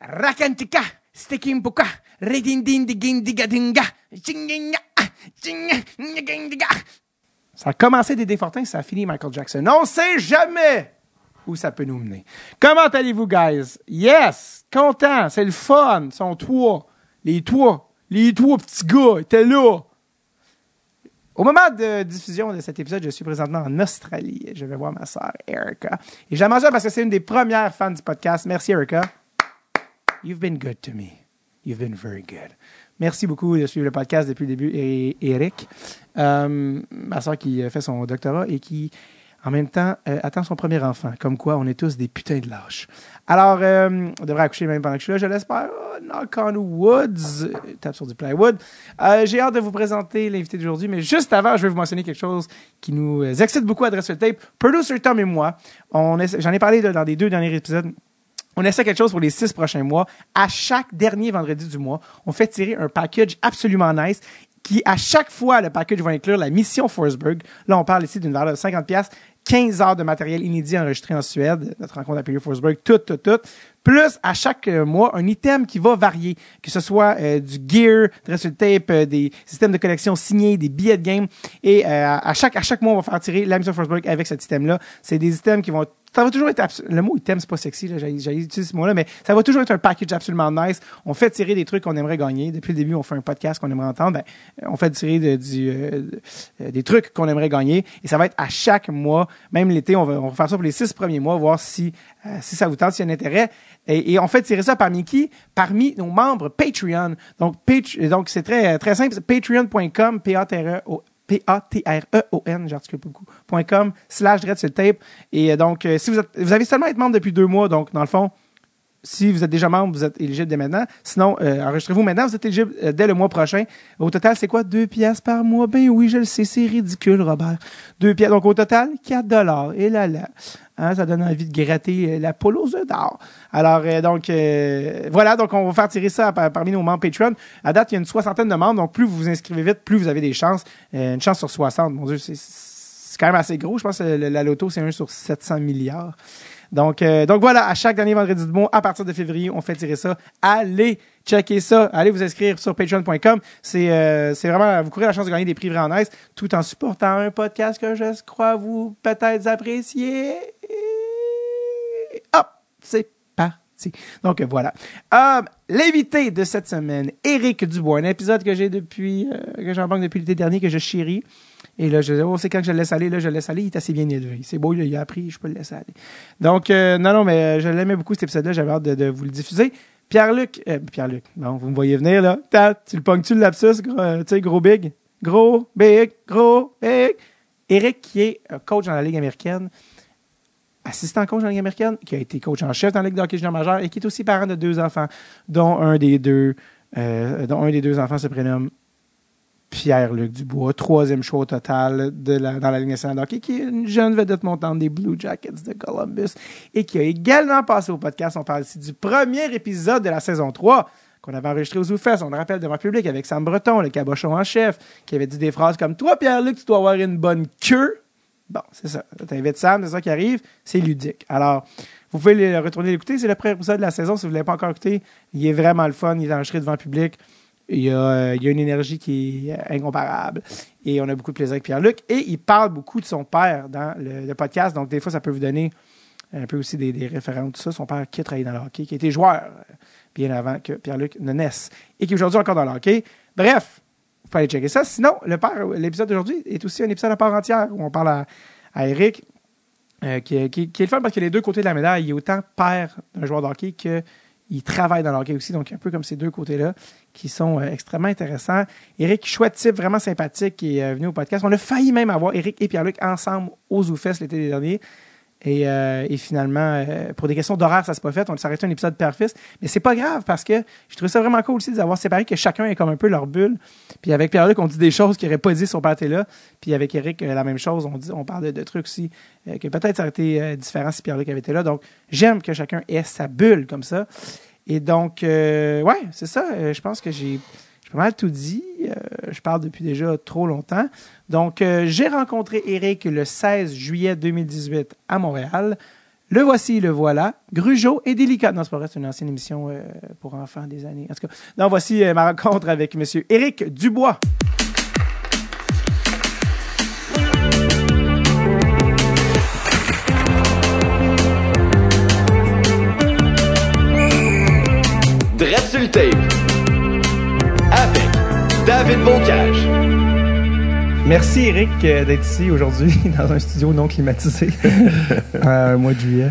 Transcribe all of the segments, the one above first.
Rakantika, Stikimpuka, Redindindigindigadinga, Chinginga, Chinginga. Ça a commencé des Défortins, ça a fini Michael Jackson. On sait jamais où ça peut nous mener. Comment allez-vous, guys? Yes! Content, c'est le fun. Sont trois. Les trois. Les trois petits gars étaient là. Au moment de diffusion de cet épisode, je suis présentement en Australie. Je vais voir ma sœur Erica. Et j'aime ça parce que c'est une des premières fans du podcast. Merci Erica. You've been good to me. You've been very good. Merci beaucoup de suivre le podcast depuis le début, Eric. Euh, ma soeur qui fait son doctorat et qui, en même temps, euh, attend son premier enfant. Comme quoi, on est tous des putains de lâches. Alors, euh, on devrait accoucher même pendant que je suis là, je l'espère. Oh, knock on woods. Tape sur du plywood. J'ai hâte de vous présenter l'invité d'aujourd'hui, mais juste avant, je vais vous mentionner quelque chose qui nous excite beaucoup à Dress Tape. Producer Tom et moi, j'en ai parlé dans les deux derniers épisodes. On essaie quelque chose pour les six prochains mois. À chaque dernier vendredi du mois, on fait tirer un package absolument nice qui, à chaque fois, le package va inclure la mission Forsberg. Là, on parle ici d'une valeur de 50 pièces 15 heures de matériel inédit enregistré en Suède, notre rencontre à Perry Forsberg, tout, tout, tout. Plus, à chaque euh, mois, un item qui va varier, que ce soit euh, du gear, dress tape, euh, des systèmes de collection signés, des billets de game. Et à, chaque, à chaque mois, on va faire tirer la mission Forsberg avec cet item-là. C'est des items qui vont ça va toujours être le mot item c'est pas sexy là j'ai utilisé ce mot là mais ça va toujours être un package absolument nice on fait tirer des trucs qu'on aimerait gagner depuis le début on fait un podcast qu'on aimerait entendre ben, on fait tirer euh, des trucs qu'on aimerait gagner et ça va être à chaque mois même l'été on va, on va faire ça pour les six premiers mois voir si euh, si ça vous tente s'il y a un intérêt et, et, on fait tirer ça parmi qui? Parmi nos membres Patreon donc donc c'est très très simple patreon.com p a t r e P-A-T-R-E-O-N, j'articule beaucoup, .com, slash sur tape. Et euh, donc, euh, si vous, vous avez seulement été membre depuis deux mois, donc dans le fond, si vous êtes déjà membre, vous êtes éligible dès maintenant. Sinon, euh, enregistrez-vous maintenant, vous êtes éligible dès le mois prochain. Au total, c'est quoi? Deux pièces par mois? Ben oui, je le sais, c'est ridicule, Robert. Deux pièces. Donc, au total, 4 dollars. Et là, là. Hein, ça donne envie de gratter la poule aux œufs d'or. Alors, donc, voilà. Donc, on va faire tirer ça parmi nos membres Patreon. À date, il y a une soixantaine de membres. Donc, plus vous vous inscrivez vite, plus vous avez des chances. une chance sur 60. Mon Dieu, c'est quand même assez gros. Je pense que la loto, c'est un sur 700 milliards. Donc, euh, donc voilà, à chaque dernier vendredi du mois, à partir de février, on fait tirer ça. Allez checker ça. Allez vous inscrire sur patreon.com. C'est euh, vraiment, vous courez la chance de gagner des prix vraiment nice, tout en supportant un podcast que je crois vous peut-être apprécier. Hop, c'est parti. Donc voilà. Euh, L'invité de cette semaine, Éric Dubois, un épisode que j'ai depuis, euh, que j'en depuis l'été dernier, que je chéris. Et là, je oh, c'est quand je le laisse aller, là, je le laisse aller, il est assez bien élevé. C'est beau, il a appris, je peux le laisser aller. Donc, euh, non, non, mais euh, je l'aimais beaucoup cet épisode-là, j'avais hâte de, vous le diffuser. Pierre-Luc, euh, Pierre-Luc, bon, vous me voyez venir, là. tu le pognes-tu le lapsus, tu sais, gros big? Gros, big, gros, big. Eric, qui est coach dans la Ligue américaine, assistant coach dans la Ligue américaine, qui a été coach en chef dans la Ligue de hockey junior majeur et qui est aussi parent de deux enfants, dont un des deux, dont un des deux enfants se prénomme Pierre-Luc Dubois, troisième choix au total de la, dans la Ligue nationale de qui est une jeune vedette montante des Blue Jackets de Columbus et qui a également passé au podcast. On parle ici du premier épisode de la saison 3 qu'on avait enregistré aux Zoufest. On le rappelle devant le public avec Sam Breton, le cabochon en chef, qui avait dit des phrases comme Toi, Pierre-Luc, tu dois avoir une bonne queue. Bon, c'est ça. T'invites Sam, c'est ça qui arrive. C'est ludique. Alors, vous pouvez retourner l'écouter. C'est le premier épisode de la saison. Si vous ne l'avez pas encore écouté, il est vraiment le fun. Il est enregistré devant le public. Il y, a, une énergie qui est incomparable. Et on a beaucoup de plaisir avec Pierre-Luc. Et il parle beaucoup de son père dans le, podcast. Donc, des fois, ça peut vous donner un peu aussi des, des références, tout ça. Son père qui a travaillé dans le hockey, qui était joueur euh, bien avant que Pierre-Luc ne naisse. Et qui est aujourd'hui encore dans le hockey. Bref, vous pouvez aller checker ça. Sinon, le père, l'épisode d'aujourd'hui est aussi un épisode à part entière où on parle à, Eric, euh, qui, qui, qui, est le fun parce que les deux côtés de la médaille, il est autant père d'un joueur de hockey que il travaille dans le hockey aussi, donc un peu comme ces deux côtés-là qui sont euh, extrêmement intéressants. Eric, chouette type, vraiment sympathique, qui est euh, venu au podcast. On a failli même avoir Eric et Pierre-Luc ensemble aux Zoufest l'été dernier. Et, euh, finalement, pour des questions d'horaire, ça s'est pas fait. On s'est arrêté un épisode père-fils. Mais c'est pas grave parce que je trouve ça vraiment cool aussi d'avoir séparé que chacun est comme un peu leur bulle. Puis avec Pierre-Luc, on dit des choses qu'il n'aurait pas dit sur père là. Puis avec Eric, la même chose. On, dit, on parle de, trucs aussi que peut-être ça aurait été différent si Pierre-Luc avait été là. Donc, j'aime que chacun ait sa bulle comme ça. Et donc, euh, ouais, c'est ça. Euh, je pense que j'ai pas mal tout dit. Euh, je parle depuis déjà trop longtemps. Donc, j'ai rencontré Eric le 16 juillet 2018 à Montréal. Le voici, le voilà. Grugeot et délicat. Non, c'est pas vrai, c'est une ancienne émission pour enfants des années. En tout cas, non, voici ma rencontre avec M. Éric Dubois. Tape. Avec David Bocage. Merci Eric euh, d'être ici aujourd'hui dans un studio non climatisé euh, un mois de juillet.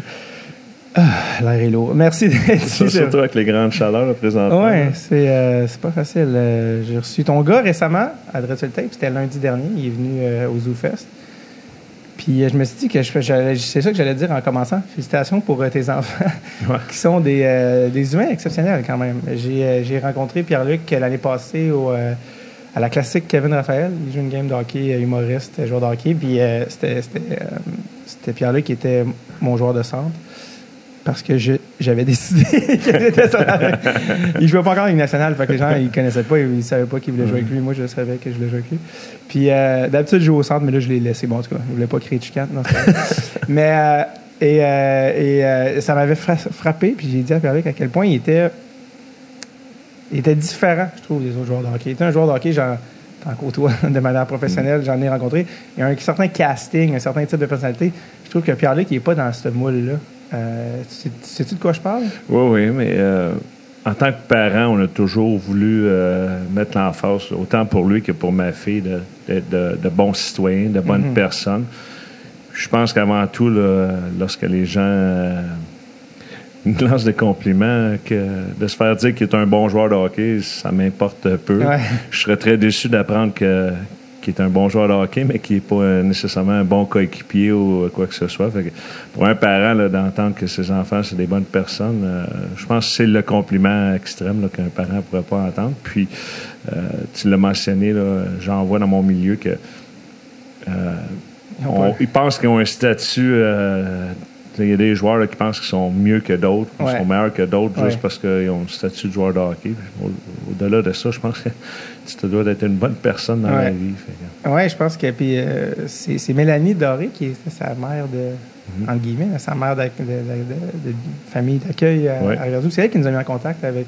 Ah, L'air est lourd. Merci d'être ici. Surtout avec les grandes chaleurs présentement. Ouais, c'est euh, c'est pas facile. Euh, J'ai reçu ton gars récemment à Dread sur le tape. C'était lundi dernier. Il est venu euh, au ZooFest. Puis euh, je me suis dit que je fais- j'allais- c'est ça que j'allais dire en commençant. Félicitations pour euh, tes enfants Ouais. qui sont des, euh, des humains exceptionnels quand même. J'ai euh, j'ai rencontré Pierre-Luc l'année passée au, euh, à la classique Kevin Raphaël. Il joue une game de hockey, humoriste, joueur de hockey. Puis euh, c'était c'était, euh, c'était Pierre-Luc qui était mon joueur de centre. Parce que j'avais décidé que j'étais son avec. Il jouait pas encore en Ligue nationale, fait que les gens ils connaissaient pas, ils savaient pas qu'il voulait jouer avec lui. Moi, je savais que je voulais jouer avec lui. Puis euh, d'habitude, je joue au centre, mais là, je l'ai laissé. Bon, en tout cas, je voulais pas créer de chicane. non, mais euh, et, euh, et ça m'avait fra- frappé, puis j'ai dit à Pierre-Luc à quel point il était, il était différent, je trouve, des autres joueurs de hockey. Il était un joueur de hockey, j'en t'en côtoie de manière professionnelle, j'en ai rencontré. Il y a un certain casting, un certain type de personnalité. Je trouve que Pierre-Luc, il est pas dans ce moule-là. Euh, tu sais- sais-tu de quoi je parle? Oui, oui, mais euh, en tant que parent, on a toujours voulu euh, mettre l'emphase, autant pour lui que pour ma fille, de, de, de- de bons citoyens, de bonnes Mhm. personnes. Je pense qu'avant tout, là, lorsque les gens euh, nous lancent des compliments, que de se faire dire qu'il est un bon joueur de hockey, ça m'importe peu. Ouais. Je serais très déçu d'apprendre que qu'il est un bon joueur de hockey, mais qui n'est pas euh, nécessairement un bon coéquipier ou euh, quoi que ce soit. Fait que pour un parent, d'entendre que ses enfants, c'est des bonnes personnes, euh, je pense que c'est le compliment extrême qu'un parent ne pourrait pas entendre. Puis, euh, tu l'as mentionné, j'en vois dans mon milieu que euh, Ils on- pensent qu'ils ont un statut. il y a des joueurs là, qui pensent qu'ils sont mieux que d'autres, qu'ils Ouais. sont meilleurs que d'autres Ouais. juste parce qu'ils ont le statut de joueur de hockey. Au- Au-delà de ça, je pense que tu te dois d'être une bonne personne dans la Ouais. vie. Que- Oui, je pense que puis euh, c'est Mélanie Doré qui est sa mère de, entre guillemets, sa mère de, de- de- de famille d'accueil à, Ouais. à Rivière-du-Loup. C'est elle qui nous a mis en contact avec.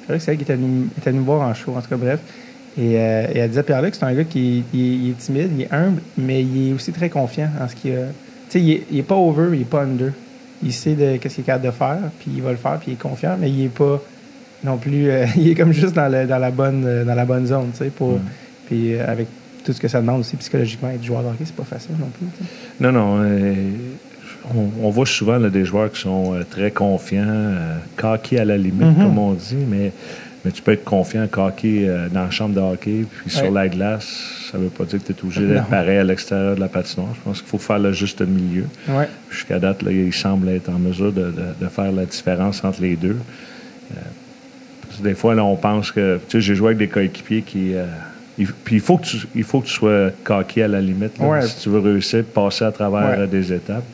C'est vrai que c'est elle qui était venue, était venue voir en show, en tout cas, bref. Et, euh, et elle disait, Pierre-Luc, c'est un gars qui il, il est timide, il est humble, mais il est aussi très confiant en ce qu'il a. Tu sais, il, est- il est pas over, il est pas under. Il sait de qu'est-ce qu'il est capable de faire, puis il va le faire, puis il est confiant, mais il est pas non plus. euh, il est comme juste dans, le- dans, la, bonne, euh, dans la bonne zone, tu sais, pour. Puis euh, avec tout ce que ça demande aussi psychologiquement, être joueur de hockey, c'est pas facile non plus. Non, non. euh, on, on voit souvent là, des joueurs qui sont très confiants, coqués à la limite, Mhm. comme on dit, mais, mais tu peux être confiant, coqué dans la chambre de hockey, puis sur la glace, ça veut pas dire que tu es obligé d'être pareil à l'extérieur de la patinoire. Je pense qu'il faut faire le juste milieu. Ouais. Jusqu'à date, là, il semble être en mesure de, de- de faire la différence entre les deux. Des fois, là, on pense que. Tu sais, j'ai joué avec des coéquipiers qui. euh, il, puis il faut, que tu, il faut que tu sois coqué à la limite là, Ouais. si tu veux réussir, passer à travers Ouais. euh, des étapes.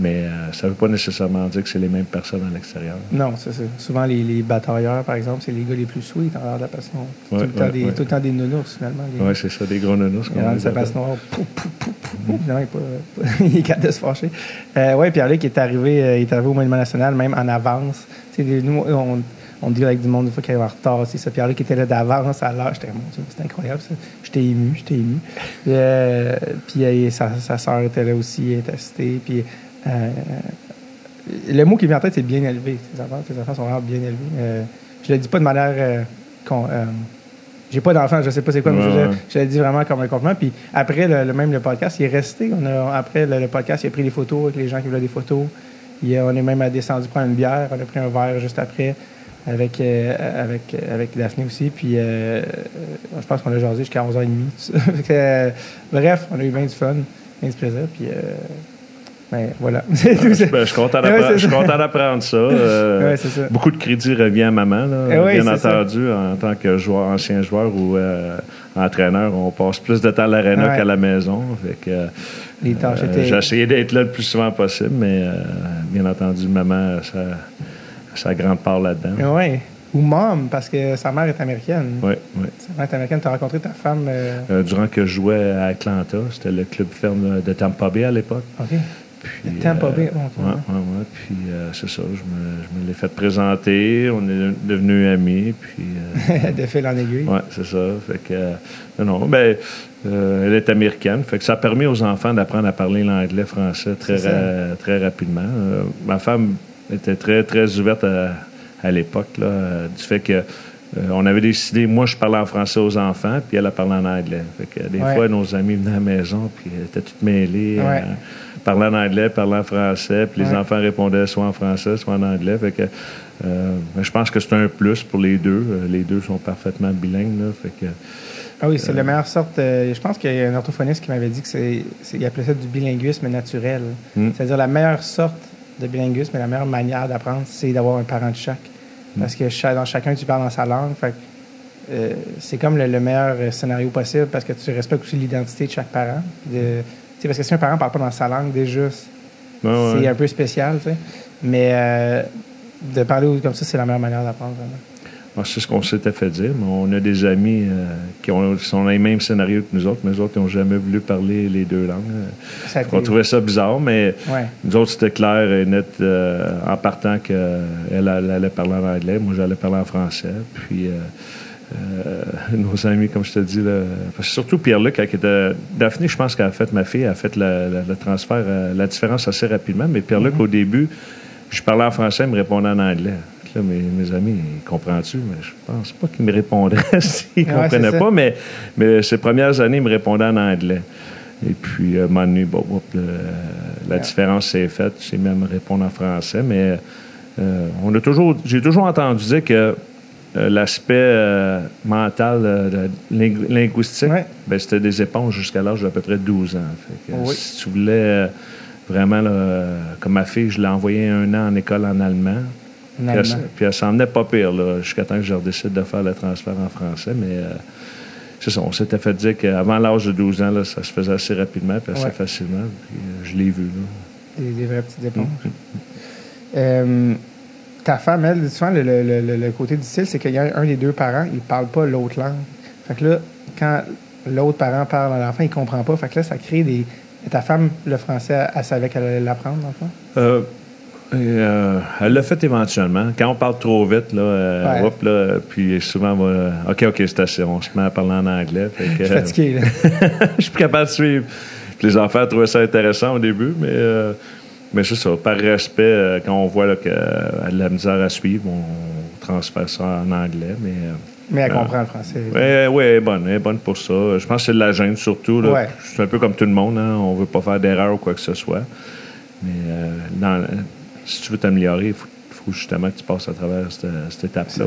Mais euh, ça ne veut pas nécessairement dire que c'est les mêmes personnes à l'extérieur. Non, c'est ça. Souvent, les, les batailleurs, par exemple, c'est les gars les plus sweet en dehors de la Ouais, tout, le temps des, tout le temps des nounours, finalement. Oui, c'est ça, des gros on rentre les sa appelle. patinoire. Pouf, pouf, pouf, pouf, pouf. Non, il est pas, pas- il est capable de se fâcher. Euh, oui, Pierre-Luc est arrivé, euh, il est arrivé au Monument National, même en avance. Nous, on, on dit avec du monde des fois qu'il est en retard. C'est ça. Pierre-Luc était là d'avance à l'heure. J'étais, mon Dieu, c'était incroyable ça. J'étais ému, j'étais ému. Euh, puis euh, sa, sa soeur était là aussi, elle était assistée. Puis euh, le mot qui vient en tête, c'est bien élevé. Tes enfants, tes enfants sont vraiment bien élevés. Euh, je le dis pas de manière. j'ai pas d'enfant, je sais pas c'est quoi, mais je, Ouais, le- ouais. je l'ai dit vraiment comme un compliment. Puis après, le, le- même le podcast, il est resté. On a, après le, le podcast, il a pris des photos avec les gens qui voulaient des photos. Il on est même descendu prendre une bière. On a pris un verre juste après avec, euh, avec, avec Daphné aussi. Puis euh, euh, je pense qu'on a jasé jusqu'à 11h30. tout ça. Fait que, euh, bref, on a eu bien du fun, bien du plaisir. Puis ben, voilà. Tout ça. Ben, je suis content d'apprendre je ça. ça. Euh, Ouais, ça. Beaucoup de crédit revient à maman, là, Eh bien ça. entendu, en tant que joueur, ancien joueur ou euh, entraîneur. On passe plus de temps à l'aréna Ouais. qu'à la maison. Euh, Les tâches étaient- J'ai essayé d'être là le plus souvent possible, mais bien entendu, maman a sa, grande part là-dedans. Oui. Ou mom, parce que sa mère est américaine. Oui, oui. Sa mère est américaine. Tu as rencontré ta femme. euh, Euh, durant que je jouais à Atlanta, c'était le club ferme de Tampa Bay à l'époque. OK. Puis, Tampa Bay, euh, bon, ouais, ouais, ouais. Puis euh, c'est ça, je me, je me l'ai fait présenter, on est devenus amis, puis... euh, de fil en aiguille. oui, c'est ça. Fait que, euh, non, non, ben, euh, elle est américaine. Fait que ça a permis aux enfants d'apprendre à parler l'anglais, français très, ra- très rapidement. Euh, ma femme était très, très ouverte à, à l'époque, là, euh, du fait que euh, on avait décidé, moi, je parlais en français aux enfants, puis elle a parlé en anglais. Fait que des Ouais. fois, nos amis venaient à la maison, puis toutes mêlées. Ouais. euh, parlaient en anglais, parlaient en français, puis les Ouais. enfants répondaient soit en français, soit en anglais. Fait que, euh, ben, je pense que c'est un plus pour les deux. Les deux sont parfaitement bilingues. Là, fait que, Ah oui, c'est la meilleure sorte. je pense qu'il y a un orthophoniste qui m'avait dit que c'est, appelait ça du bilinguisme naturel. Hmm. C'est-à-dire la meilleure sorte de bilinguisme et la meilleure manière d'apprendre, c'est d'avoir un parent de chaque. Parce que dans chacun, tu parles dans sa langue. Fait euh, c'est comme le, le meilleur euh, scénario possible parce que tu respectes aussi l'identité de chaque parent. De, parce que si un parent ne parle pas dans sa langue, déjà, c'est Ouais, ouais. c'est un peu spécial. Mais euh, de parler comme ça, c'est la meilleure manière d'apprendre. vraiment. Moi, c'est ce qu'on s'était fait dire, mais on a des amis euh, qui, ont, qui sont dans les mêmes scénarios que nous autres, mais eux autres, qui n'ont jamais voulu parler les deux langues. Ça On trouvait ça bizarre, mais Ouais. nous autres, c'était clair et net euh, en partant qu'elle elle allait parler en anglais, moi, j'allais parler en français. Puis, euh, nos amis, comme je te dis, là, parce que surtout Pierre-Luc, il était. Daphné, je pense qu'elle a fait, ma fille, a fait le transfert, la différence assez rapidement, mais Pierre-Luc, au début, je parlais en français, il me répondait en anglais. Là, mes, mes amis, ils comprennent-tu? Mais je pense pas qu'ils me répondraient s'ils Ouais, comprenaient pas, mais, mais ces premières années, ils me répondaient en anglais. Et puis, euh, à un moment donné, bon, hop, le- la Ouais. différence s'est faite. J'ai même répondre en français, mais euh, on a toujours, j'ai toujours entendu dire que euh, l'aspect euh, mental, euh, ling- linguistique, Ouais. ben, c'était des éponges jusqu'à l'âge d'à peu près 12 ans. Fait que, Oui. Si tu voulais euh, vraiment, là, euh, comme ma fille, je l'ai envoyée un an en école en allemand. Puis elle, allemand. puis elle s'en venait pas pire, là, jusqu'à temps que je redécide de faire le transfert en français. Mais euh, c'est ça, on s'était fait dire qu'avant l'âge de 12 ans, là, ça se faisait assez rapidement puis assez Ouais. facilement. Puis euh, je l'ai vu. Là. Des, des vraies petites éponges. Euh, ta femme, elle, souvent, le, le- le- le côté difficile, c'est qu'il y a un des deux parents, il parle pas l'autre langue. Fait que là, quand l'autre parent parle à l'enfant, il comprend pas. Fait que là, ça crée des. Ta femme, le français, elle savait qu'elle allait l'apprendre, dans le fond? Euh, et, euh, elle l'a fait éventuellement. Quand on parle trop vite, là, euh, Ouais. hop, là, puis souvent, on va, OK, OK, c'est assez. On se met à parler en anglais. Fait que, Je suis fatigué, là. je suis plus capable de suivre. Puis les enfants trouvaient ça intéressant au début, mais, euh, mais c'est ça. Par respect, euh, quand on voit qu'elle a de la misère à suivre, on transfère ça en anglais. Mais euh, Mais elle comprend le français. ouais, elle est bonne, elle est bonne pour ça. Je pense que c'est de la gêne surtout. Là. Ouais. C'est un peu comme tout le monde, hein. on veut pas faire d'erreur ou quoi que ce soit. Mais euh, dans- si tu veux t'améliorer, il faut, faut justement que tu passes à travers cette, cette étape-là.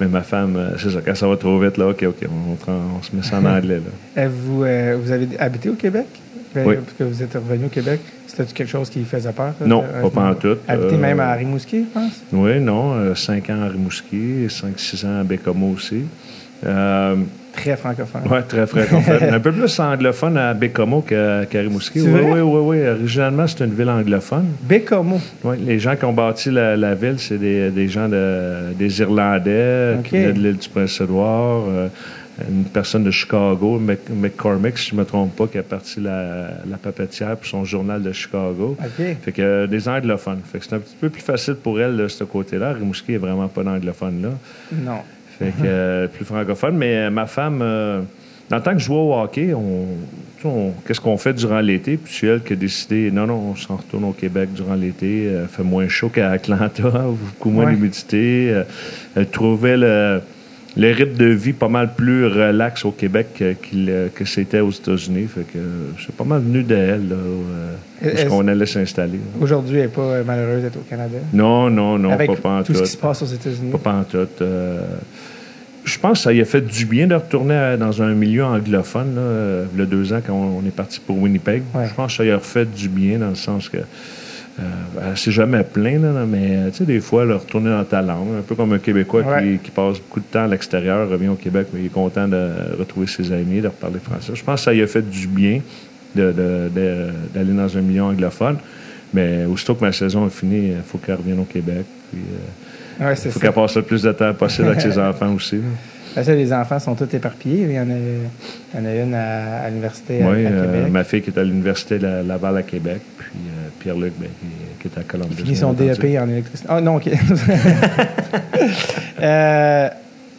Mais, ma femme, euh, c'est ça, quand ça va trop vite, là, OK, OK, on, on, on se met ça en anglais. Là. Euh, Vous, euh, vous avez habité au Québec? Ben, Oui. Parce que vous êtes revenu au Québec. C'était quelque chose qui faisait peur? ça? Non, pas pantoute. Habité Euh, même à Rimouski, je pense? Oui, non, 5 ans à Rimouski, 5-6 ans à Bécomo aussi. Très francophone. Oui, très francophone. un peu plus anglophone à Bécomo qu'à Rimouski. Oui, oui, oui, oui. Originalement, c'est une ville anglophone. Bécomo. Oui, les gens qui ont bâti la, la ville, c'est des, des gens de, des Irlandais qui venaient de l'île du Prince-Édouard. euh, une personne de Chicago, Mc- McCormick, si je ne me trompe pas, qui a parti la, la papetière pour son journal de Chicago. OK. Fait que euh, des anglophones. Fait que c'est un petit peu plus facile pour elle, de ce côté-là. Rimouski est vraiment pas d'anglophone, là. Non. Fait que euh, plus francophone. Mais euh, ma femme, euh, dans le temps que je jouais au hockey, on, on- qu'est-ce qu'on fait durant l'été? Puis c'est elle qui a décidé, non, non, on s'en retourne au Québec durant l'été. Euh, fait moins chaud qu'à Atlanta, beaucoup moins Ouais. d'humidité. Euh, elle trouvait le, le rythme de vie pas mal plus relax au Québec que, euh, c'était aux États-Unis. Fait que euh, c'est pas mal venu d'elle, là, euh, où est-ce qu'on allait s'installer. Aujourd'hui, elle n'est pas euh, malheureuse d'être au Canada? Non, non, non, Avec pas, pas en tout ce tout. qui se passe aux États-Unis? Pas pantoute. Euh, je pense que ça lui a fait du bien de retourner à- dans un milieu anglophone, là, euh, a deux ans, quand on, on est parti pour Winnipeg. Ouais. Je pense que ça lui a fait du bien dans le sens que euh, elle s'est jamais plein, là, mais euh, tu sais, des fois, là, retourner dans ta langue, un peu comme un Québécois Ouais. qui, qui passe beaucoup de temps à l'extérieur, revient au Québec, mais il est content de retrouver ses amis, de reparler français. Je pense que ça lui a fait du bien de- de- de- d'aller dans un milieu anglophone. Mais aussitôt que ma saison est finie, il faut qu'elle revienne au Québec. Puis, euh, Ouais, il faut ça. qu'elle passe le plus de temps possible avec ses enfants aussi. là. Parce que les enfants sont tous éparpillés. Il y en a, il y en a une à, à l'université à, Oui, à euh, Québec. ma fille qui est à l'Université Laval à Québec, puis euh, Pierre-Luc ben, qui, qui est à Columbus. Fini son bien entendu. DEP en électricité. Ah non, OK. Euh,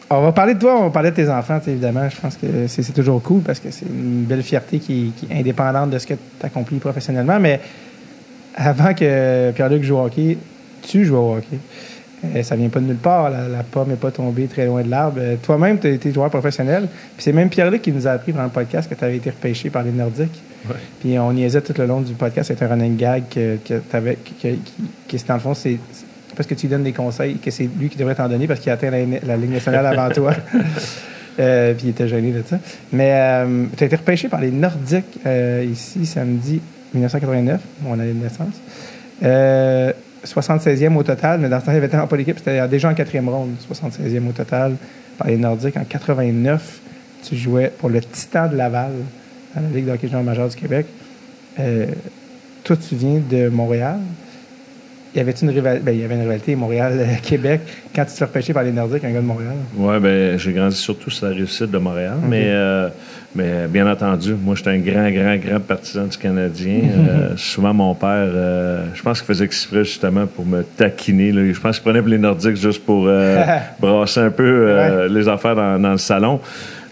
on va parler de toi, on va parler de tes enfants, évidemment. Je pense que c'est c'est toujours cool parce que c'est une belle fierté qui, qui est indépendante de ce que tu accomplis professionnellement. Mais avant que Pierre-Luc joue au hockey, tu joues au hockey. Euh, ça vient pas de nulle part. La, la pomme n'est pas tombée très loin de l'arbre. Euh, Toi-même, tu as été joueur professionnel. Puis c'est même Pierre-Luc qui nous a appris pendant le podcast que tu avais été repêché par les Nordiques. Ouais. Puis on niaisait tout le long du podcast. C'était un running gag que, que t'avais- que, que, que c'est dans le fond, c'est c'est parce que tu lui donnes des conseils, que c'est lui qui devrait t'en donner parce qu'il a atteint la, la Ligue nationale avant toi. Euh, puis il était gêné de ça. Mais tu as été repêché par les Nordiques euh, ici samedi 1989, mon année de naissance. Euh, 76e au total, mais dans ce temps, il avait tellement pas d'équipe. C'était déjà en quatrième ronde, 76e au total par les Nordiques. En 89, tu jouais pour le Titan de Laval à la Ligue de hockey junior du Québec. Euh, toi, tu viens de Montréal? Y avait une rivalité? Ben, il y avait une rivalité Montréal-Québec quand tu te fais repêcher par les Nordiques, un gars de Montréal? Oui, ben, j'ai grandi surtout sur la réussite de Montréal. Mais, euh, mais bien entendu, moi, j'étais un grand, grand, grand partisan du Canadien. Euh, souvent, mon père, euh, je pense qu'il faisait exprès justement pour me taquiner. là. Je pense qu'il prenait pour les Nordiques juste pour brasser un peu les affaires dans, dans le salon.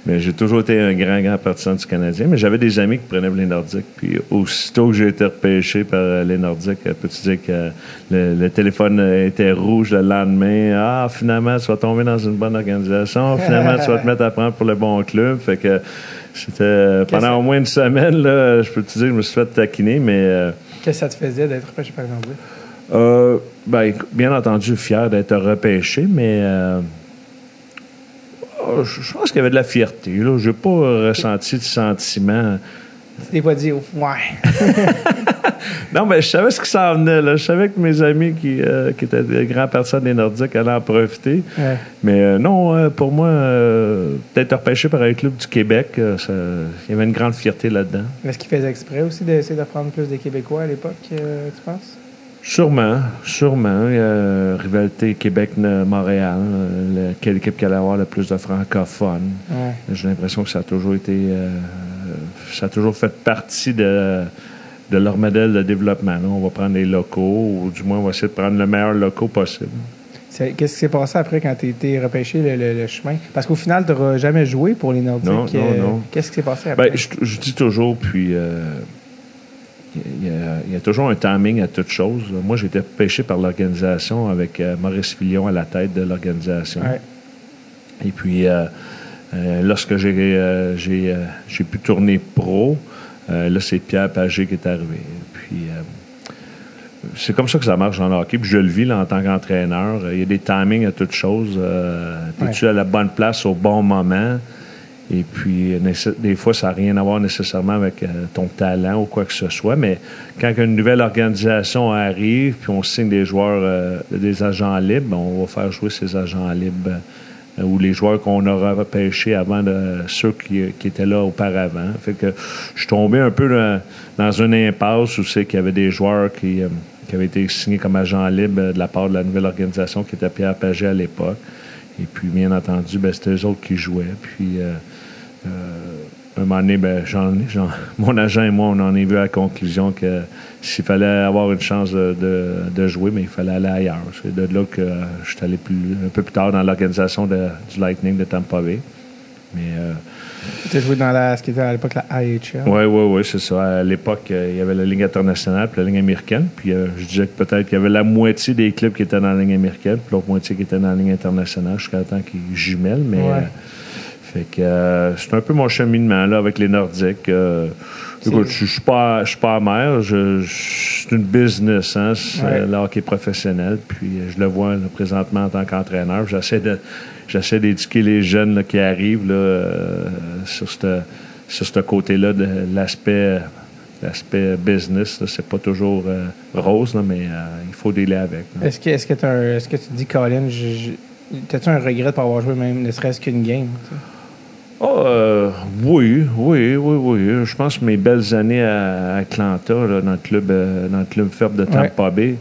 Mais j'ai toujours été un grand, grand partisan du Canadien. Mais j'avais des amis qui prenaient les Nordiques. Puis aussitôt que j'ai été repêché par euh, les Nordiques, euh, peux-tu dire que le, le téléphone était rouge le lendemain? Ah, finalement, tu vas tomber dans une bonne organisation. Finalement, tu vas te mettre à prendre pour le bon club. Fait que c'était euh, pendant au moins une semaine, là, je peux te dire que je me suis fait taquiner, mais euh, Qu'est-ce que ça te faisait d'être repêché par les Nordiques? euh, ben, bien entendu, fier d'être repêché, mais euh, je je pense qu'il y avait de la fierté. Je n'ai pas euh, ressenti de sentiment. Tu t'es pas dit, oh, ouais. Non, mais je savais ce qui s'en venait. Là. Je savais que mes amis qui, euh, qui étaient des grands personnes des Nordiques allaient en profiter. Ouais. Mais euh, non, euh, pour moi, euh, d'être repêché par un club du Québec, euh, ça- il y avait une grande fierté là-dedans. Est-ce qu'il faisait exprès aussi d'essayer de prendre plus des Québécois à l'époque, euh, tu penses? Sûrement, sûrement. Euh, rivalité Québec-Montréal, euh, le- quelle équipe qui allait avoir le plus de francophones. Ouais. J'ai l'impression que ça a toujours été. euh, ça a toujours fait partie de, de leur modèle de développement. là. On va prendre les locaux, ou du moins, on va essayer de prendre le meilleur locaux possible. Qu'est-ce qui s'est passé après quand tu été repêché le, le- le chemin? Parce qu'au final, tu n'auras jamais joué pour les Nordiques. Non, non, euh, non. Qu'est-ce qui s'est passé après? Ben, je, je dis toujours, puis. Il y, a, il y a toujours un timing à toute chose. Moi, j'ai été pêché par l'organisation avec euh, Maurice Fillon à la tête de l'organisation. Ouais. Et puis, euh, euh, lorsque j'ai j'ai, j'ai pu tourner pro, là, c'est Pierre Pagé qui est arrivé. Puis, c'est comme ça que ça marche dans le hockey. Puis je le vis là, en tant qu'entraîneur. Il y a des timings à toute chose. Es-tu à la bonne place au bon moment? Et puis, des fois, ça n'a rien à voir nécessairement avec euh, ton talent ou quoi que ce soit. Mais quand une nouvelle organisation arrive, puis on signe des joueurs, euh, des agents libres, on va faire jouer ces agents libres euh, ou les joueurs qu'on aura repêchés avant de ceux qui, qui étaient là auparavant. Fait que je suis tombé un peu dans, une impasse où c'est qu'il y avait des joueurs qui, qui avaient été signés comme agents libres de la part de la nouvelle organisation qui était Pierre Pagé à l'époque. Et puis, bien entendu, ben, c'était eux autres qui jouaient. Puis, un moment donné, ben, j'en- j'en- mon agent et moi, on en est vu à la conclusion que s'il fallait avoir une chance de, de- de jouer, mais il fallait aller ailleurs. C'est de là que euh, je suis allé plus, un peu plus tard dans l'organisation de- du Lightning de Tampa Bay. Mais euh, Tu as joué dans la, ce qui était à l'époque la AHL. oui, oui, oui, c'est ça. À l'époque, euh, il y avait la ligne internationale puis la ligne américaine. Puis euh, je disais que peut-être qu'il y avait la moitié des clubs qui étaient dans la ligne américaine, puis l'autre moitié qui était dans la ligne internationale jusqu'à temps qu'ils jumellent. Mais Ouais. euh, fait que euh, c'est un peu mon cheminement là avec les Nordiques. Euh, écoute, je suis pas, je suis pas amer. Je, c'est une business, hein, c'est Ouais. le hockey professionnel. Puis euh, je le vois là, présentement en tant qu'entraîneur. J'essaie de, j'essaie d'éduquer les jeunes là, qui arrivent là, euh, sur ce sur ce côté-là de l'aspect l'aspect business. C'est pas toujours euh, rose, mais euh, il faut dealer avec. Est-ce que, est-ce, que tu te dis, Colin, je- je- t'as-tu un regret de pas avoir joué même ne serait-ce qu'une game? Ah, euh, oui, oui, oui, oui. Je pense que mes belles années à Atlanta, là, dans, le club, euh, dans le club ferme de Tampa Bay,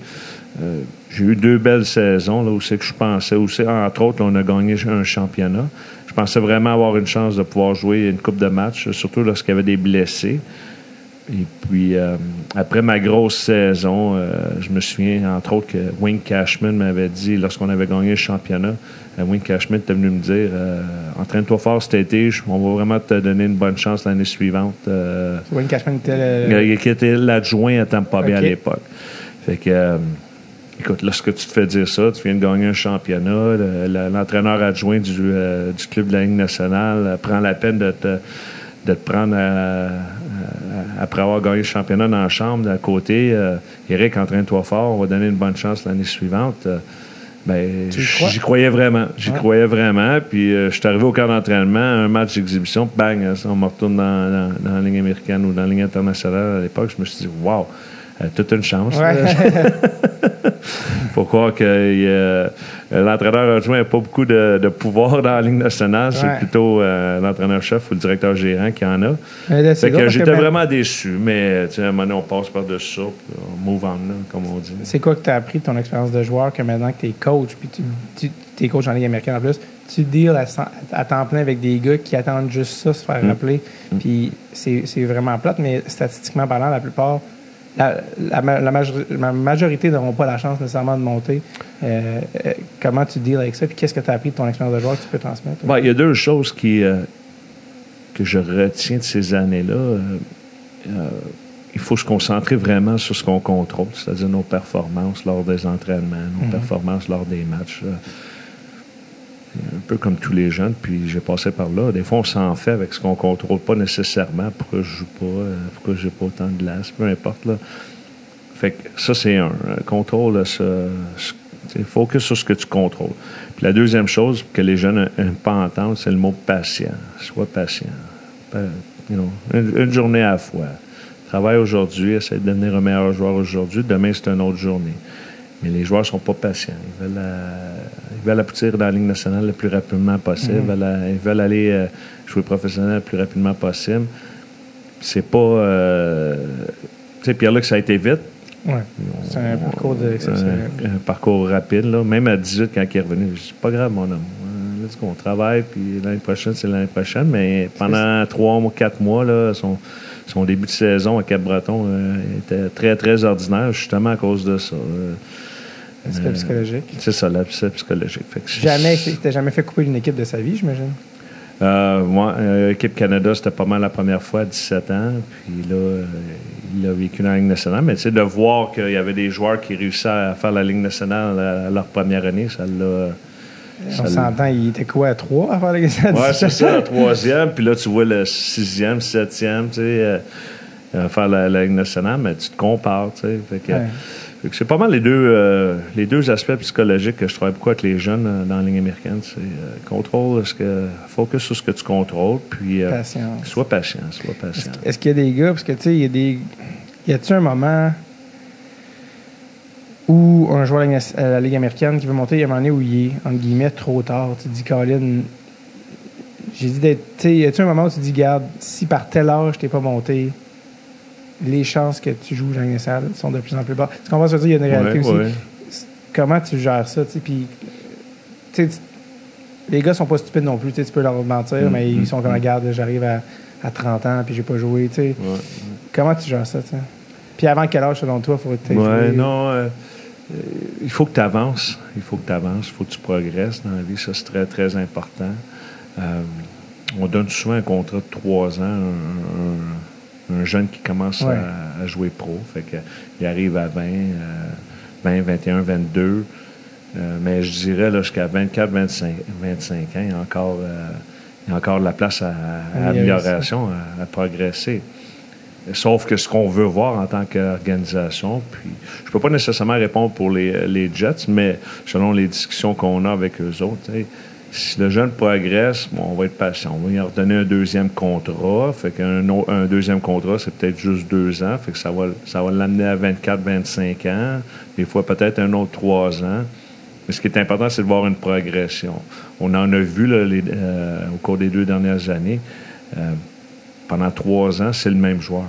euh, j'ai eu deux belles saisons là, où c'est que je pensais, où entre autres, on a gagné un championnat. Je pensais vraiment avoir une chance de pouvoir jouer une coupe de matchs, surtout lorsqu'il y avait des blessés. Et puis, euh, après ma grosse saison, euh, je me souviens, entre autres, que Wayne Cashman m'avait dit, lorsqu'on avait gagné le championnat, euh, Wayne Cashman était venu me dire Entraîne-toi fort cet été, on va vraiment te donner une bonne chance l'année suivante. Wayne Cashman était le... Qui était l'adjoint à Tampa Bay à l'époque. Fait que. Écoute, lorsque tu te fais dire ça, tu viens de gagner un championnat, l'entraîneur adjoint du, du, club de la Ligue nationale prend la peine de te, de te prendre à, après avoir gagné le championnat dans la chambre d'à côté, euh, Eric, entraîne-toi fort, on va donner une bonne chance l'année suivante. Euh, ben, j'y croyais vraiment. J'y croyais vraiment. Puis euh, je suis arrivé au camp d'entraînement, un match d'exhibition, bang, on me retourne dans, la ligne américaine ou dans la ligne internationale à l'époque. Je me suis dit, wow, toute une chance. Il faut croire que l'entraîneur adjoint n'a pas beaucoup de, pouvoir dans la ligne nationale. C'est plutôt l'entraîneur-chef ou le directeur-gérant qui en a. j'étais vraiment déçu. Mais à un moment donné, on passe par-dessus ça, on move on, comme on dit. C'est quoi que tu as appris de ton expérience de joueur que maintenant que tu es coach, puis tu, es coach en Ligue américaine en plus, tu deals à, à, temps plein avec des gars qui attendent juste ça, se faire mm. rappeler. Mm. Puis c'est vraiment plate, mais statistiquement parlant, la plupart la, majorité n'auront pas la chance nécessairement de monter. Euh, euh, comment tu deals avec ça? Puis qu'est-ce que tu as appris de ton expérience de joueur que tu peux transmettre? il y a deux choses qui, euh, que je retiens de ces années-là. il faut se concentrer vraiment sur ce qu'on contrôle, c'est-à-dire nos performances lors des entraînements, nos mm-hmm. performances lors des matchs un peu comme tous les jeunes, puis j'ai passé par là. Des fois, on s'en fait avec ce qu'on contrôle pas nécessairement. Pourquoi je joue pas? Euh, pourquoi j'ai pas autant de glace? Peu importe. Là. Fait que ça, c'est un. Contrôle, ce, focus sur ce que tu contrôles. Puis la deuxième chose que les jeunes n'aiment pas entendre, c'est le mot patient. Sois patient. une, journée à la fois. Travaille aujourd'hui, essaie de devenir un meilleur joueur aujourd'hui. Demain, c'est une autre journée. Mais les joueurs ne sont pas patients. Ils veulent, euh, ils veulent aboutir dans la Ligue nationale le plus rapidement possible. Mm-hmm. Ils, veulent, aller euh, jouer professionnel le plus rapidement possible. C'est pas. Euh, tu sais, Pierre-Luc, ça a été vite. Oui. C'est un parcours de un, parcours rapide. Là. Même à 18, quand il est revenu, je pas grave, mon homme. Let's go, on travaille, puis l'année prochaine, c'est l'année prochaine. Mais pendant trois ou quatre mois, là, son, son début de saison à Cap-Breton était très, très ordinaire, justement à cause de ça. L'aspect psychologique. C'est ça, l'aspect psychologique. jamais, tu n'as jamais fait couper une équipe de sa vie, j'imagine? Euh, moi, euh, équipe Canada, c'était pas mal la première fois à 17 ans. Puis là, euh, il a vécu dans la Ligue nationale. Mais tu sais, de voir qu'il y avait des joueurs qui réussissaient à faire la Ligue nationale à, leur première année, ça l'a. On s'entend, il était quoi, à trois à faire la nationale? Oui, c'est ça, à troisième. Puis là, tu vois le sixième, septième, tu sais, faire la, Ligue nationale, mais tu te compares, tu sais. Fait que, c'est pas mal les deux, euh, les deux aspects psychologiques que je travaille beaucoup avec les jeunes euh, dans la ligne américaine. C'est euh, contrôle, ce que, focus sur ce que tu contrôles, puis sois patient, sois patient. Est-ce, qu'il y a des gars, parce que tu sais, il y a des. Y a-tu un moment où un joueur à la Ligue américaine qui veut monter, il y a un moment donné où il est, entre guillemets, trop tard. Tu te dis, Colin, j'ai dit d'être. Tu y a-tu un moment où tu te dis, garde, si par tel âge t'es pas monté, les chances que tu joues Jean Salle sont de plus en plus bas. Tu comprends ce que je veux dire? Il y a une réalité aussi. Comment tu gères ça? Puis, les gars sont pas stupides non plus. Tu peux leur mentir, mm, mais ils mm, sont comme, mm. regarde, j'arrive à, à, 30 ans puis j'ai pas joué. Comment tu gères ça? Puis avant quel âge, selon toi, faut être ouais, non. Euh, il faut que tu avances. Il faut que tu avances. Il faut que tu progresses dans la vie. Ça, c'est très, très important. Euh, on donne souvent un contrat de trois ans, un un jeune qui commence à, jouer pro. Fait que, il arrive à 20, 20 21, 22. mais je dirais jusqu'à 24, 25, 25 ans, il y a encore, euh, il y a encore de la place à, amélioration, à, progresser. Sauf que ce qu'on veut voir en tant qu'organisation, puis je peux pas nécessairement répondre pour les, Jets, mais selon les discussions qu'on a avec eux autres, si le jeune progresse, on va être patient. On va lui redonner un deuxième contrat. Fait qu'un un deuxième contrat, c'est peut-être juste deux ans. Fait que ça va, ça va l'amener à 24, 25 ans. Des fois, peut-être un autre trois ans. Mais ce qui est important, c'est de voir une progression. On en a vu euh, au cours des deux dernières années. Euh, pendant trois ans, c'est le même joueur.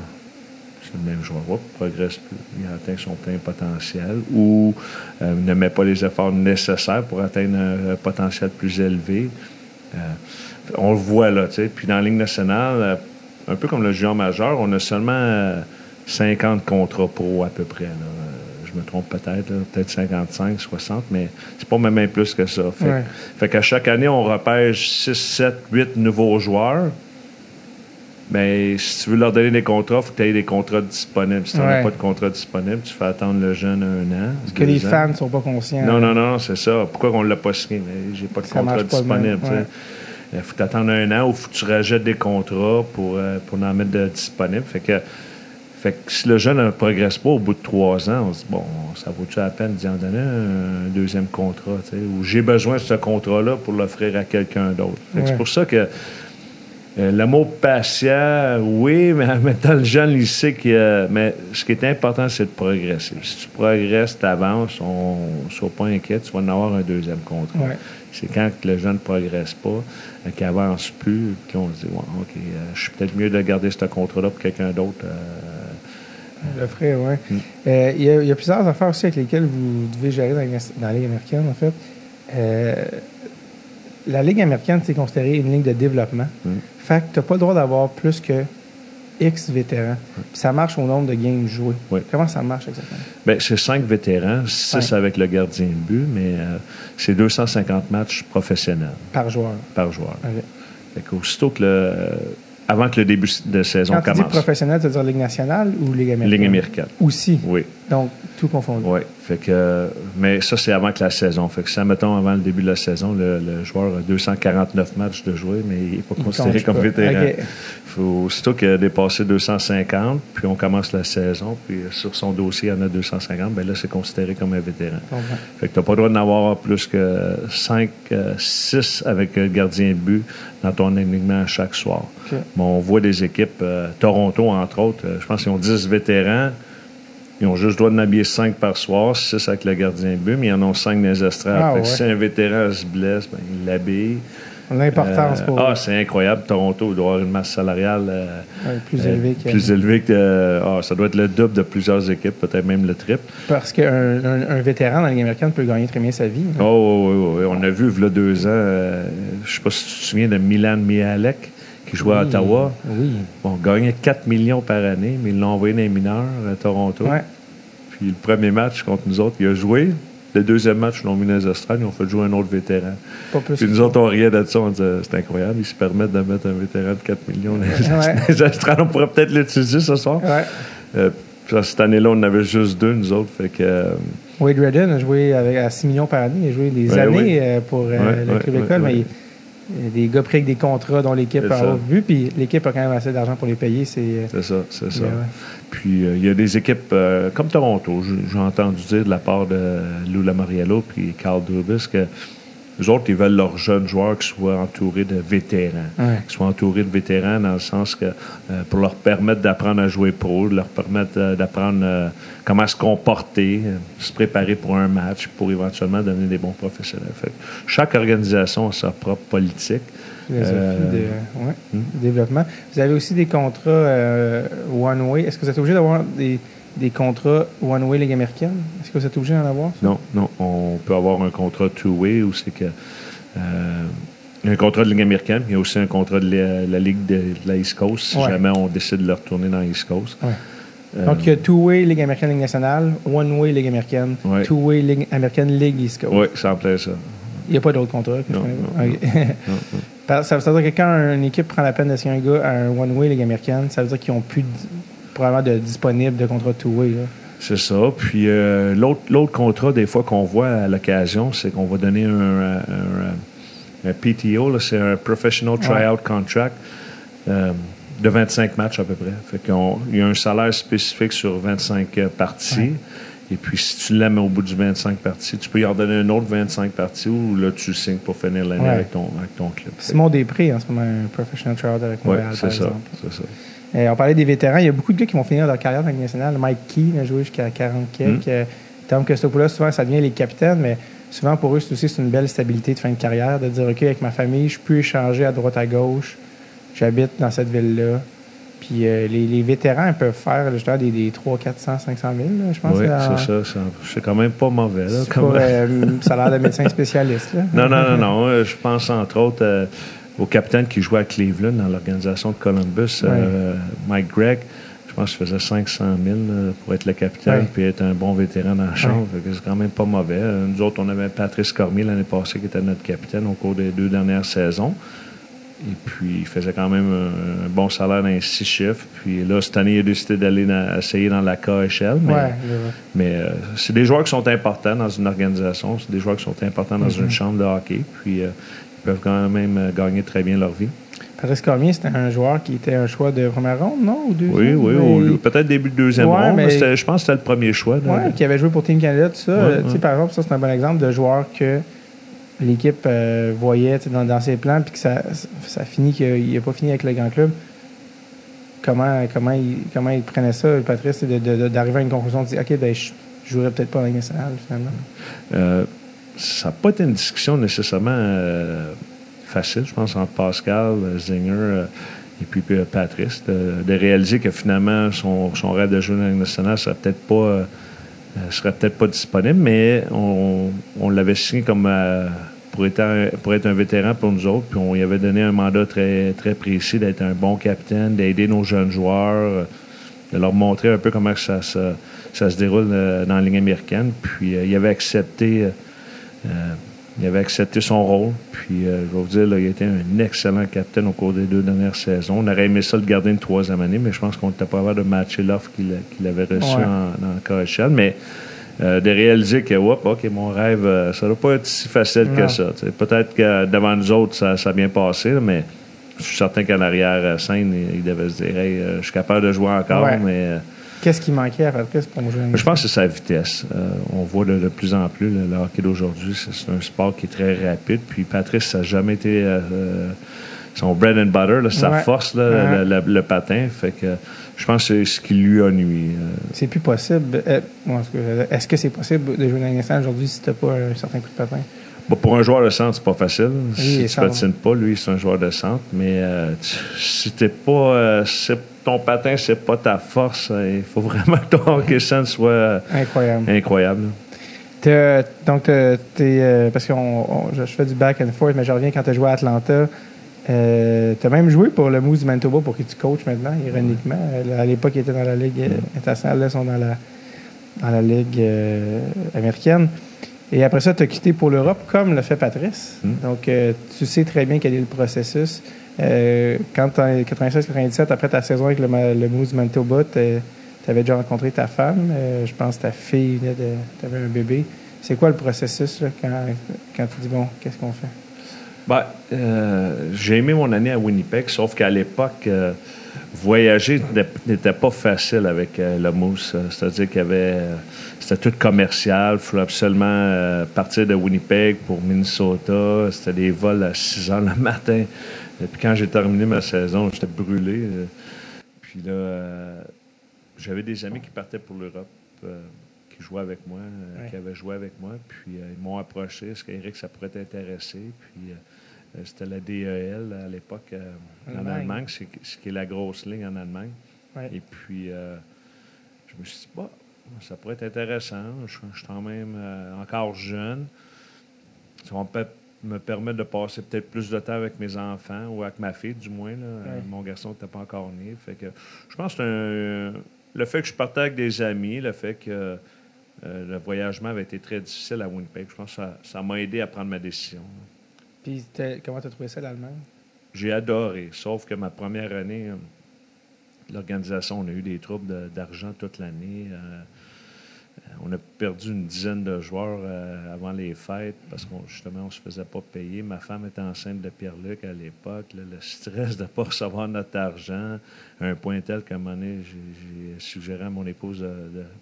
c'est le même joueur. Hop, progresse plus. Il atteint son plein potentiel ou euh, ne met pas les efforts nécessaires pour atteindre un, un potentiel plus élevé. Euh, on le voit là, tu sais. Puis dans la Ligue nationale, euh, un peu comme le junior majeur, on a seulement euh, 50 contrats pro à peu près. là. Je me trompe peut-être, peut-être 55, 60, mais c'est pas même plus que ça. Fait, Ouais. fait qu'à chaque année, on repêche 6, 7, 8 nouveaux joueurs. Mais si tu veux leur donner des contrats, il faut que tu aies des contrats disponibles. Si tu n'as Ouais. pas de contrat disponible, tu fais attendre le jeune un an. Parce que les ans. fans ne sont pas conscients. Non, non, non, c'est ça. Pourquoi on ne l'a pas signé? Mais j'ai pas de Ça contrat disponible. ouais. Il faut t'attendre un an ou faut que tu rajoutes des contrats pour, euh, pour en mettre de disponibles. Fait que, fait que si le jeune ne progresse pas au bout de trois ans, on se dit, bon, ça vaut-tu la peine d'y en donner un deuxième contrat? Ou j'ai besoin de ce contrat-là pour l'offrir à quelqu'un d'autre. Ouais. C'est pour ça que le mot patient, oui, mais en même temps, le jeune, il sait que. Mais ce qui est important, c'est de progresser. Si tu progresses, tu avances, on ne sois pas inquiet, tu vas en avoir un deuxième contrat. Ouais. C'est quand le jeune ne progresse pas, euh, qu'il avance plus, puis on se dit, ouais, OK, euh, je suis peut-être mieux de garder ce contrat-là pour quelqu'un d'autre. euh, Le ferait, oui. Mm. Euh, Il y, a- il y a plusieurs affaires aussi avec lesquelles vous devez gérer dans, la- dans la Ligue américaine, en fait. Euh, la Ligue américaine, c'est considéré une ligue de développement. Mm. Fait que tu n'as pas le droit d'avoir plus que X vétérans. Puis ça marche au nombre de games joués. Oui. Comment ça marche exactement? Ben, c'est cinq vétérans, six Cinq. avec le gardien de but, mais euh, c'est 250 matchs professionnels Par joueur. par joueur. Ok. Fait qu'aussitôt que le, euh, avant que le début de saison Quand tu dis commence. professionnel, tu veux dire Ligue nationale ou Ligue américaine? Ligue américaine. Aussi. Oui, Donc, tout confondu. oui. Fait que, euh, mais ça, c'est avant que la saison. Fait que ça, mettons, avant le début de la saison, le, le joueur a 249 matchs de jouer, mais il n'est pas considéré comme vétéran. Ok. Faut, aussitôt qu'il a dépassé 250, puis on commence la saison, puis euh, sur son dossier, il y en a 250, ben là, c'est considéré comme un vétéran. Comprends. Fait que tu n'as pas le droit d'en avoir plus que 5, 6 avec un gardien de but dans ton alignement chaque soir. Ok. Bon, on voit des équipes, euh, Toronto entre autres, euh, je pense qu'ils ont 10 vétérans. Ils ont juste le droit d'en habiller 5 par soir, 6 avec le gardien de but, mais ils en ont 5 dans les estrades. Ah, ouais. si un vétéran se blesse, ben, il l'habille. L'importance Euh, pour Ah, c'est incroyable. Toronto doit avoir une masse salariale euh, Ouais, plus euh, élevée que. plus élevée que. euh, ah, ça doit être le double de plusieurs équipes, peut-être même le triple. Parce qu'un un, un vétéran dans la Ligue américaine peut gagner très bien sa vie. hein. Oh, oui, oui, oui. On a vu, il y a deux ans, je ne sais pas si tu te souviens de Milan Mihalek, qui jouait à Oui. Ottawa. Oui. Bon, gagnait 4 millions par année, mais ils l'ont envoyé dans les mineurs à Toronto. Ouais. Puis le premier match contre nous autres, il a joué. Le deuxième match, ils l'ont mis dans les estrades, ils ont fait jouer un autre vétéran. Pas plus. Puis nous autres, on riait de ça, on disait, c'est incroyable, ils se permettent de mettre un vétéran de 4 millions dans les, Ouais. dans les estrades. On pourrait peut-être l'utiliser ce soir. Ouais. Euh, cette année-là, on en avait juste deux, nous autres. Fait que, euh, Wade Redden a joué avec, à 6 millions par année. Il a joué des Ouais, années oui. euh, pour euh, le club école, mais il- des gars pris avec des contrats dont l'équipe a vu, puis l'équipe a quand même assez d'argent pour les payer. C'est euh, ça, c'est ça. Ouais. Puis euh, il y a des équipes euh, comme Toronto, j'ai entendu dire de la part de Lou Lamoriello puis Carl Dubis que les autres, ils veulent leurs jeunes joueurs qui soient entourés de vétérans. Ouais. Qui soient entourés de vétérans dans le sens que euh, pour leur permettre d'apprendre à jouer pro, leur permettre euh, d'apprendre euh, comment se comporter, se préparer pour un match, pour éventuellement devenir des bons professionnels. Fait chaque organisation a sa propre politique. de ouais, hmm? développement. Vous avez aussi des contrats one-way. Est-ce que vous êtes obligé d'avoir des, des contrats one-way Ligue américaine? Est-ce que vous êtes obligé d'en avoir? ça? Non, non. On peut avoir un contrat two-way où c'est que. euh, un contrat de Ligue américaine, mais il y a aussi un contrat de la, la Ligue de, de la East Coast, si Ouais. jamais on décide de le retourner dans la East Coast. Ouais. Euh, Donc, il y a two-way Ligue américaine, Ligue nationale, one-way Ligue américaine, Ouais. two-way Ligue américaine, Ligue East Coast. Oui, ça en plaît, ça. Il n'y a pas d'autres contrats. que Non, non. Non, Ça veut dire que quand une équipe prend la peine d'essayer un gars à un one-way Ligue américaine, ça veut dire qu'ils n'ont plus de- probablement de disponible de contrat two-way. C'est ça. Puis euh, l'autre contrat, des fois, qu'on voit à l'occasion, c'est qu'on va donner un, un- un- un PTO, c'est un Professional Tryout Contract euh, de 25 matchs à peu près. Fait qu'on- il y a un salaire spécifique sur 25 euh, parties. Et puis, si tu l'aimes au bout du 25 parties, tu peux y en donner un autre 25 parties ou là, tu signes pour finir l'année Ouais. avec, ton, avec ton club. Simon Després, en ce moment, un professional tryout avec Oui, Montréal, c'est par ça. C'est ça. Euh, on parlait des vétérans. Il y a beaucoup de gars qui vont finir leur carrière dans Ligue nationale. Mike Key a joué jusqu'à 40 quelques. Mm. Euh, Tom Costopoulos, souvent, ça devient les capitaines, mais souvent, pour eux, c'est aussi une belle stabilité de fin de carrière, de dire, OK, avec ma famille, je peux échanger à droite, à gauche. J'habite dans cette ville-là. Puis euh, les, les vétérans ils peuvent faire justement des, des 300, 400, 500 000, là, je pense. Oui, c'est ça. ça- C'est quand même pas mauvais. là, pas euh, salaire de médecin spécialiste. Là. Non, non, non, non. Je pense entre autres euh, au capitaine qui jouait à Cleveland dans l'organisation de Columbus, euh, Mike Gregg. Je pense qu'il faisait 500 000 là, pour être le capitaine Ouais. puis être un bon vétéran dans la chambre. C'est quand même pas mauvais. Euh, Nous autres, on avait Patrice Cormier l'année passée qui était notre capitaine au cours des deux dernières saisons. Et puis, il faisait quand même un, un bon salaire dans six chiffres. Puis là, cette année, il a décidé d'aller essayer dans la KHL. Mais, Ouais, mais euh, c'est des joueurs qui sont importants dans une organisation. C'est des joueurs qui sont importants dans Mm-hmm. une chambre de hockey. Puis, euh, peuvent quand même euh, gagner très bien leur vie. Patrice Cormier, c'était un joueur qui était un choix de première ronde, non? Ou deuxième? Oui, oui. Mais- Peut-être début de deuxième Ouais, ronde. mais- je pense que c'était le premier choix. Ouais, qui avait joué pour Team Canada, tout ça. Ouais, ouais. Par exemple, ça, c'est un bon exemple de joueur que l'équipe euh, voyait dans, dans ses plans, puis que ça, ça finit qu'il n'a pas fini avec le grand club. Comment, comment, il, comment il prenait ça, Patrice, de- de- de- d'arriver à une conclusion de dire OK, ben, je jouerais peut-être pas en Ligue nationale, finalement. Euh, ça n'a pas été une discussion nécessairement euh, facile, je pense, entre Pascal, euh, Zinger euh, et puis Patrice, de, réaliser que finalement, son, rêve de jouer dans la nationale serait peut-être pas, serait peut-être pas disponible, mais on, l'avait signé comme pour, être un, vétéran pour nous autres, puis on lui avait donné un mandat très, très précis d'être un bon capitaine, d'aider nos jeunes joueurs, de leur montrer un peu comment ça, se déroule dans la ligne américaine. Puis il avait accepté, il avait accepté son rôle. Puis euh, je vais vous dire, là, il a été un excellent capitaine au cours des deux dernières saisons. On aurait aimé ça le garder une troisième année, mais je pense qu'on n'était pas capable de matcher l'offre qu'il avait reçue Ouais. en, dans le. Mais euh, de réaliser que, Oups, OK, mon rêve, euh, ça ne doit pas être si facile Non. que ça. Peut-être que devant nous autres, ça, ça a bien passé, là, mais je suis certain qu'en arrière-scène, il, il devait se dire, Hey, euh, je suis capable de jouer encore, Ouais. mais. Qu'est-ce qui manquait à Patrice pour jouer je pense que c'est sa vitesse. Euh, on voit de, de plus en plus le, le hockey d'aujourd'hui, c'est un sport qui est très rapide. Puis Patrice, ça n'a jamais été euh, euh, son bread and butter, là, sa Ouais. force, là, le, le- le patin. Fait que je pense que c'est ce qui lui a nuit. C'est plus possible. Est-ce que c'est possible de jouer dans nationale aujourd'hui si tu n'as pas un certain coup de patin? bon, pour un joueur de centre, c'est pas facile. si tu patines pas, lui, c'est un joueur de centre. Mais euh, tu- si t'es pas, euh, ton patin, c'est pas ta force, il faut vraiment que ton hockey sense soit Incroyable. incroyable. Donc, t'as- t'es, euh, parce que je, fais du back and forth, mais je reviens quand tu as joué à Atlanta. Euh, tu as même joué pour le Moose du Manitoba pour qui tu coaches maintenant, ironiquement. Euh, À l'époque, il était dans la Ligue euh, internationale, là, ils sont dans la, dans la Ligue euh, américaine. Et après ça, tu as quitté pour l'Europe, comme le fait Patrice. Mm. Donc, euh, tu sais très bien quel est le processus. Euh, quand en 96-97, après ta saison avec le, le Moose Manitoba, tu avais déjà rencontré ta femme. euh, je pense ta fille. Tu avais un bébé. C'est quoi le processus quand, tu dis, bon, qu'est-ce qu'on fait? Ben, euh, j'ai aimé mon année à Winnipeg, sauf qu'à l'époque, voyager n'était pas facile avec le Moose. C'est-à-dire qu'il y avait. c'était tout commercial. Il fallait absolument partir de Winnipeg pour Minnesota. C'était des vols à 6 heures le matin. Et puis quand j'ai terminé ma saison, j'étais brûlé. euh. Puis là, euh, j'avais des amis qui partaient pour l'Europe, euh, qui jouaient avec moi, euh, Ouais. qui avaient joué avec moi. Puis ils m'ont approché. Est-ce qu'Éric, ça pourrait t'intéresser? Puis c'était la DEL à l'époque en Allemagne. Ce qui est la grosse ligne en Allemagne. Ouais. Et puis, je me suis dit, bah, ça pourrait être intéressant. Je, je suis quand même encore jeune. Me permettre de passer peut-être plus de temps avec mes enfants ou avec ma fille, du moins. là. Ouais. Mon garçon n'était pas encore né. Fait que, je pense que un- le fait que je partais avec des amis, le fait que euh, le voyagement avait été très difficile à Winnipeg, je pense que ça- m'a aidé à prendre ma décision. Puis, comment tu as trouvé ça, l'Allemagne? J'ai adoré, sauf que ma première année, euh, l'organisation, on a eu des troubles d'argent toute l'année. Euh, on a perdu une dizaine de joueurs euh, avant les fêtes parce qu'on justement, on se faisait pas payer. Ma femme était enceinte de Pierre-Luc à l'époque. le stress de ne pas recevoir notre argent, à un point tel qu'à un moment donné, j'ai suggéré à mon épouse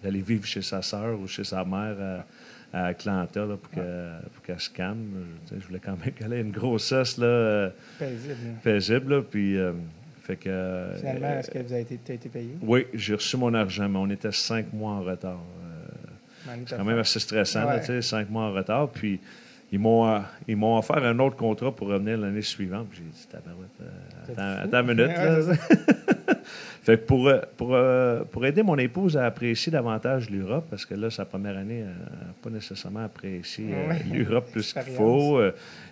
d'aller vivre chez sa sœur ou chez sa mère à, à Atlanta là, pour qu'elle pour qu'elle se calme. Je, voulais quand même qu'elle ait une grossesse là, euh, Paisible. là. paisible. là, puis, euh, fait que, euh, Finalement, est-ce que vous avez été, t'as été payé? oui, j'ai reçu mon argent, mais on était cinq mois en retard. C'est quand même assez stressant, Ouais. cinq mois en retard. Puis ils m'ont, euh, ils m'ont offert un autre contrat pour revenir l'année suivante. J'ai dit, tabarouette, euh, attends, une minute. Là. fait que pour, euh, pour, euh, pour aider mon épouse à apprécier davantage l'Europe, parce que là, sa première année, elle n'a pas nécessairement apprécié Ouais. l'Europe plus qu'il faut.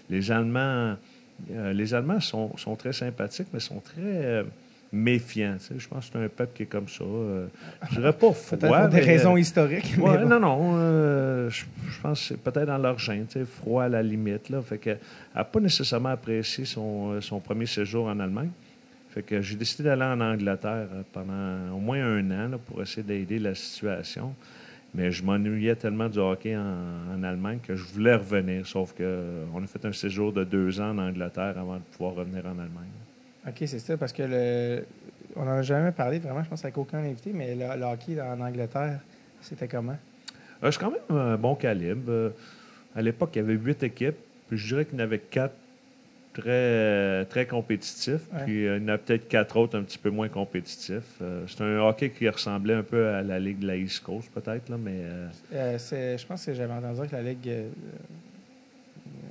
Les Allemands, les Allemands sont, sont très sympathiques, mais sont très euh, méfiants. tu sais. Je pense que c'est un peuple qui est comme ça. euh, je dirais pas froid. Peut-être des mais, raisons euh, historiques. mais Ouais, bon. non, non. euh, je, je pense que c'est peut-être dans leur gène, tu sais, froid à la limite. Là, fait que, elle n'a pas nécessairement apprécié son, euh, son premier séjour en Allemagne. Fait que j'ai décidé d'aller en Angleterre euh, pendant au moins un an là, pour essayer d'aider la situation. Mais je m'ennuyais tellement du hockey en, en Allemagne que je voulais revenir. Sauf que euh, on a fait un séjour de deux ans en Angleterre avant de pouvoir revenir en Allemagne. OK, c'est ça, parce que le... on n'en a jamais parlé vraiment, je pense, avec aucun invité, mais le, le hockey en Angleterre, c'était comment? Euh, c'est quand même un bon calibre. Euh, à l'époque, il y avait huit équipes. Puis je dirais qu'il y en avait quatre très, très compétitifs. Ouais. Puis euh, il y en a peut-être quatre autres un petit peu moins compétitifs. Euh, c'est un hockey qui ressemblait un peu à la Ligue de la East Coast, peut-être, là, mais je pense que j'avais entendu dire que la Ligue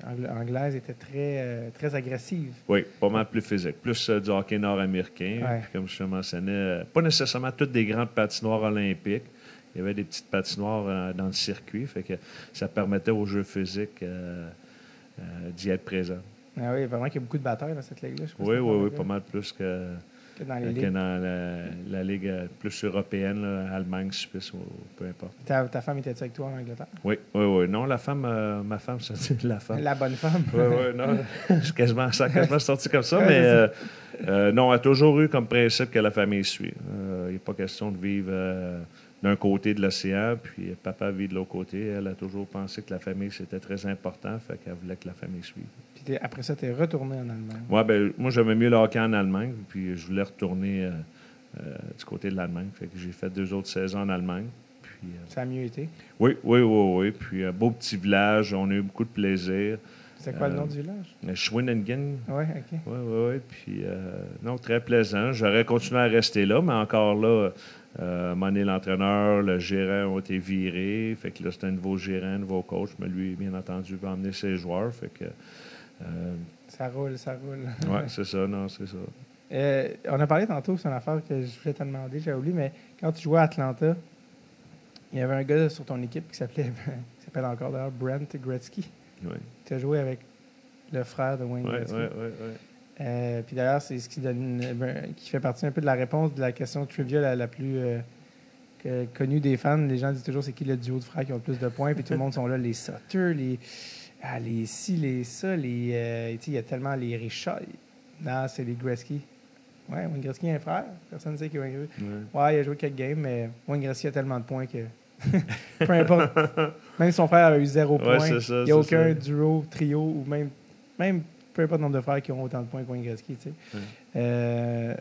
anglaise était très, euh, très agressive. oui, pas mal plus physique. Plus euh, du hockey nord-américain. Ouais. Comme je te mentionnais, euh, pas nécessairement toutes des grandes patinoires olympiques. Il y avait des petites patinoires dans le circuit. Fait que ça permettait aux jeux physiques d'y être présents. Ah oui, vraiment qu'il y a beaucoup de batailles dans cette ligue-là. Oui, oui, oui, pas mal plus que, Que dans les que ligues. dans la, la ligue euh, plus européenne, là, Allemagne, Suisse, ou, peu importe. Ta, ta femme était avec toi en Angleterre? Oui, oui, oui. Non, la femme, euh, ma femme, dit la femme. La bonne femme. Oui, oui, non. C'est quasiment, ça a quasiment sorti comme ça, mais c'est euh, euh, non, elle a toujours eu comme principe que la famille suit. Il n'est pas question de vivre d'un côté de l'océan, puis papa vit de l'autre côté. Elle a toujours pensé que la famille, c'était très important, fait qu'elle voulait que la famille suive. Après ça, tu es retourné en Allemagne. Ouais, ben, moi, j'aimais mieux le hockey en Allemagne, puis je voulais retourner euh, euh, du côté de l'Allemagne. Fait que j'ai fait deux autres saisons en Allemagne. Puis, euh, Ça a mieux été? oui, oui, oui, oui. Puis un beau petit village, on a eu beaucoup de plaisir. C'est quoi le nom du village? Schwinningen, Oui, OK. oui, oui, oui. Puis, non, très plaisant. J'aurais continué à rester là, mais encore là, euh, donné, l'entraîneur, le gérant ont été virés. Fait que là, c'était un nouveau gérant, un nouveau coach. Mais lui, bien entendu, va emmener ses joueurs. Fait que, Ça roule, ça roule. ouais, c'est ça, non, c'est ça. Euh, on a parlé tantôt, c'est une affaire que je voulais te demander, j'ai oublié, mais quand tu jouais à Atlanta, il y avait un gars sur ton équipe qui s'appelait, qui s'appelle encore d'ailleurs Brent Gretzky. Oui, Tu as joué avec le frère de Wayne oui, oui, Gretzky. oui. oui. Euh, puis d'ailleurs, c'est ce qui donne, ben, qui fait partie un peu de la réponse de la question trivia la, la plus euh, que- connue des fans. Les gens disent toujours c'est qui le duo de frères qui ont le plus de points, puis tout le monde sont là, les Sutter, les, ah, les ci, les ça, les, euh, il y a tellement les Richard. Non, c'est les Gretzky. Ouais, Wayne Gretzky a un frère. Personne ne sait qui est Wayne Gretzky. Ouais. Ouais, il a joué quelques games, mais Wayne Gretzky a tellement de points que. Peu importe. Même si son frère a eu zéro point, ça, il n'y a aucun ça. duo, trio, ou même, même peu importe le nombre de frères qui ont autant de points que Wayne Gretzky. Tu sais. Ouais. Euh,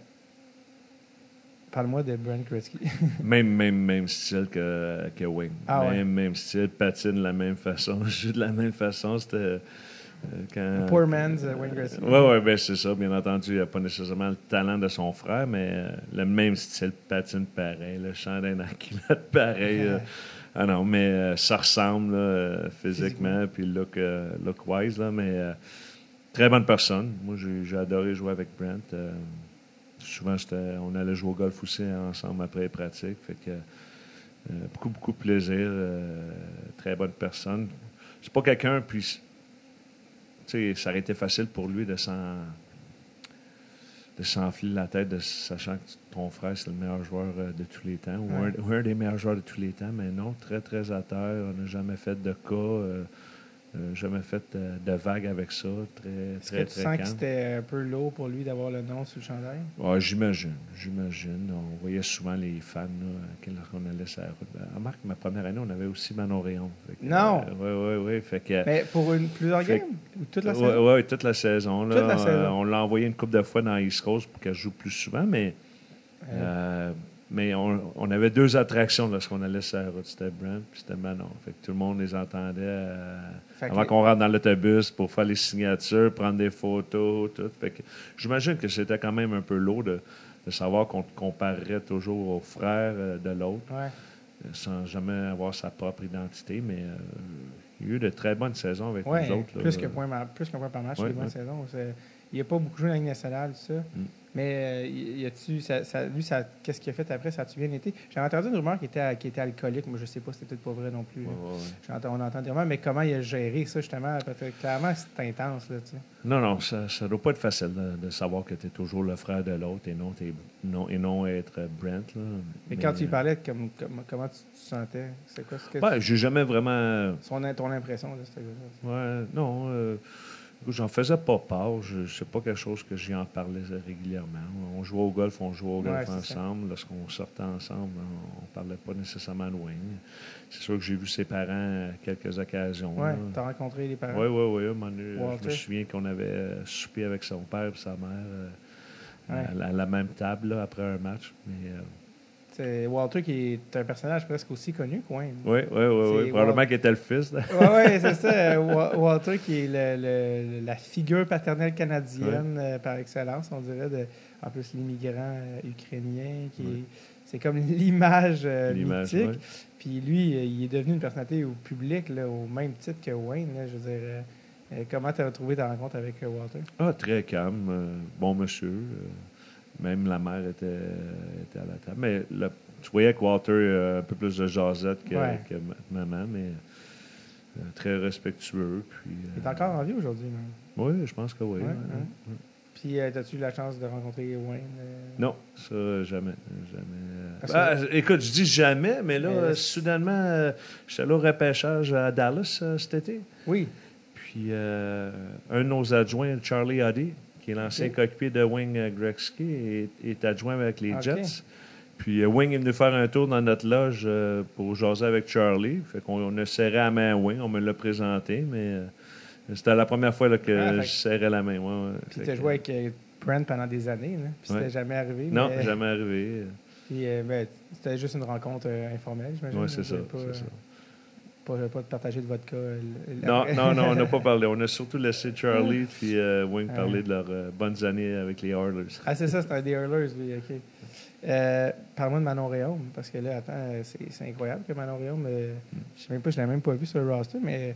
Parle-moi de Brent Gretzky. Même, même, même style que, que Wayne. Ah même, ouais. même style, patine de la même façon, joue de la même façon. C'était euh, quand. Poor man's euh, Wayne Gretzky. Oui, oui, ben c'est ça. Bien entendu, il n'a pas nécessairement le talent de son frère, mais euh, le même style patine pareil, le dans la culotte pareil. euh. ah non, mais euh, ça ressemble là, physiquement, puis look, euh, look wise, là, mais très bonne personne. Moi, j'ai j'ai adoré jouer avec Brent. Souvent, on allait jouer au golf aussi ensemble après les pratiques. Fait que, euh, beaucoup, beaucoup de plaisir. euh, très bonne personne. C'est pas quelqu'un, puis tu sais, ça aurait été facile pour lui de s'en de s'enfler la tête de sachant que ton frère c'est le meilleur joueur euh, de tous les temps ou, un, ou un des meilleurs joueurs de tous les temps mais non très très à terre on n'a jamais fait de cas euh, jamais fait euh, de vagues avec ça très Est-ce très que tu très sens que c'était un peu lourd pour lui d'avoir le nom sur le chandail? J'imagine, j'imagine. On voyait souvent les fans là, quand on allait sur la route. Ben, remarque, ma première année, on avait aussi Manon que, Non! euh, oui, oui, oui. Fait que, Mais pour une, plusieurs Fait- games? Ou toute la Ouais, saison? ouais, toute la saison. Là, Toute la saison. Euh, on l'a envoyé une couple de fois dans East Coast pour qu'elle joue plus souvent, mais, euh, mais on, on avait deux attractions lorsqu'on allait sur la route. C'était Brent puis c'était Manon. Fait que tout le monde les entendait euh, avant les- qu'on rentre dans l'autobus pour faire les signatures, prendre des photos, tout. Fait que j'imagine que c'était quand même un peu lourd de, de savoir qu'on te comparerait toujours au frère euh, de l'autre Ouais. euh, sans jamais avoir sa propre identité, mais euh, Il y a eu de très bonnes saisons avec Ouais, nous autres. plus que point plus qu'un point par match, Ouais, les bonnes saisons. Il n'a pas beaucoup joué dans la Ligue nationale, tout ça. Mm. Mais euh, y a-tu, ça, ça- lui, ça, qu'est-ce qu'il a fait après? Ça a-tu bien été? J'avais entendu une rumeur qu'il était, qu'il était alcoolique. Moi, je sais pas, c'était peut-être pas vrai non plus. Ouais, là. ouais, ouais. J'entends- on entend des rumeurs, mais comment il a géré ça, justement? Parce que clairement, c'est intense, là, tu sais. Non, non, ça ne doit pas être facile de, de savoir que tu es toujours le frère de l'autre et non, t'es- non, et non être Brent. Là. Mais, quand tu y parlais, comme, comme- comment tu te sentais? C'est quoi ce que Ouais, j'ai jamais vraiment. son, ton impression ce gars-là? Ouais, non. euh, j'en faisais pas part. Je, sais pas quelque chose que j'y en parlais régulièrement. On jouait au golf, on jouait au golf Ouais, c'est ensemble. Lorsqu'on sortait ensemble, on, parlait pas nécessairement de Wayne. C'est sûr que j'ai vu ses parents à quelques occasions. Ouais, là. t'as rencontré les parents? Oui, oui, oui. Je me souviens qu'on avait euh, soupé avec son père et sa mère euh, Ouais. à, la, à la même table là, après un match. Mais, euh, C'est Walter qui est un personnage presque aussi connu que Wayne. oui, oui, oui, oui. Probablement Wal- qu'il était le fils. Oui, ouais, c'est ça. Wa- Walter, qui est le- le- la figure paternelle canadienne euh, par excellence, on dirait. De, en plus, l'immigrant euh, ukrainien, qui Ouais. est- c'est comme l'image euh, mythique. ouais. Puis lui, euh, il est devenu une personnalité au public, là, au même titre que Wayne. là, je veux dire, comment tu as trouvé ta rencontre avec Walter? Ah, très calme, bon monsieur. Euh, même la mère était, était à la table. Mais le- tu voyais que Walter a un peu plus de jasette que, Ouais. que ma- maman, mais euh, très respectueux. Puis, Il est euh, encore en vie aujourd'hui. même. Oui, je pense que oui. Ouais. Puis, euh, as-tu eu la chance de rencontrer Wayne? euh? Non, ça, jamais. jamais. euh. Ah, écoute, je dis jamais, mais là, Mais- euh, soudainement, euh, j'étais allé au repêchage à Dallas euh, cet été. Oui. Puis euh, un de nos adjoints, Charlie Huddy, qui est l'ancien Ok. coéquipier de Wing euh, Gretzky, est, est adjoint avec les. Jets. Puis euh, Wing est venu faire un tour dans notre loge euh, pour jaser avec Charlie. Fait qu'on on a serré la main à Wing, on me l'a présenté, mais euh, c'était la première fois là, que Ah, je serrais la main. ouais. Puis, tu as joué avec euh, Brent pendant des années. Là, puis, c'était Ouais. jamais arrivé. Non, mais- jamais arrivé. Puis, ben, c'était juste une rencontre informelle, j'imagine. Oui, c'est ça. Pas. Pas, partager de euh, l- Non, non, non, on n'a pas parlé. On a surtout laissé Charlie puis euh, Wing Ouais. parler de leurs euh, bonnes années avec les Oilers. Ah, c'est ça, c'est un des Hurlers, lui, OK. Euh, Parle-moi de Manon Réaume, parce que là, attends, euh, c'est incroyable que Manon Réaume, je sais même pas, je l'ai même pas vu sur le roster, mais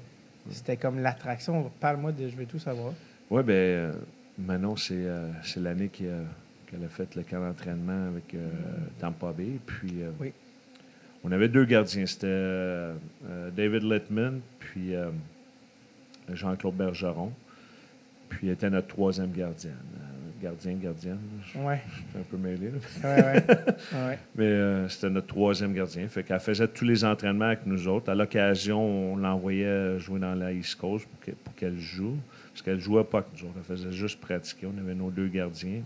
c'était comme l'attraction. Parle-moi de Je veux tout savoir. Oui, bien, Manon, c'est l'année a- qu'elle a fait le camp d'entraînement avec Tampa Bay. Puis, Oui. On avait deux gardiens. C'était euh, euh, David Littman, puis euh, Jean-Claude Bergeron. Puis, elle était notre troisième gardienne. Euh, gardien, gardienne. Je suis Ouais, un peu mêlé. là. ouais, ouais. ouais. Mais euh, c'était notre troisième gardien. Fait qu'elle faisait tous les entraînements avec nous autres. À l'occasion, on l'envoyait jouer dans la East Coast pour que- qu'elle joue. Parce qu'elle jouait pas avec nous autres. Elle faisait juste pratiquer. On avait nos deux gardiens.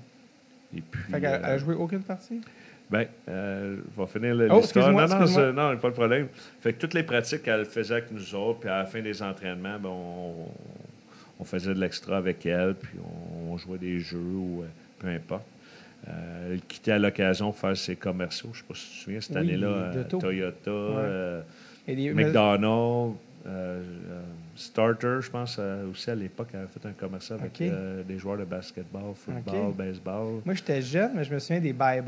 Et puis. Fait qu'elle elle a joué aucune partie? Ben, euh, je vais finir Oh, l'histoire. non, non, non, pas de problème. Fait que toutes les pratiques qu'elle faisait avec nous autres, puis à la fin des entraînements, ben, on, on faisait de l'extra avec elle, puis on, on jouait des jeux ou euh, peu importe. Euh, elle quittait à l'occasion pour faire ses commerciaux. Je ne sais pas si tu te souviens, cette Oui, année-là, euh. Toyota, euh, les- McDonald's, Starter, je pense, aussi à l'époque, elle avait fait un commercial avec des joueurs de basketball, football, baseball. Moi, j'étais jeune, mais je me souviens des Bye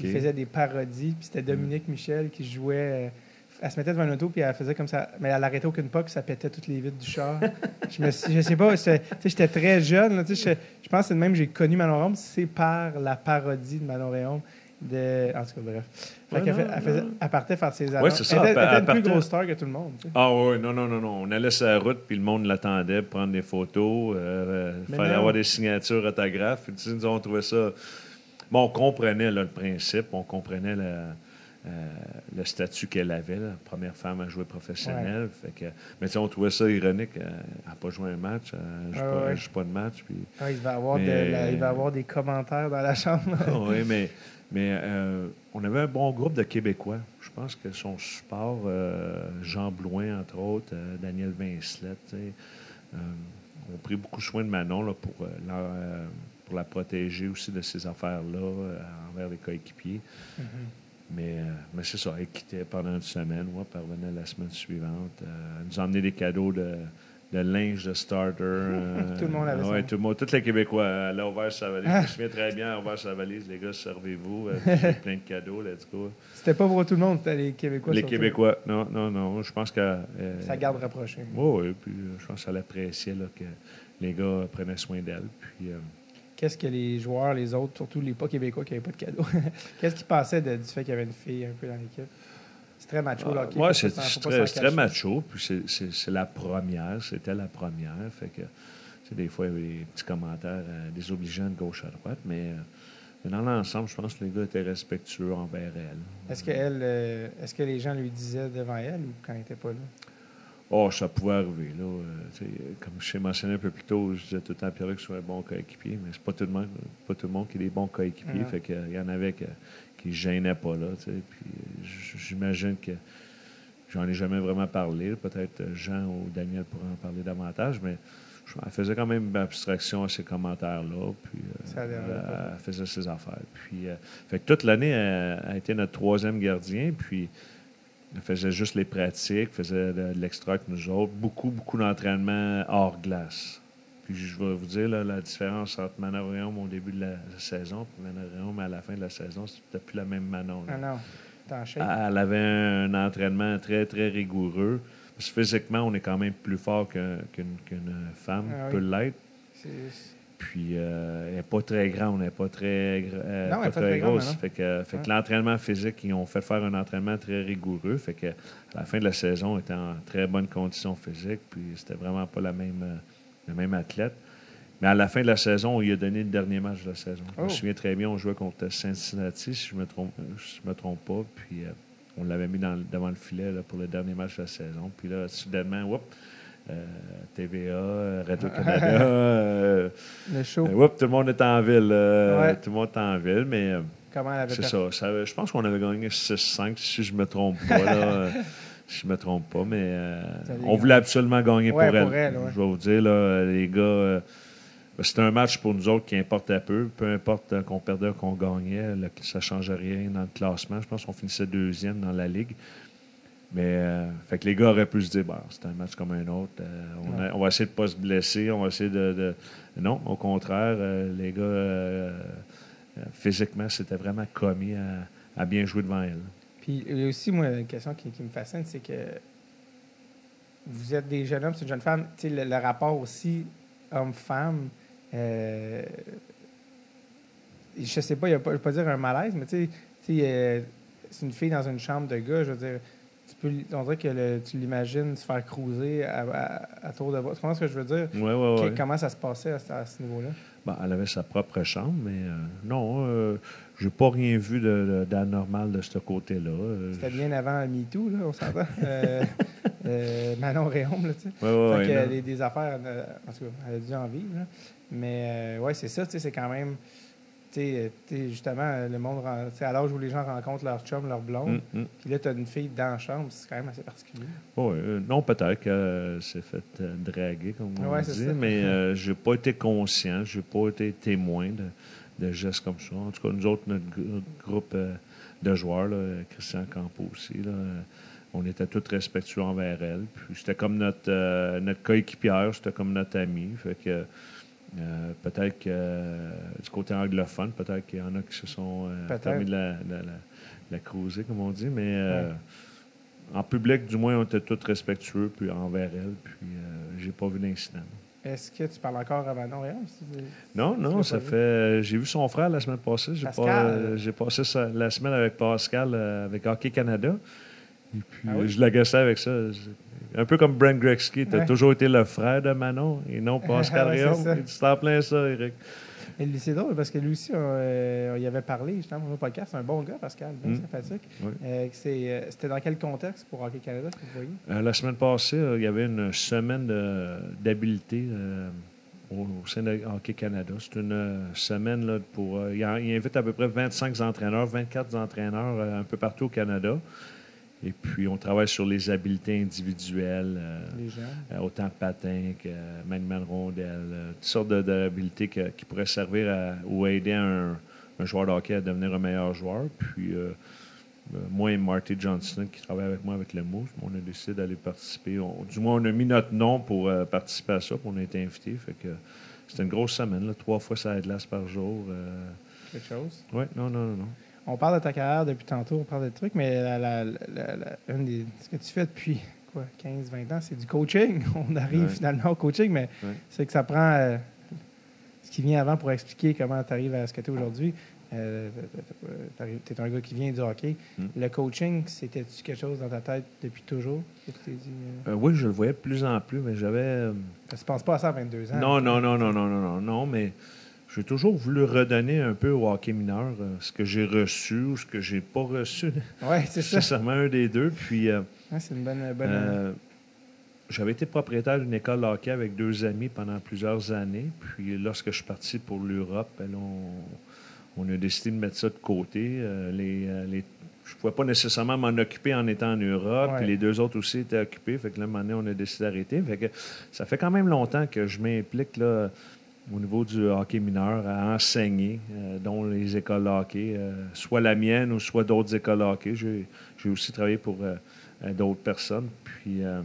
Il faisait des parodies, puis c'était Dominique Michel qui jouait. euh, elle se mettait devant un auto, puis elle faisait comme ça. Mais elle arrêtait aucune pas, puis ça pétait toutes les vitres du char. je, me suis- je sais pas, j'étais très jeune. là, Je, je pense que même j'ai connu Manon Réaume, c'est par la parodie de Manon Réaume. De... En tout cas, bref. Ouais, non, elle, faisait, elle partait faire ses annonces. c'est ça, Elle était, elle- une plus grosse star que tout le monde. tu sais. Ah oui, non, non, non, non. On allait sur la route, puis le monde l'attendait pour prendre des photos. Euh, Il Mais fallait non. avoir des signatures autographes. Puis, tu sais, nous, on trouvait ça... Bon, on comprenait là, le principe, on comprenait euh, le statut qu'elle avait, la première femme à jouer professionnelle. Fait que, mais on trouvait ça ironique. euh, Elle n'a pas joué un match, elle ne joue, Ouais, pas- ouais. elle joue pas de match. Puis, Ah, il, va avoir de Mais- la- il va avoir des commentaires dans la chambre. oui, mais, mais euh, on avait un bon groupe de Québécois. Je pense que son support, euh, Jean Blouin, entre autres, euh, Daniel Vincelette, euh, ont pris beaucoup soin de Manon là, pour, euh, euh, pour la protéger aussi de ces affaires-là euh, envers les coéquipiers. Mais, euh, mais c'est ça, elle quittait pendant une semaine, puis elle revenait la semaine suivante. Euh, elle nous a emmené des cadeaux de, de linge de starter. Tout le monde avait ouais, ça. tout le monde, tous les Québécois. Elle a ouvert sa valise. Je me souviens très bien, elle a ouvert sa valise. Les gars, servez-vous. plein de cadeaux, let's go. C'était pas pour tout le monde, c'était les Québécois. les surtout. Québécois, non, non, non. Je pense que. euh, Ça garde rapproché. Oui, oui. Puis je pense qu'elle appréciait là, que les gars prenaient soin d'elle. Puis. euh, Qu'est-ce que les joueurs, les autres, surtout les pas québécois qui n'avaient pas de cadeaux, qu'est-ce qu'ils pensaient de- du fait qu'il y avait une fille un peu dans l'équipe? C'est très macho, là. Oui, c'est c'est très, c'est très macho. Puis c'est- la première. C'était la première. Fait que, des fois, il y avait des petits commentaires euh, désobligeants de gauche à droite. Mais, euh, mais dans l'ensemble, je pense que les gars étaient respectueux envers elle. Est-ce que, elle, euh, est-ce que les gens lui disaient devant elle ou quand elle n'était pas là? Oh, ça pouvait arriver. Là, Euh, sais, comme je t'ai mentionné un peu plus tôt, je disais tout le temps à Pierre que je suis un bon coéquipier, mais c'est pas tout le monde, pas tout le monde qui est des bons coéquipiers. Non. Fait que, il y en avait que- qui ne gênaient pas là. Puis j'imagine que j'en ai jamais vraiment parlé. Peut-être euh, Jean ou Daniel pourraient en parler davantage, mais elle faisait quand même abstraction à ces commentaires-là. Puis euh, Ça a l'air elle, elle faisait ses affaires. Puis, euh, fait que toute l'année, elle, elle a été notre troisième gardien. Puis faisait juste les pratiques, faisait de, de l'extra avec nous autres. Beaucoup, beaucoup d'entraînement hors glace. Puis je vais vous dire là, la différence entre Manon au début de la saison et Manon à la fin de la saison, c'était plus la même Manon. là. Ah non. Elle avait un entraînement très, très rigoureux. Parce que physiquement, on est quand même plus fort qu'un- qu'une qu'une femme Ah oui. peut l'être. Puis euh, elle n'est pas très grande, elle n'est pas très, euh, Non, pas très grosse. Fait que, fait que Ouais. l'entraînement physique, ils ont fait faire un entraînement très rigoureux. Fait que à la fin de la saison, elle était en très bonne condition physique. Puis c'était vraiment pas la même, euh, le même athlète. Mais à la fin de la saison, on lui a donné le dernier match de la saison. Je Oh. me souviens très bien, on jouait contre Cincinnati, si je ne me, trompe, je me trompe pas. Puis euh, on l'avait mis dans devant le filet là, pour le dernier match de la saison. Puis là, soudainement, euh, TVA, euh, Radio-Canada. euh, Le show, euh, tout le monde est en ville. euh, Ouais. Tout le monde est en ville, mais euh, comment elle avait c'est ça. Ça- Je pense qu'on avait gagné 6-5, si je me trompe pas. là, euh, si je me trompe pas, mais euh, on voulait absolument gagner Ouais, pour elle. pour elle, ouais. Je vais vous dire, là, les gars, euh, c'était un match pour nous autres qui importait peu. Peu importe euh, qu'on perdait ou qu'on gagnait, ça ne changeait rien dans le classement. Je pense qu'on finissait deuxième dans la ligue. Mais euh, fait que les gars auraient pu se dire, Bah, c'est un match comme un autre. euh, on, a- on va essayer de ne pas se blesser. On va essayer de. de- Non, au contraire, euh, les gars, euh, physiquement, c'était vraiment commis à, à bien jouer devant elle. Puis il y a aussi, moi, une question qui, qui me fascine, c'est que vous êtes des jeunes hommes, c'est une jeune femme. Tu sais, le, le rapport aussi homme-femme, je sais pas, il y a pas, je pas dire un malaise, mais tu sais, euh, c'est une fille dans une chambre de gars, je veux dire, peux, on dirait que le- tu l'imagines se faire cruiser à, à- à tour de bras. Tu comprends ce que je veux dire? Comment ça se passait à, ce- à ce niveau-là? Bon, elle avait sa propre chambre, mais euh, non, euh, j'ai pas rien vu de- de- d'anormal de, ce côté-là. Euh, C'était bien avant MeToo, là, on s'entend. Euh, Manon Réaume, là, tu sais. Ouais, ouais, ouais, que des, des affaires, en tout cas, elle a dû en vivre. là. Mais ouais, c'est ça, tu sais, c'est quand même, euh, sais, justement, euh, le monde, sais, à l'âge où les gens rencontrent leur chum, leur blonde, Hum, hum. puis là, tu as une fille dans la chambre, c'est quand même assez particulier. Euh, non, peut-être qu'elle s'est fait euh, draguer, comme on Ouais, dit, c'est ça. mais euh, j'ai pas été conscient, j'ai pas été témoin de, de gestes comme ça. En tout cas, nous autres, notre, gr- notre groupe euh, de joueurs, là, Christian Campo aussi, là, euh, on était tous respectueux envers elle. Puis c'était comme notre, euh, notre coéquipière, c'était comme notre ami. Fait que euh, peut-être que euh, du côté anglophone, peut-être qu'il y en a qui se sont euh, permis de la, la, la cruiser, comme on dit, mais euh, en public, du moins, on était tous respectueux puis envers elle, puis j'ai pas vu d'incident. Est-ce que tu parles encore à Manon tu- Non, non, ça fait. J'ai vu son frère la semaine passée. J'ai pas- J'ai passé ça- la semaine avec Pascal, avec Hockey Canada. Et puis, Ah oui? je l'agaçais avec ça. Un peu comme Brent Gretzky. Tu as Ouais. toujours été le frère de Manon et non Pascal Ouais. Tu t'en plein ça, Eric. C'est drôle parce que lui aussi, on, euh, on y avait parlé justement pour podcast. C'est un bon gars, Pascal, bien Mm. sympathique. Oui. Euh, euh, c'était dans quel contexte pour Hockey Canada que vous voyez? Euh, la semaine passée, il y avait une semaine d'habileté au, au sein de Hockey Canada. C'est une semaine là, pour. il, invite à peu près 25 entraîneurs, 24 entraîneurs un peu partout au Canada. Et puis, on travaille sur les habiletés individuelles. euh, euh, autant patin que maniement de rondelle, euh, toutes sortes de- d'habiletés qui pourraient servir à- ou aider un, un joueur de hockey à devenir un meilleur joueur. Puis, euh, moi et Marty Johnston, qui travaille avec moi avec le Moose, on a décidé d'aller participer. On- du moins, on a mis notre nom pour euh, participer à ça, puis on a été invités. Fait que c'était une grosse semaine, là, trois fois ça glace par jour. Quelque chose? oui, non, non, non, non. On parle de ta carrière depuis tantôt, on parle de trucs, mais la, la- la- la- une des, ce que tu fais depuis quoi, 15, 20 ans, c'est du coaching. On arrive Ouais. finalement au coaching, mais Ouais. c'est que ça prend euh, ce qui vient avant pour expliquer comment tu arrives à ce que tu es aujourd'hui. Euh, tu es un gars qui vient du hockey. Mm. Le coaching, c'était-tu quelque chose dans ta tête depuis toujours? Que tu t'es dit, euh, Euh, oui, je le voyais de plus en plus, mais j'avais. tu penses pas à ça à 22 ans. Non, non, non, non, non, non, non, non, mais j'ai toujours voulu redonner un peu au hockey mineur euh, ce que j'ai reçu ou ce que j'ai pas reçu. Oui, c'est ça. Nécessairement un des deux. Puis euh, Ouais, c'est une bonne. bonne euh, j'avais été propriétaire d'une école de hockey avec deux amis pendant plusieurs années. Puis lorsque je suis parti pour l'Europe, ben on, on a décidé de mettre ça de côté. Les, les- je ne pouvais pas nécessairement m'en occuper en étant en Europe. Puis les deux autres aussi étaient occupés. Fait que là, un moment donné, on a décidé d'arrêter. Fait que ça fait quand même longtemps que je m'implique là, au niveau du hockey mineur à enseigner, euh, dont les écoles de hockey, euh, soit la mienne ou soit d'autres écoles de hockey. J'ai aussi travaillé pour euh, d'autres personnes. Puis euh,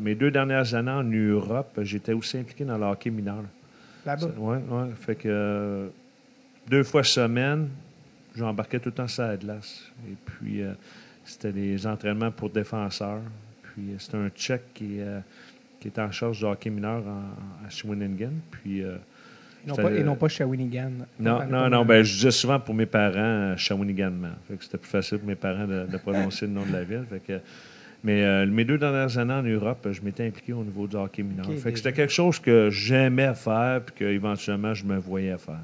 mes deux dernières années en Europe, j'étais aussi impliqué dans le hockey mineur. Là-bas? Oui, oui. Fait que deux fois semaine, j'embarquais tout le temps sur la glace. Et puis, c'était des entraînements pour défenseurs. Puis, c'était un Tchèque qui, qui était en charge du hockey mineur en- à Shawinigan. Puis, euh, Et non, c'était- pas, et non pas Shawinigan. non, non, non. Ben, je disais souvent pour mes parents, euh, Shawinigan c'était plus facile pour mes parents de, de prononcer le nom de la ville. Fait que, mais euh, mes deux dernières années en Europe, je m'étais impliqué au niveau du hockey mineur. Fait que c'était quelque chose que j'aimais faire puis qu'éventuellement, je me voyais faire.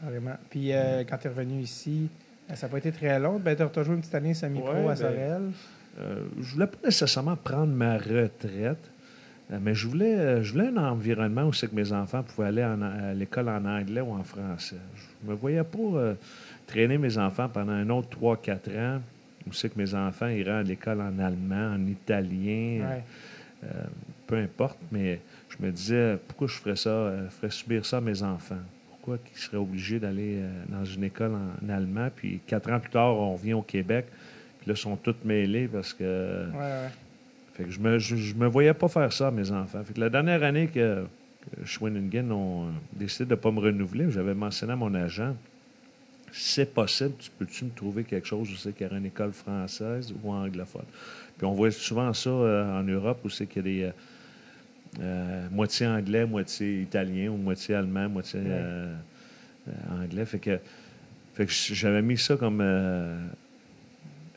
Carrément. Puis euh, quand tu es revenu ici, ça n'a pas été très long. Ben, tu as joué une petite année semi-pro Ouais, à ben, Sorel. Euh, je voulais pas nécessairement prendre ma retraite, mais je voulais, euh, je voulais un environnement où c'est que mes enfants pouvaient aller en- à l'école en anglais ou en français. Je me voyais pas euh, traîner mes enfants pendant un autre 3-4 ans où c'est que mes enfants iraient à l'école en allemand, en italien, Ouais. euh, peu importe, mais je me disais, pourquoi je ferais ça, euh, ferais subir ça à mes enfants? Pourquoi qu'ils seraient obligés d'aller euh, dans une école en, en allemand, puis quatre ans plus tard, on revient au Québec, puis là, ils sont tous mêlés parce que... Ouais, ouais. Fait que je me, je, je me voyais pas faire ça à mes enfants. Fait que la dernière année que, que Shawinigan ont euh, décidé de ne pas me renouveler, j'avais mentionné à mon agent, c'est possible, tu peux-tu me trouver quelque chose où c'est qu'il y aurait une école française ou anglophone? Puis on voit souvent ça euh, en Europe où c'est qu'il y a des... euh, moitié anglais, moitié italien ou moitié allemand, moitié euh, anglais. Fait que, fait que j'avais mis ça comme...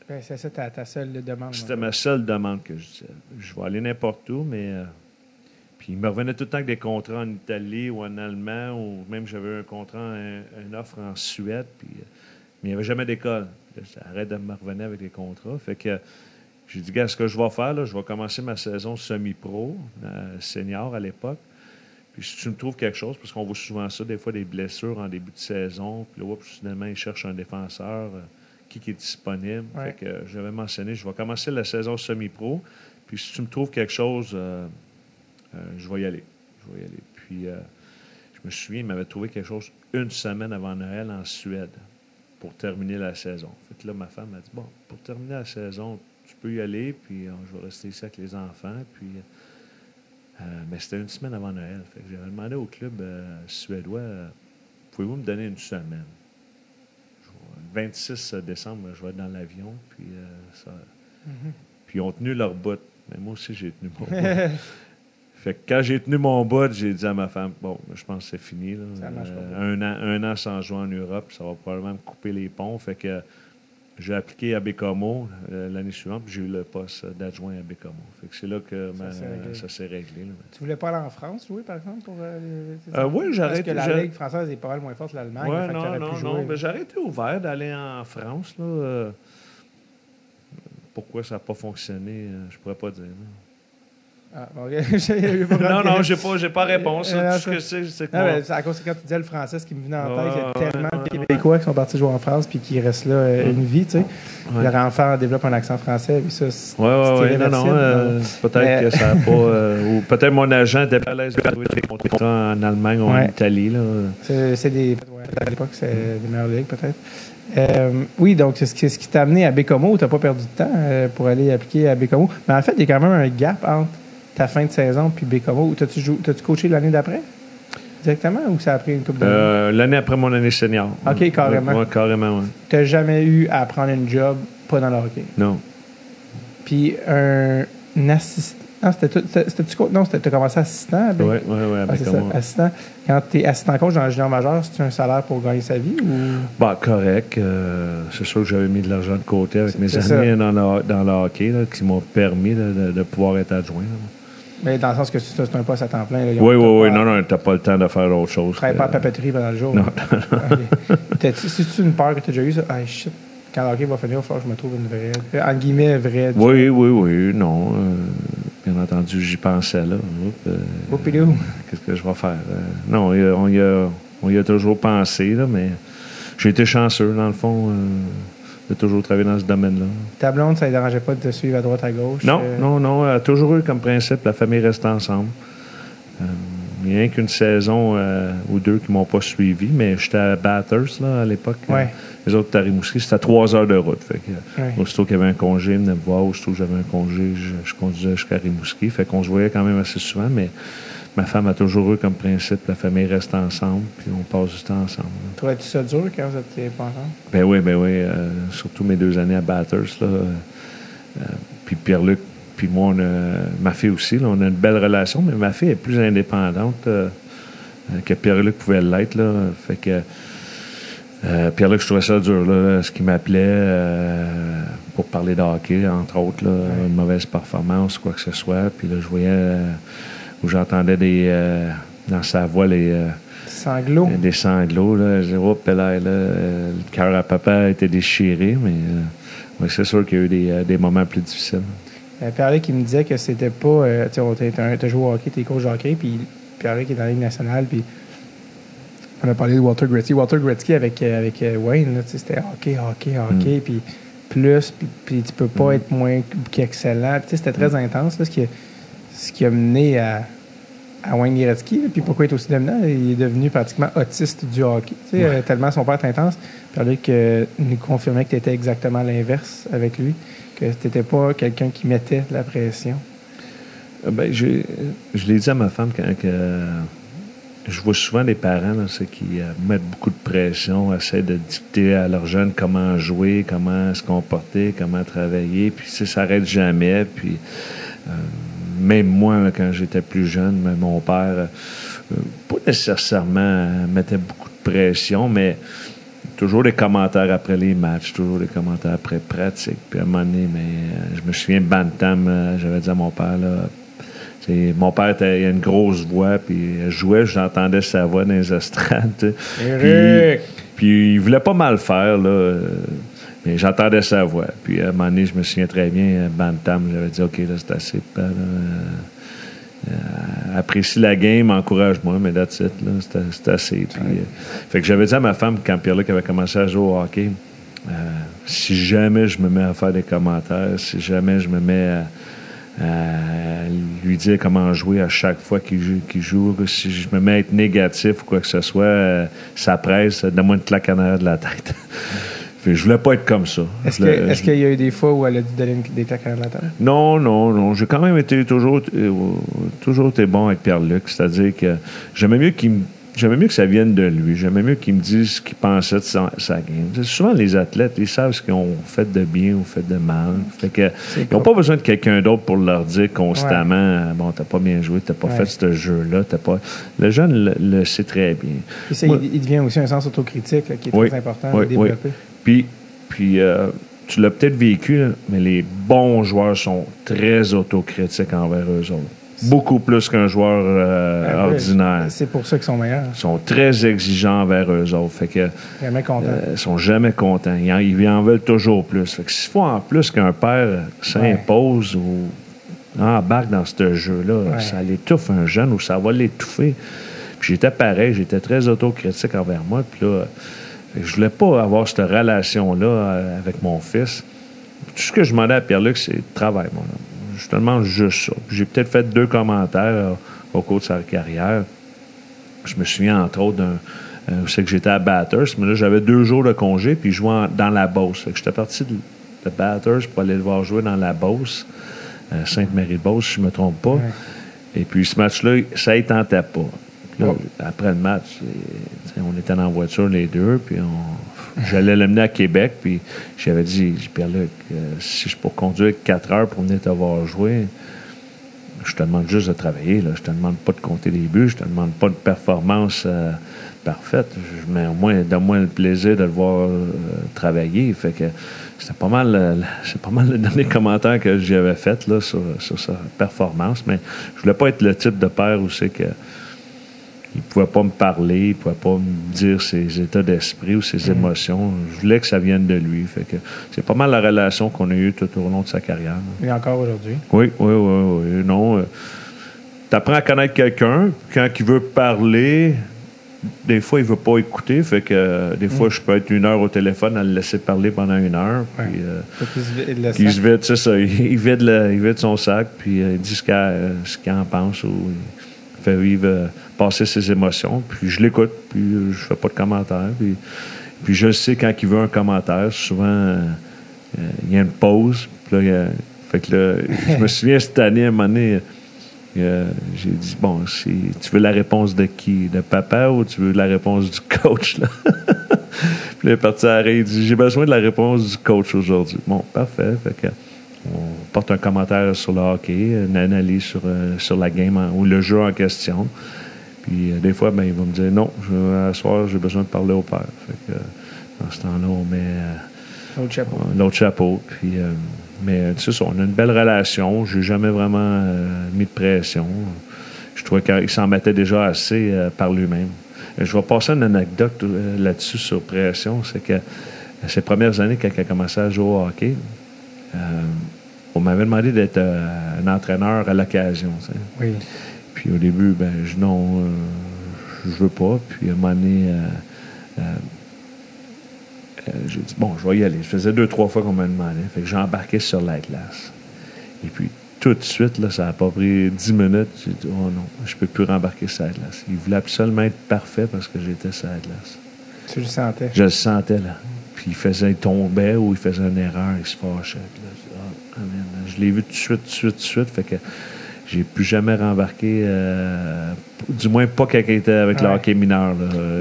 Ben, c'est ça ta, ta seule demande. c'était ma seule demande que je disais. Je vais aller n'importe où, mais. euh, puis il me revenait tout le temps avec des contrats en Italie ou en allemand, ou même j'avais un contrat, un, une offre en Suède, puis, euh, mais il n'y avait jamais d'école. Là, J'arrête de me revenir avec des contrats. Fait que j'ai dit, gars, ce que je vais faire, là, je vais commencer ma saison semi-pro, euh, senior à l'époque. Puis si tu me trouves quelque chose, parce qu'on voit souvent ça, des fois des blessures en début de saison, puis là, oups, soudainement, ils cherchent un défenseur, euh, qui, qui est disponible. Ouais. Fait que euh, j'avais mentionné, je vais commencer la saison semi-pro, puis si tu me trouves quelque chose, euh, euh, je vais y aller. Je vais y aller. Puis euh, je me souviens, il m'avait trouvé quelque chose une semaine avant Noël en Suède pour terminer la saison. Fait que là, ma femme m'a dit, bon, pour terminer la saison, tu peux y aller, puis je vais rester ici avec les enfants, puis... mais c'était une semaine avant Noël. Fait que j'avais demandé au club suédois pouvez-vous me donner une semaine? 26 décembre, je vais être dans l'avion. Puis, euh, ça, Mhm. puis ils ont tenu leur bout. Mais moi aussi, j'ai tenu mon bout. Fait que quand j'ai tenu mon bout, j'ai dit à ma femme Bon, je pense que c'est fini. là. Ça. Euh, un, an, un an sans jouer en Europe, ça va probablement me couper les ponts. Fait que j'ai appliqué à Bécomo euh, l'année suivante, puis j'ai eu le poste d'adjoint à que c'est là que Ça s'est réglé. là. Tu voulais pas aller en France jouer, par exemple, pour. euh, les- Euh, oui, j'ai Parce que la Ligue française est pas mal moins forte que l'Allemagne. Ouais, non, non, pu non. jouer. Mais j'aurais été ouvert d'aller en France. Là, euh, pourquoi ça n'a pas fonctionné, je pourrais pas dire. là. Ah, bon, Non, non, j'ai pas, j'ai pas réponse. Euh, Tout ce que c'est, c'est Non, mon- mais c'est à cause que quand tu disais le français, ce qui me venait en tête, il y a tellement de Québécois qui sont partis jouer en France puis qui restent là euh, une vie, tu sais. Ouais. Leur enfant développe un accent français, puis ça, c'est Ouais, ouais, c'est ouais. Non, non. euh, peut-être que ça a pas. ou peut-être mon agent était pas à l'aise de trouver des contrats en Allemagne ou en. Italie. Là. C'est c'est des. à l'époque, c'est des meilleures ligues, peut-être. Oui, donc, c'est ce qui, t'a amené à Bécomo. Tu n'as pas perdu de temps pour aller appliquer à Bécomo. Mais en fait, il y a quand même un gap entre ta fin de saison puis Bécomo. T'as-tu jou- t'as-tu coaché l'année d'après? Directement ou ça a pris une couple d'années? Euh, L'année après mon année senior. Ok, carrément. Ouais, carrément, ouais. Tu n'as jamais eu à prendre une job pas dans le hockey? Non. Puis un, assistant. Non, c'était tout- c'était- Non, c'était- t'as commencé assistant. Bé- Ouais, ouais, ouais. Ah, avec c'est ça, assistant. Quand tu es assistant coach dans junior majeur, c'est un salaire pour gagner sa vie ou? Bah, correct. euh, c'est sûr que j'avais mis de l'argent de côté avec mes C'est ça. dans le, dans le hockey là, qui m'ont permis de, de- de pouvoir être adjoint. là. Mais dans le sens que c'est un poste à temps plein. là. Oui, oui, oui. pas- Non, non, t'as pas le temps de faire autre chose. Tu travailles que- pas à papeterie pendant le jour. Non. T'as-tu- C'est-tu une peur que tu as déjà eue, ça? Ah, shit. Quand le hockey va finir, il va falloir que je me trouve une vraie. euh, En guillemets, vraie. Oui, oui, oui. Non. euh, bien entendu, j'y pensais là. Euh. Qu'est-ce que je vais faire? Euh, non, il y a- on y a, on y a toujours pensé, là, mais j'ai été chanceux, dans le fond, de toujours travailler dans ce domaine-là. Ta blonde, ça ne dérangeait pas de te suivre à droite, à gauche? Non, euh, non, non. Elle a toujours eu comme principe la famille reste ensemble. Euh, il n'y a rien qu'une saison euh, ou deux qui m'ont pas suivi, mais j'étais à Bathurst là, à l'époque. Ouais. Les autres étaient à Rimouski, c'était à trois heures de route. Fait que, Ouais. Aussitôt qu'il y avait un congé, ils venaient me voir. Aussitôt que j'avais un congé, je, je conduisais jusqu'à Rimouski. Fait qu'on se voyait quand même assez souvent, mais ma femme a toujours eu comme principe la famille reste ensemble, puis on passe du temps ensemble. Trouvais-tu ça dur quand vous étiez ensemble? Ben oui, ben oui. euh, surtout mes deux années à Bathurst. Là, euh, puis Pierre-Luc, puis moi, on a- ma fille aussi, là, on a une belle relation, mais ma fille est plus indépendante euh, que Pierre-Luc pouvait l'être. Là, fait que Pierre-Luc, je trouvais ça dur, là, ce qui m'appelait pour parler de hockey, entre autres, là, une mauvaise performance, quoi que ce soit. Puis là, je voyais où j'entendais des euh, dans sa voix les. euh, Sanglots. des sanglots, là. J'ai oh, là, euh, le cœur à papa a été déchiré, mais ouais, c'est sûr qu'il y a eu des, des moments plus difficiles. Pierre-Luc, qui me disait que c'était pas. Tu t'as joué au hockey, t'es coach de hockey, puis Pierre-Luc est dans la Ligue nationale, puis on a parlé de Walter Gretzky. Walter Gretzky avec, avec Wayne, c'était hockey, hockey, hockey, puis plus, puis, tu peux pas être moins qu'excellent. C'était très intense, là, ce, qui ce qui a mené à, à Wayne Gretzky. Puis pourquoi il est aussi dominant? Il est devenu pratiquement autiste du hockey. Tu sais, euh, tellement son père est intense. Pierre-Luc euh, nous confirmait que tu étais exactement l'inverse avec lui, que tu n'étais pas quelqu'un qui mettait de la pression. Euh, Ben, j'ai- je l'ai dit à ma femme quand que, je vois souvent des parents là, qui euh, mettent beaucoup de pression, essaient de dicter à leurs jeunes comment jouer, comment se comporter, comment travailler, puis ça n'arrête jamais. Puis euh, même moi, là, quand j'étais plus jeune, mon père, euh, pas nécessairement mettait beaucoup de pression, mais toujours des commentaires après les matchs, toujours des commentaires après pratique. Puis à un moment donné, mais, euh, je me souviens, Bantam, euh, j'avais dit à mon père, là, mon père était, il a une grosse voix, puis il jouait, j'entendais sa voix dans les estrades. Puis, puis il voulait pas mal faire, là, j'entendais sa voix. Puis à un moment donné, je me souviens très bien, euh, Bantam, j'avais dit, OK, là, c'est assez. là, euh, euh, apprécie la game, encourage-moi, mais that's it, là, c'est c'est assez. Puis, euh, fait que j'avais dit à ma femme, quand Pierre-Luc avait commencé à jouer au hockey, euh, si jamais je me mets à faire des commentaires, si jamais je me mets à, à lui dire comment jouer à chaque fois qu'il joue, qu'il joue, si je me mets à être négatif ou quoi que ce soit, euh, ça presse, donne-moi une claque en arrière de la tête. Que je voulais pas être comme ça. Est-ce qu'il y a eu des fois où elle a dû donner une- des claques à la tête? non, non, non. J'ai quand même été toujours, euh, toujours été bon avec Pierre-Luc. C'est-à-dire que j'aimais mieux qu'il J'aimais mieux que ça vienne de lui. J'aimais mieux qu'il me dise ce qu'il pensait de sa, sa game. Souvent, les athlètes, ils savent ce qu'ils ont fait de bien ou fait de mal. Fait que, ils n'ont pas besoin de quelqu'un d'autre pour leur dire constamment Bon, t'as pas bien joué, t'as pas Ouais. fait ce jeu-là. t'as pas... Le jeune le, le sait très bien. Puis ça, Moi- il, il devient aussi un sens autocritique là, qui est Oui, très important oui, à développer. Puis, puis euh, tu l'as peut-être vécu, là, mais les bons joueurs sont très autocritiques envers eux autres. Beaucoup plus qu'un joueur euh, Ah ordinaire. C'est pour ça qu'ils sont meilleurs. Ils sont très exigeants envers eux autres. Fait que, Vraiment content. euh, ils sont jamais contents. Ils en, ils en veulent toujours plus. Fait que s'il faut en plus qu'un père s'impose ou embarque dans ce jeu-là, Ouais. ça l'étouffe un jeune ou ça va l'étouffer. Puis j'étais pareil, j'étais très autocritique envers moi. Puis là, je voulais pas avoir cette relation-là euh, avec mon fils. Tout ce que je demandais à Pierre-Luc, c'est travail, homme. Je te demande juste ça. J'ai peut-être fait deux commentaires au cours de sa carrière. Je me souviens, entre autres, d'un. euh, c'est que j'étais à Batters, mais là, j'avais deux jours de congé, puis je jouais en- dans la Beauce. Fait que j'étais parti de, de Batters pour aller le voir jouer dans la Beauce, euh, Sainte-Marie-de-Beauce, si je ne me trompe pas. Ouais. Et puis, ce match-là, ça ne tentait pas. Là. Après le match, on était dans la voiture, les deux, puis on- j'allais l'amener à Québec, puis j'avais dit, Pierre-Luc, euh, si je peux conduire 4 heures pour venir te voir jouer, je te demande juste de travailler. Là. Je te demande pas de compter des buts. Je te demande pas de performance euh, parfaite. Je- mais au moins, donne-moi le plaisir de le voir euh, travailler. Fait que c'était pas mal, c'est pas mal le dernier commentaire que j'avais fait là, sur, sur sa performance. Mais je voulais pas être le type de père où c'est que il pouvait pas me parler, il pouvait pas me dire ses états d'esprit ou ses émotions. Je voulais que ça vienne de lui. Fait que c'est pas mal la relation qu'on a eue tout au long de sa carrière. Et encore aujourd'hui? Oui, oui, oui, oui. Non. tu apprends à connaître quelqu'un. Quand il veut parler, des fois, il veut pas écouter. Fait que euh, des fois, je peux être une heure au téléphone à le laisser parler pendant une heure. Ouais. Puis, euh, il se vide, ça. Il, vide le- il vide son sac, puis euh, il dit ce qu'il euh, en pense ou il fait vivre, euh, passer ses émotions. Puis je l'écoute, puis je fais pas de commentaires. Puis, je sais quand il veut un commentaire, souvent euh, il y a une pause. Puis là, je me souviens cette année, à un moment donné, j'ai dit bon, si tu veux la réponse de qui? De papa ou tu veux la réponse du coach là? Puis là, il est parti l'arrêt, il dit J'ai besoin de la réponse du coach aujourd'hui. Bon, parfait. Fait que on porte un commentaire sur le hockey, une analyse sur, euh, sur la game ou le jeu en question. Puis euh, des fois, ben, il va me dire non, je, à soir, j'ai besoin de parler au père. Fait que euh, dans ce temps-là, on met. euh, L'autre chapeau. l'autre chapeau. Puis, mais c'est ça, on a une belle relation. J'ai jamais vraiment mis de pression. Je trouvais qu'il s'en mettait déjà assez par lui-même. Je vais passer une anecdote là-dessus sur pression. C'est que ces premières années, quand il a commencé à jouer au hockey, euh, on m'avait demandé d'être euh, un entraîneur à l'occasion. tu sais. Oui. Puis au début, ben, je non, euh, je veux pas. Puis à un moment donné, euh, euh, j'ai dit, bon, je vais y aller. Je faisais deux, trois fois qu'on m'a demandé. Fait que j'ai embarqué sur la glace. Et puis, tout de suite, là, ça n'a pas pris dix minutes. J'ai dit, oh non, je peux plus rembarquer sur la glace. Il voulait absolument être parfait parce que j'étais sur la glace. Tu le sentais? Je le sentais, là. Puis il faisait, il tombait ou il faisait une erreur, il se fâchait. Puis là, je Ah. Je l'ai vu tout de suite, tout de suite, tout de suite. Fait que j'ai plus jamais rembarqué, euh, du moins pas quand il était avec le hockey mineur.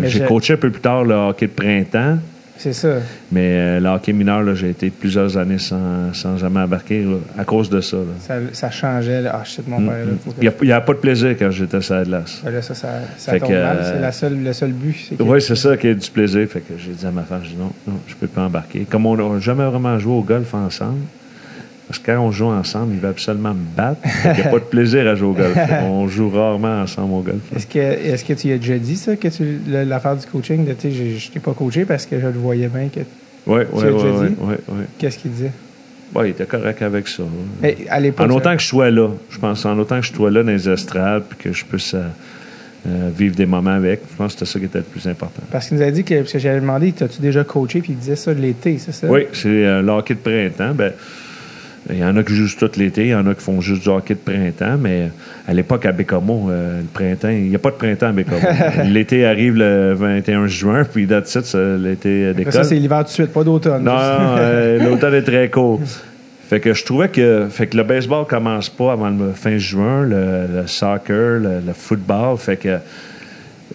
J'ai je- coaché un peu plus tard le hockey de printemps, C'est ça. mais euh, le hockey mineur, j'ai été plusieurs années sans, sans jamais embarquer là, à cause de ça. là. Ça, ça changeait. Ah, shit, mon Mm, père. là, mm. faut que- Il n'y a, pas de plaisir quand j'étais sur la glace. Ouais, là, ça, ça, ça Fait tombe euh, C'est la seule, le seul but. Oui, c'est ça qui est du plaisir. Fait que j'ai dit à ma femme, je dis non, non, je peux pas embarquer. Comme on n'a jamais vraiment joué au golf ensemble, parce que quand on joue ensemble, il veut absolument me battre. Qu'il n'y a pas de plaisir à jouer au golf. On joue rarement ensemble au golf. Est-ce que, est-ce que tu as déjà dit ça, que tu, l'affaire du coaching, de, je- je t'ai pas coaché parce que je le voyais bien. Que, Oui, Tu oui, oui, déjà oui, dit? oui, oui. qu'est-ce qu'il disait? Bon, il était correct avec ça. À En autant que je sois là, je pense, en autant que je sois là dans les estrades, puis que je puisse euh, euh, vivre des moments avec, je pense que c'était ça qui était le plus important. parce qu'il nous a dit que, parce que j'avais demandé, t'as-tu déjà coaché, puis il disait ça l'été, c'est ça? Oui, c'est euh, de printemps. Ben, il y en a qui jouent tout l'été, il y en a qui font juste du hockey de printemps, mais à l'époque, à Bécomo, euh, le printemps, il n'y a pas de printemps à Bécomo. l'été arrive le 21 juin, puis it, c'est l'été d'école. ça, c'est l'hiver tout de suite, pas d'automne. Non, euh, l'automne est très court. Fait que je trouvais que, fait que le baseball commence pas avant le fin juin, le, le soccer, le, le football. Fait que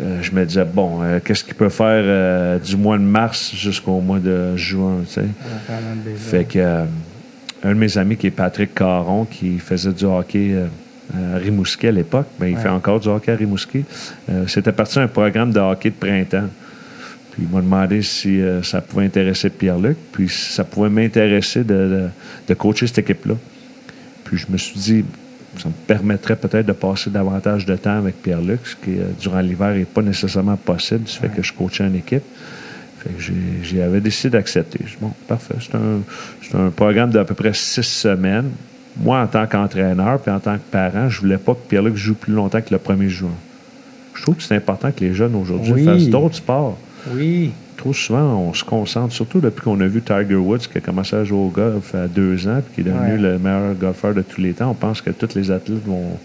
euh, je me disais, bon, euh, qu'est-ce qu'il peut faire euh, du mois de mars jusqu'au mois de juin, tu sais? Fait que un de mes amis qui est Patrick Caron, qui faisait du hockey euh, à Rimouski à l'époque, mais il Ouais. fait encore du hockey à Rimouski. Euh, C'était parti un programme de hockey de printemps. Puis il m'a demandé si euh, ça pouvait intéresser Pierre-Luc, puis si ça pouvait m'intéresser de, de- de coacher cette équipe-là. Puis je me suis dit, ça me permettrait peut-être de passer davantage de temps avec Pierre-Luc, ce qui, euh, durant l'hiver, n'est pas nécessairement possible du fait que je coachais une équipe. Fait que j'ai- j'avais décidé d'accepter. Bon, parfait. C'est un, un programme d'à peu près six semaines. moi, en tant qu'entraîneur puis en tant que parent, je voulais pas que Pierre-Luc joue plus longtemps que le premier juin. Je trouve que c'est important que les jeunes aujourd'hui Oui. fassent d'autres sports. Oui. Trop souvent, on se concentre, surtout depuis qu'on a vu Tiger Woods qui a commencé à jouer au golf à deux ans puis qui est devenu Ouais. le meilleur golfeur de tous les temps. On pense que tous les athlètes vont.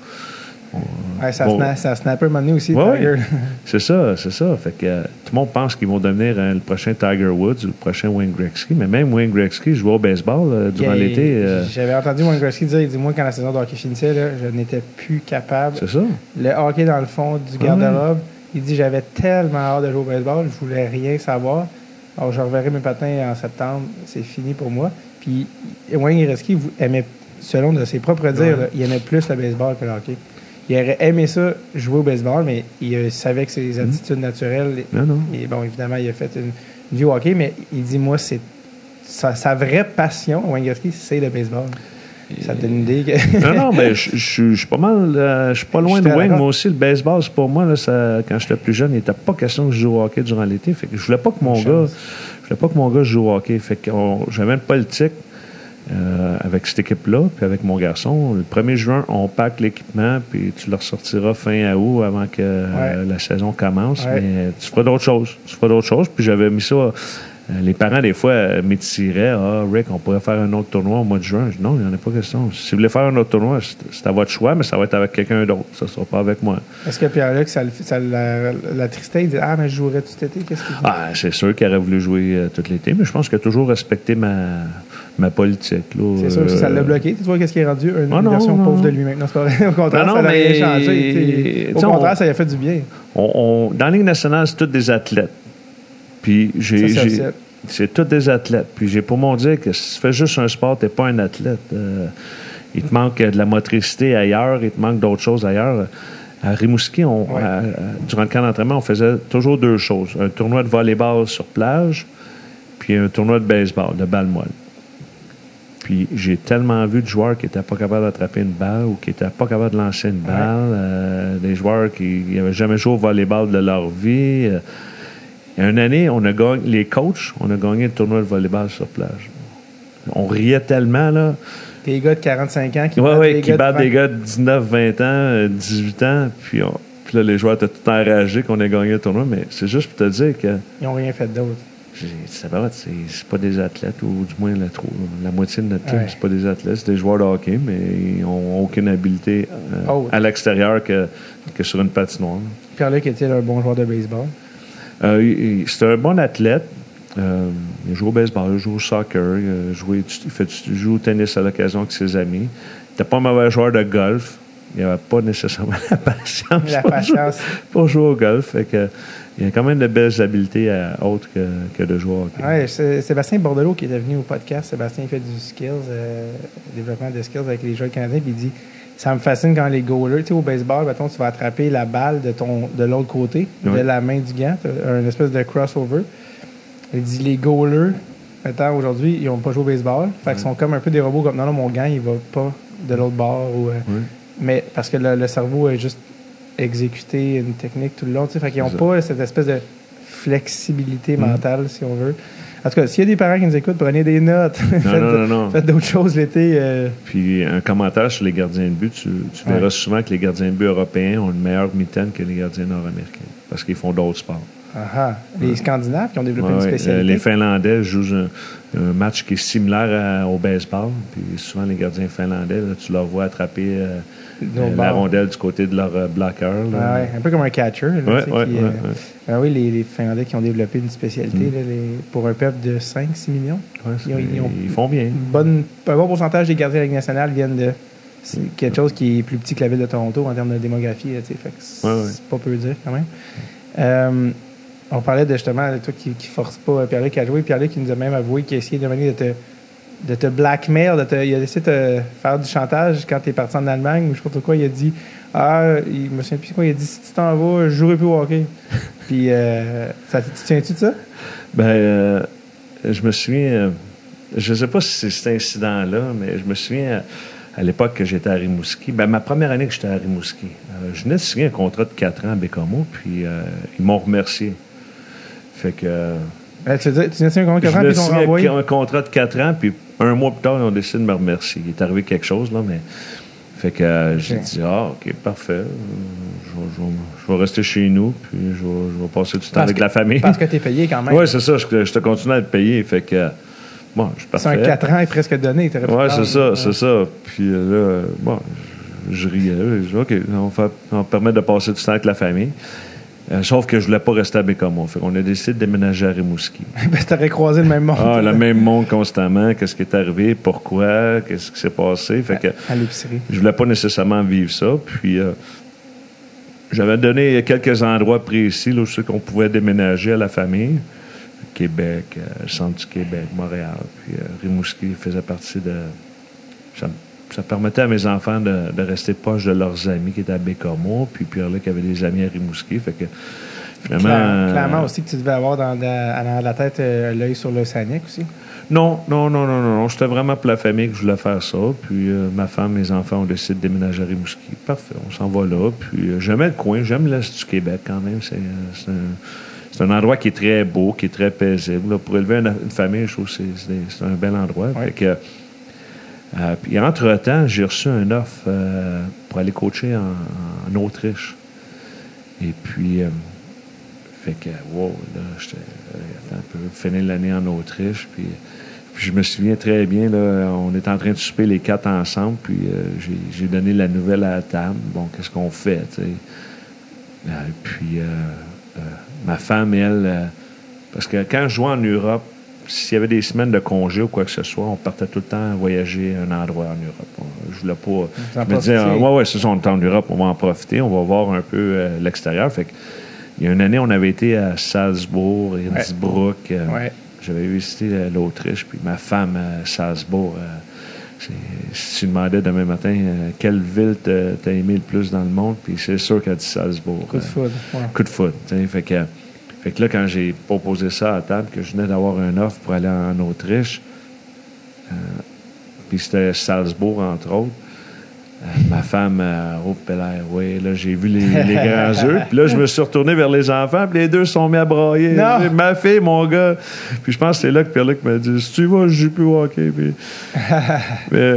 Ouais, ça, vont- sna ça un moment donné aussi, Ouais, Tiger. C'est ça, c'est ça. Fait que euh, tout le monde pense qu'ils vont devenir euh, le prochain Tiger Woods ou le prochain Wayne Gretzky. Mais même Wayne Gretzky jouait au baseball euh, durant l'été. euh, J'avais entendu Wayne Gretzky dire, il dit, moi, quand la saison de hockey finissait, là, je n'étais plus capable. c'est ça. Le hockey dans le fond du garde-robe, il dit, j'avais tellement hâte de jouer au baseball, je voulais rien savoir. Alors, je reverrai mes patins en septembre, c'est fini pour moi. Puis, Wayne Gretzky aimait, selon de ses propres dires, là, il aimait plus le baseball que le hockey. Il aurait aimé ça, jouer au baseball, mais il euh, savait que ses attitudes naturelles. Non, non. Et bon, évidemment, il a fait une, une vie au hockey, mais il dit, moi, c'est sa, sa vraie passion, Wayne Gretzky, c'est le baseball. Ça te donne une idée que... Non, non, mais je, suis pas mal, euh, je suis pas loin de Wayne. Moi aussi, le baseball, c'est pour moi, là, ça, quand j'étais plus jeune, il n'était pas question que je joue au hockey durant l'été. Fait que je voulais pas que mon gars, je voulais pas que mon gars joue au hockey. Fait que j'avais une politique euh, avec cette équipe-là, puis avec mon garçon. Le 1er juin, on pack l'équipement, puis tu le ressortiras fin août avant que la saison commence. Ouais. Mais tu feras d'autres choses. Tu feras d'autres choses. Puis j'avais mis ça. euh, les parents, des fois, euh, m'étiraient. Ah, Rick, on pourrait faire un autre tournoi au mois de juin. Je dis, non, il n'y en a pas question. Si vous voulez faire un autre tournoi, c'est à votre choix, mais ça va être avec quelqu'un d'autre. Ça ne sera pas avec moi. Est-ce que Pierre-Luc, ça, la, la tristait? Il dit Ah, mais je jouerais tout cet été. Qu'est-ce qu'il dit Ah, c'est sûr qu'il aurait voulu jouer euh, tout l'été, mais je pense qu'il a toujours respecté ma, ma politique. là. C'est sûr que ça l'a Euh, bloqué. Tu vois qu'est-ce qui est rendu? Une Ah non, version non. pauvre de lui-même. Non. Au contraire, Non, ça n'a rien changé. Au contraire, on- ça lui a fait du bien. on- on- dans la Ligue nationale, c'est tous des athlètes. Puis j'ai. C'est tous des athlètes. Puis j'ai pour mon dire que si tu fais juste un sport, t'es pas un athlète. Euh, il te manque de la motricité ailleurs, il te manque d'autres choses ailleurs. À Rimouski, on, Ouais. à- à- durant le camp d'entraînement, on faisait toujours deux choses. Un tournoi de volleyball sur plage, puis un tournoi de baseball, de balle molle. Puis j'ai tellement vu de joueurs qui n'étaient pas capables d'attraper une balle ou qui n'étaient pas capables de lancer une balle. euh, des joueurs qui n'avaient jamais joué au volleyball de leur vie. Euh, une année, on a gagné, les coachs, on a gagné le tournoi de volleyball sur plage. On riait tellement, là. Des gars de 45 ans qui Ouais, battent ouais, des qui gars de battent 20. des gars de 19, 20 ans, euh, 18 ans. Puis, on- puis là, les joueurs étaient tout enragés qu'on ait gagné le tournoi. Mais c'est juste pour te dire que Ils n'ont rien fait d'autre. C'est pas, c'est c'est pas des athlètes, ou du moins la, la moitié de notre team, Ouais. c'est pas des athlètes, c'est des joueurs de hockey, mais ils n'ont aucune habileté euh, Oh. à l'extérieur que, que sur une patinoire. Pierre-Luc était un bon joueur de baseball? Euh, c'est un bon athlète. Euh, il joue au baseball, il joue au soccer, il, a joué- il fait, il joue au tennis à l'occasion avec ses amis. Il n'était pas un mauvais joueur de golf. Il n'avait pas nécessairement la patience, La pour, patience. Jouer, pour jouer au golf. Fait que, il a quand même de belles habiletés euh, autres que, que de hockey. Ouais, c'est Sébastien Bordelot qui est venu au podcast. Sébastien fait du skills, euh, développement de skills avec les joueurs canadiens. Puis il dit Ça me fascine quand les goalers, tu sais, au baseball, mettons, tu vas attraper la balle de ton de l'autre côté, de la main du gant, t'as un espèce de crossover. Il dit Les goalers, mettons, aujourd'hui, ils n'ont pas joué au baseball. Fait qu'ils sont comme un peu des robots, comme non, non, mon gant, il va pas de l'autre bord. Ou, euh. Mais parce que le, le cerveau a juste exécuté une technique tout le long. Fait qu'ils n'ont pas cette espèce de flexibilité Mm. mentale, si on veut. En tout cas, s'il y a des parents qui nous écoutent, prenez des notes. Non, faites, non, non, non. faites d'autres choses l'été. euh, Puis un commentaire sur les gardiens de but, tu, tu verras Ouais. souvent que les gardiens de but européens ont une meilleure mitaine que les gardiens nord-américains parce qu'ils font d'autres sports. ah ah. les Scandinaves qui ont développé Ouais, une ouais. spécialité. Euh, Les Finlandais jouent un, un match qui est similaire à- au baseball. Puis souvent, les gardiens finlandais, là, tu leur vois attraper euh, euh, la bord. rondelle du côté de leur euh, bloqueur. Ah ouais, un peu comme un catcher. là, Ouais, tu sais, ouais, qui, ouais, euh, ah oui, les, les Finlandais qui ont développé une spécialité Mm. là, les- pour un peuple de 5-6 millions. Ils ont- ils ont- ils font bien. Bonne, un bon pourcentage des gardiens de la Ligue nationale viennent de quelque chose qui est plus petit que la ville de Toronto en termes de démographie. c'est pas peu dire quand même. Euh, on parlait de justement de toi qui, qui force pas euh, Pierre-Luc à jouer. Pierre-Luc qui nous a même avoué qu'il a essayé de venir de te, de te blackmail, de te, il a essayé de te faire du chantage quand tu es parti en Allemagne ou je sais pas trop quoi. Il a dit Ah, il me souviens plus quoi. Il a dit si tu t'en vas, je jouerai plus au hockey. Puis, euh, ça, tu te souviens-tu de ça? Ben, euh, je me souviens, euh, je ne sais pas si c'est cet incident-là, mais je me souviens euh, à l'époque que j'étais à Rimouski. Ben, ma première année que j'étais à Rimouski, euh, je venais de signer un contrat de 4 ans à Bécamo, puis euh, ils m'ont remercié. Fait que. Euh, tu veux dire, tu un contrat ans, puis de ils t'ont signer renvoyé? un contrat de 4 ans, puis un mois plus tard, ils ont décidé de me remercier. Il est arrivé quelque chose, là, mais. Fait que euh, j'ai dit, ah, OK, parfait. Euh, Je, vais- rester chez nous, puis je vais, passer du temps Parce avec que- la famille. Parce que tu es payé quand même. Oui, c'est ça. Je, je te continue à être payé. Fait que, bon, je suis c'est un parfait. 4 ans est presque donné. prendre. c'est ça, Ouais. c'est ça. Puis euh, là, euh, bon, je, je riais. Je dis, OK, on va, on va permettre de passer du temps avec la famille. Euh, sauf que je voulais pas rester à Bécamo. Fait qu'on a décidé de déménager à Rimouski. Ben, t'aurais croisé le même monde. Ah, le même monde constamment. Qu'est-ce qui est arrivé? Pourquoi? Qu'est-ce qui s'est passé? Fait que À l'épicerie. je voulais pas nécessairement vivre ça. Puis euh, j'avais donné quelques endroits précis là, où qu'on pouvait déménager à la famille. Québec, euh, centre du Québec, Montréal, puis euh, Rimouski faisait partie de. Ça, ça permettait à mes enfants de, de rester proches de leurs amis qui étaient à Bécomo, puis Pierre-Luc avait des amis à Rimouski. Fait que finalement. Claire- euh, clairement aussi que tu devais avoir dans, la- tête euh, l'œil sur le Sanic aussi. Non, non, non, non, non. non. J'étais vraiment pour la famille que je voulais faire ça. Puis euh, ma femme, mes enfants ont décidé de déménager à Rimouski. Parfait, on s'en va là. Puis euh, j'aimais le coin, j'aime l'Est du Québec quand même. C'est, c'est un, c'est un endroit qui est très beau, qui est très paisible. là. Pour élever une, une famille, je trouve que c'est, c'est, c'est un bel endroit. Ouais. Fait que, euh, puis entre-temps, j'ai reçu un offre euh, pour aller coacher en, Autriche. Et puis, euh, fait que, wow, là, j'étais, attends un peu, finir l'année en Autriche. Puis, je me souviens très bien, là, on est en train de souper les quatre ensemble, puis j'ai, donné la nouvelle à la table. Bon, qu'est-ce qu'on fait, tu sais? Puis, ma femme, elle, parce que quand je jouais en Europe, s'il y avait des semaines de congé ou quoi que ce soit, on partait tout le temps voyager à un endroit en Europe. Je voulais pas. Je me disais, ah, ouais, ouais, c'est ça, on est en Europe, on va en profiter, on va voir un peu euh, l'extérieur. Fait que, il y a une année, on avait été à Salzbourg, Innsbruck. euh, Ouais. J'avais visité euh, l'Autriche, puis ma femme à Salzbourg. euh, si tu demandais demain matin quelle ville t'as aimé le plus dans le monde, puis c'est sûr qu'elle dit Salzbourg. Coup de foudre. ouais. coup de. Fait que, fait que là, quand j'ai proposé ça à table, que je venais d'avoir un offre pour aller en Autriche, euh, puis c'était Salzbourg, entre autres, ma femme, euh, oh, Pelaire, oui, là, j'ai vu les, les grands yeux. Puis là, je me suis retourné vers les enfants, puis les deux sont mis à brailler. Non. Ma fille, mon gars. Puis je pense que c'est là que Pierre-Luc m'a dit Si tu vas, je joue plus au hockey. Puis- mais,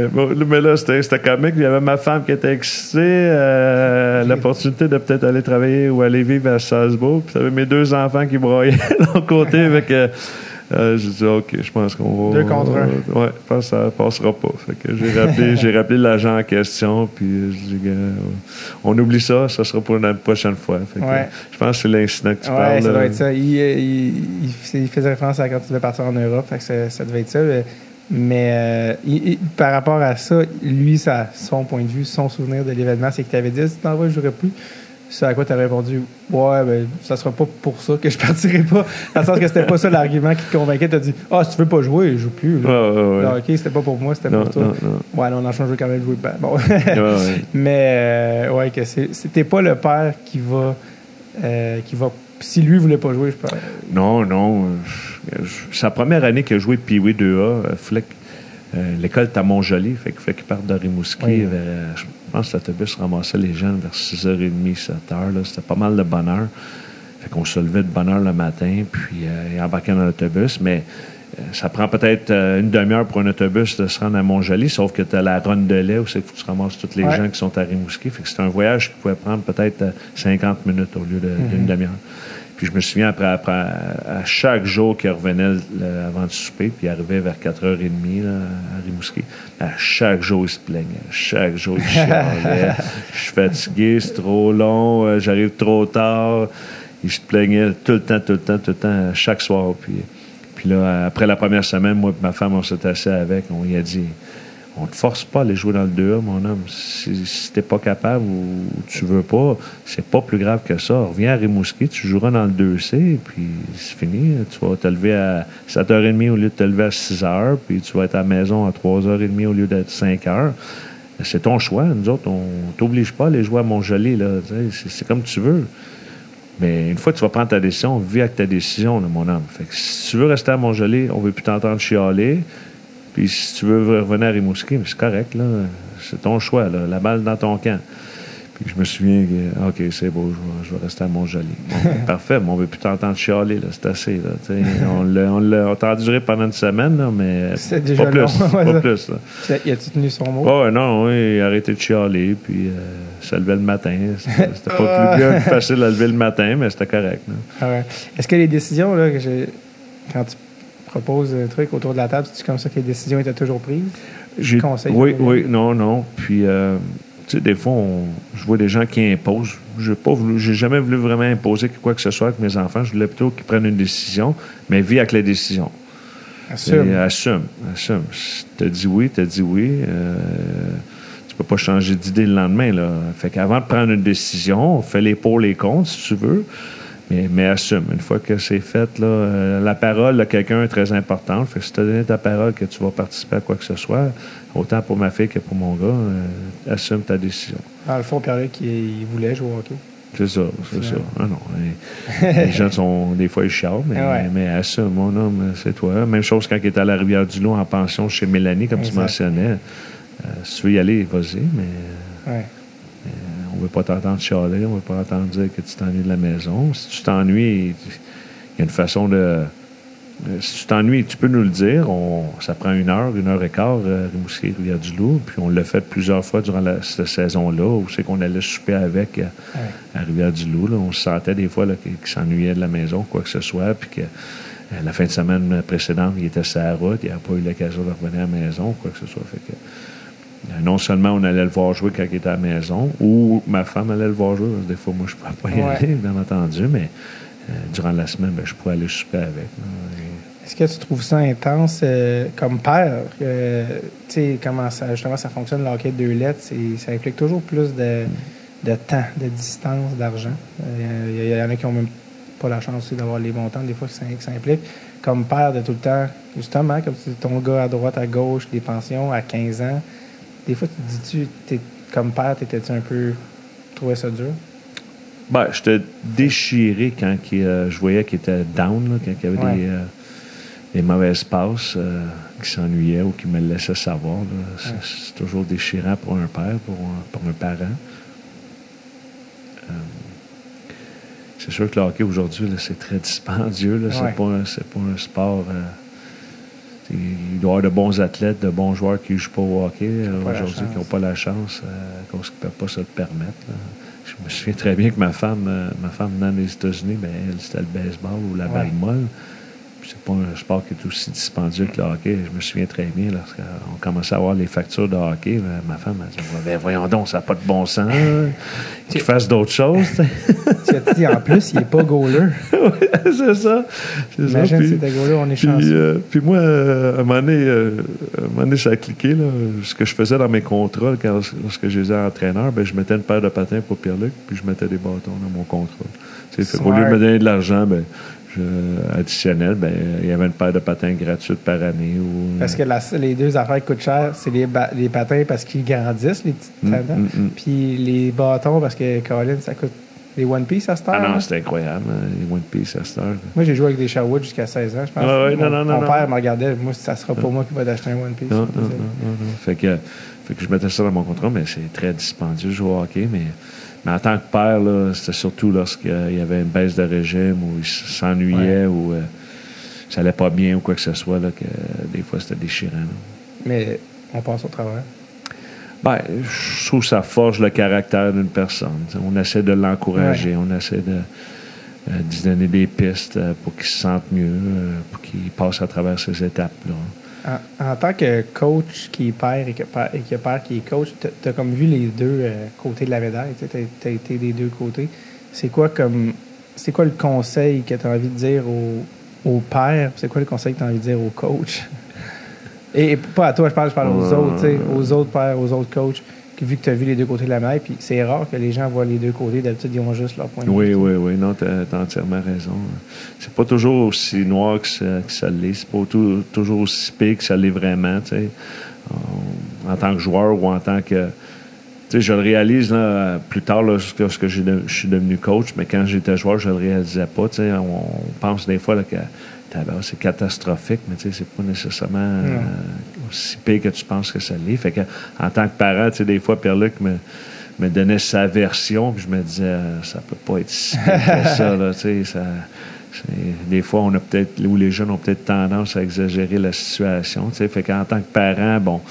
mais là, c'était c'était comique. Il y avait ma femme qui était excitée euh, l'opportunité de peut-être aller travailler ou aller vivre à Salzbourg. Puis j'avais mes deux enfants qui braillaient de l'autre côté. avec euh, euh, j'ai dit, OK, je pense qu'on va. Deux contre un. ouais, je pense que ça passera pas. Fait que j'ai rappelé, j'ai rappelé l'agent en question. Puis euh, je dis, Gars, on oublie ça, ça sera pour la prochaine fois. Fait que, Ouais. Je pense que c'est l'incident que tu Ouais, parles. ça doit être ça. Il, euh, il- il- il faisait référence à quand tu devais partir en Europe, fait que ça, ça devait être ça. Mais, mais, euh, il- par rapport à ça, lui, ça, son point de vue, son souvenir de l'événement, c'est que tu avais dit si tu je jouerai plus. Ce à quoi tu as répondu Ouais, ben, ça sera pas pour ça que je partirai pas. Dans le sens que c'était pas ça l'argument qui te convainquait. Tu as dit Ah, si tu veux pas jouer, je joue plus. là. Ouais, ouais, ouais. Non, ok, c'était pas pour moi, c'était pour toi. non, non. Ouais, non, on a changé quand même jouer. Ben, bon. Mais euh, ouais, que c'est- c'était pas le père qui va, euh, qui va. Si lui voulait pas jouer, je pense. Non, non. je- Sa première année qu'il a joué Pee-Wee 2A, euh, Fleck, euh, l'école est à fait qu'il parte de Rimouski vers, je pense que l'autobus ramassait les jeunes vers 6h30, 7h. là. C'était pas mal de bonne heure. Fait qu'on se levait de bonne heure le matin, puis euh, embarquait dans l'autobus, mais euh, ça prend peut-être euh, une demi-heure pour un autobus de se rendre à Montjoli, sauf que tu as la ronde de lait où c'est que tu ramasses tous les Ouais. gens qui sont à Rimouski. Fait que c'est un voyage qui pouvait prendre peut-être euh, 50 minutes au lieu de- d'une demi-heure. Puis je me souviens, après, après à chaque jour qu'il revenait le- avant de souper, puis il arrivait vers 4h30 là, à Rimouski, à chaque jour, il se plaignait. Chaque jour, il chialait. Je suis fatigué, c'est trop long, euh, j'arrive trop tard. Il se plaignait tout le temps, tout le temps, tout le temps, chaque soir. Puis, puis là, après la première semaine, moi et ma femme, on s'est assis avec, on lui a dit on te force pas à aller jouer dans le 2A, mon homme. Si, si t'es pas capable ou tu veux pas, c'est pas plus grave que ça. Reviens à Rimouski, tu joueras dans le 2C, puis c'est fini. Tu vas te lever à 7h30 au lieu de te lever à 6h, puis tu vas être à la maison à 3h30 au lieu d'être 5h. C'est ton choix. Nous autres, on t'oblige pas à aller jouer à Montjoli. C'est comme tu veux. Mais une fois que tu vas prendre ta décision, vis avec ta décision, mon homme. Fait que si tu veux rester à Montjoli, on veut plus t'entendre chialer. Puis si tu veux revenir à Rimouski, c'est correct, là. C'est ton choix, là. La balle dans ton camp. Puis je me souviens que, OK, c'est beau, je vais, je vais rester à Mont-Joli. Bon, parfait, mais on ne veut plus t'entendre chialer, là, c'est assez. Là, on l'a enduré pendant une semaine, là, mais pas déjà plus. long, ouais, pas ça. plus là. Y a-tu tenu son mot? Oh, non, oui, arrêtez de chialer, puis euh, ça levait le matin. C'était pas plus bien, plus facile à lever le matin, mais c'était correct. Ah ouais. Est-ce que les décisions, là, que j'ai- quand tu proposes un truc autour de la table, c'est comme ça que les décisions étaient toujours prises? J'ai- Oui, oui, non, non. Puis, euh, tu sais, des fois, on- je vois des gens qui imposent. Pas voulu, j'ai jamais voulu vraiment imposer quoi que ce soit avec mes enfants. Je voulais plutôt qu'ils prennent une décision, mais vis avec la décision. Assume. Et assume, assume. Si t'as dit oui, t'as dit oui. Euh, tu peux pas changer d'idée le lendemain, là. Fait qu'avant de prendre une décision, fais les pour, les contre, si tu veux. Mais, mais assume. Une fois que c'est fait, là, euh, la parole de quelqu'un est très importante. Fait que si tu as donné ta parole que tu vas participer à quoi que ce soit, autant pour ma fille que pour mon gars, euh, assume ta décision. Dans le fond, Pierre-Luc, il, il voulait jouer au hockey. C'est ça, c'est ça. Ah non. Les, les gens sont, des fois, ils chialent, mais, Ouais. mais assume, mon homme, c'est toi. Même chose quand il était à la Rivière-du-Loup en pension chez Mélanie, comme tu mentionnais. Euh, si tu veux y aller, vas-y, mais Ouais. On ne veut pas t'entendre chialer, on ne veut pas t'entendre dire que tu t'ennuies de la maison. Si tu t'ennuies, il y a une façon de. Si tu t'ennuies, tu peux nous le dire. On- ça prend une heure, une heure et quart, euh, Rimouski, Rivière-du-Loup. Puis on l'a fait plusieurs fois durant la- cette saison-là, où c'est qu'on allait souper avec euh, à Rivière-du-Loup. là. On se sentait des fois qu'il s'ennuyait de la maison, quoi que ce soit. Puis que euh, la fin de semaine précédente, il était sur la route, il n'a pas eu l'occasion de revenir à la maison, quoi que ce soit. Fait que, non seulement on allait le voir jouer quand il était à la maison, ou ma femme allait le voir jouer. parce que Des fois, moi, je ne pouvais pas y Ouais. aller, bien entendu, mais euh, durant la semaine, ben, je pouvais aller souper avec. Et- Est-ce que tu trouves ça intense euh, comme père? euh, tu sais, comment ça, justement ça fonctionne, le hockey de deux lettres, ça implique toujours plus de, de temps, de distance, d'argent. Il y, y en a qui n'ont même pas la chance aussi d'avoir les montants, des fois, que ça, que ça implique. Comme père, de tout le temps, justement, comme tu dis, ton gars à droite, à gauche, des pensions à 15 ans, des fois, tu dis-tu, comme père, t'étais-tu un peu. trouvais ça dur? Ben, j'étais déchiré quand euh, je voyais qu'il était down, là, quand il y avait Ouais. des, euh, des mauvaises passes, euh, qui s'ennuyaient ou qui me le laissaient savoir. C'est, Ouais. c'est toujours déchirant pour un père, pour un, pour un parent. Euh, c'est sûr que le hockey aujourd'hui, c'est très dispendieux. Là. C'est, Ouais. pas, c'est pas un sport. Il doit y avoir de bons athlètes, de bons joueurs qui ne jouent pas au hockey aujourd'hui, qui n'ont pas la chance, euh, qu'ils ne peuvent pas se le permettre. là. Je me souviens très bien que ma femme, euh, ma femme venant des États-Unis, ben, elle, c'était le baseball ou la balle molle. C'est pas un sport qui est aussi dispendieux que le hockey. Je me souviens très bien, lorsqu'on commençait à avoir les factures de hockey, ben, ma femme a dit ben, Voyons donc, ça n'a pas de bon sens. hein. Qu'il fasse d'autres choses. tu as dit, en plus, il n'est pas goaler. c'est ça. C'est ça. Imagine Puis- si goaler, on est puis, chanceux. euh, puis moi, euh, à un moment donné, euh, à un moment donné, ça a cliqué. Là, ce que je faisais dans mes contrats, quand, lorsque j'étais entraîneur, ben, je mettais une paire de patins pour Pierre-Luc, puis je mettais des bâtons dans mon contrat. Qu'au lieu de me donner de l'argent ben, je- additionnel, ben, il y avait une paire de patins gratuite par année. Ou, Parce que la- les deux affaires qui coûtent cher, c'est les, les patins parce qu'ils grandissent, les petites Mm, mm, mm. Puis les bâtons parce que, Colin, ça coûte les One Piece à cette heure. Ah non, hein? c'était incroyable, hein, les One Piece à cette heure. Moi, j'ai joué avec des Sherwood jusqu'à 16 ans, je pense. Ah mon non, non, mon non, père me regardait. Moi, ça sera pas moi qui va t'acheter un One Piece. Non, non, non, non, non. Fait que, fait que je mettais ça dans mon contrat, mais c'est très dispendieux de jouer au hockey. Mais, mais en tant que père, c'était surtout lorsqu'il y avait une baisse de régime ou il s'ennuyait ou euh, ça allait pas bien ou quoi que ce soit, là, que euh, des fois c'était déchirant. là. Mais on passe au travers. Ben, je trouve que ça forge le caractère d'une personne. T'sais, On essaie de l'encourager, on essaie de, euh, d'y donner des pistes euh, pour qu'il se sente mieux, pour qu'il passe à travers ces étapes-là. En, en tant que coach qui est père et que, père- et que père qui est coach, tu as comme vu les deux euh, côtés de la médaille. Tu as, été des deux côtés. C'est quoi comme c'est quoi le conseil que tu as envie de dire au, au père? C'est quoi le conseil que tu as envie de dire au coach? Et, et pas à toi, je parle, je parle aux autres, aux autres pères, aux autres coachs, vu que tu as vu les deux côtés de la médaille, puis c'est rare que les gens voient les deux côtés. D'habitude, ils ont juste leur point de Oui, vue. oui, oui. Non, tu as, entièrement raison. C'est pas toujours aussi noir que ça, que ça l'est. C'est pas tout- toujours aussi pire que ça l'est vraiment, tu sais. En, en tant que joueur ou en tant que... Tu sais, je le réalise là, plus tard, là, lorsque je suis devenu coach, mais quand j'étais joueur, je le réalisais pas. Tu sais, on, on pense des fois là, que tabarnak, c'est catastrophique, mais tu sais, c'est pas nécessairement euh, aussi pire que tu penses que ça l'est. Fait que, en tant que parent, tu sais, des fois, Pierre-Luc me, me donnait sa version, puis je me disais, euh, ça peut pas être si ça, là, tu sais, ça... Des fois, on a peut-être, ou les jeunes ont peut-être tendance à exagérer la situation. tu sais. Fait qu'en tant que parent, bon,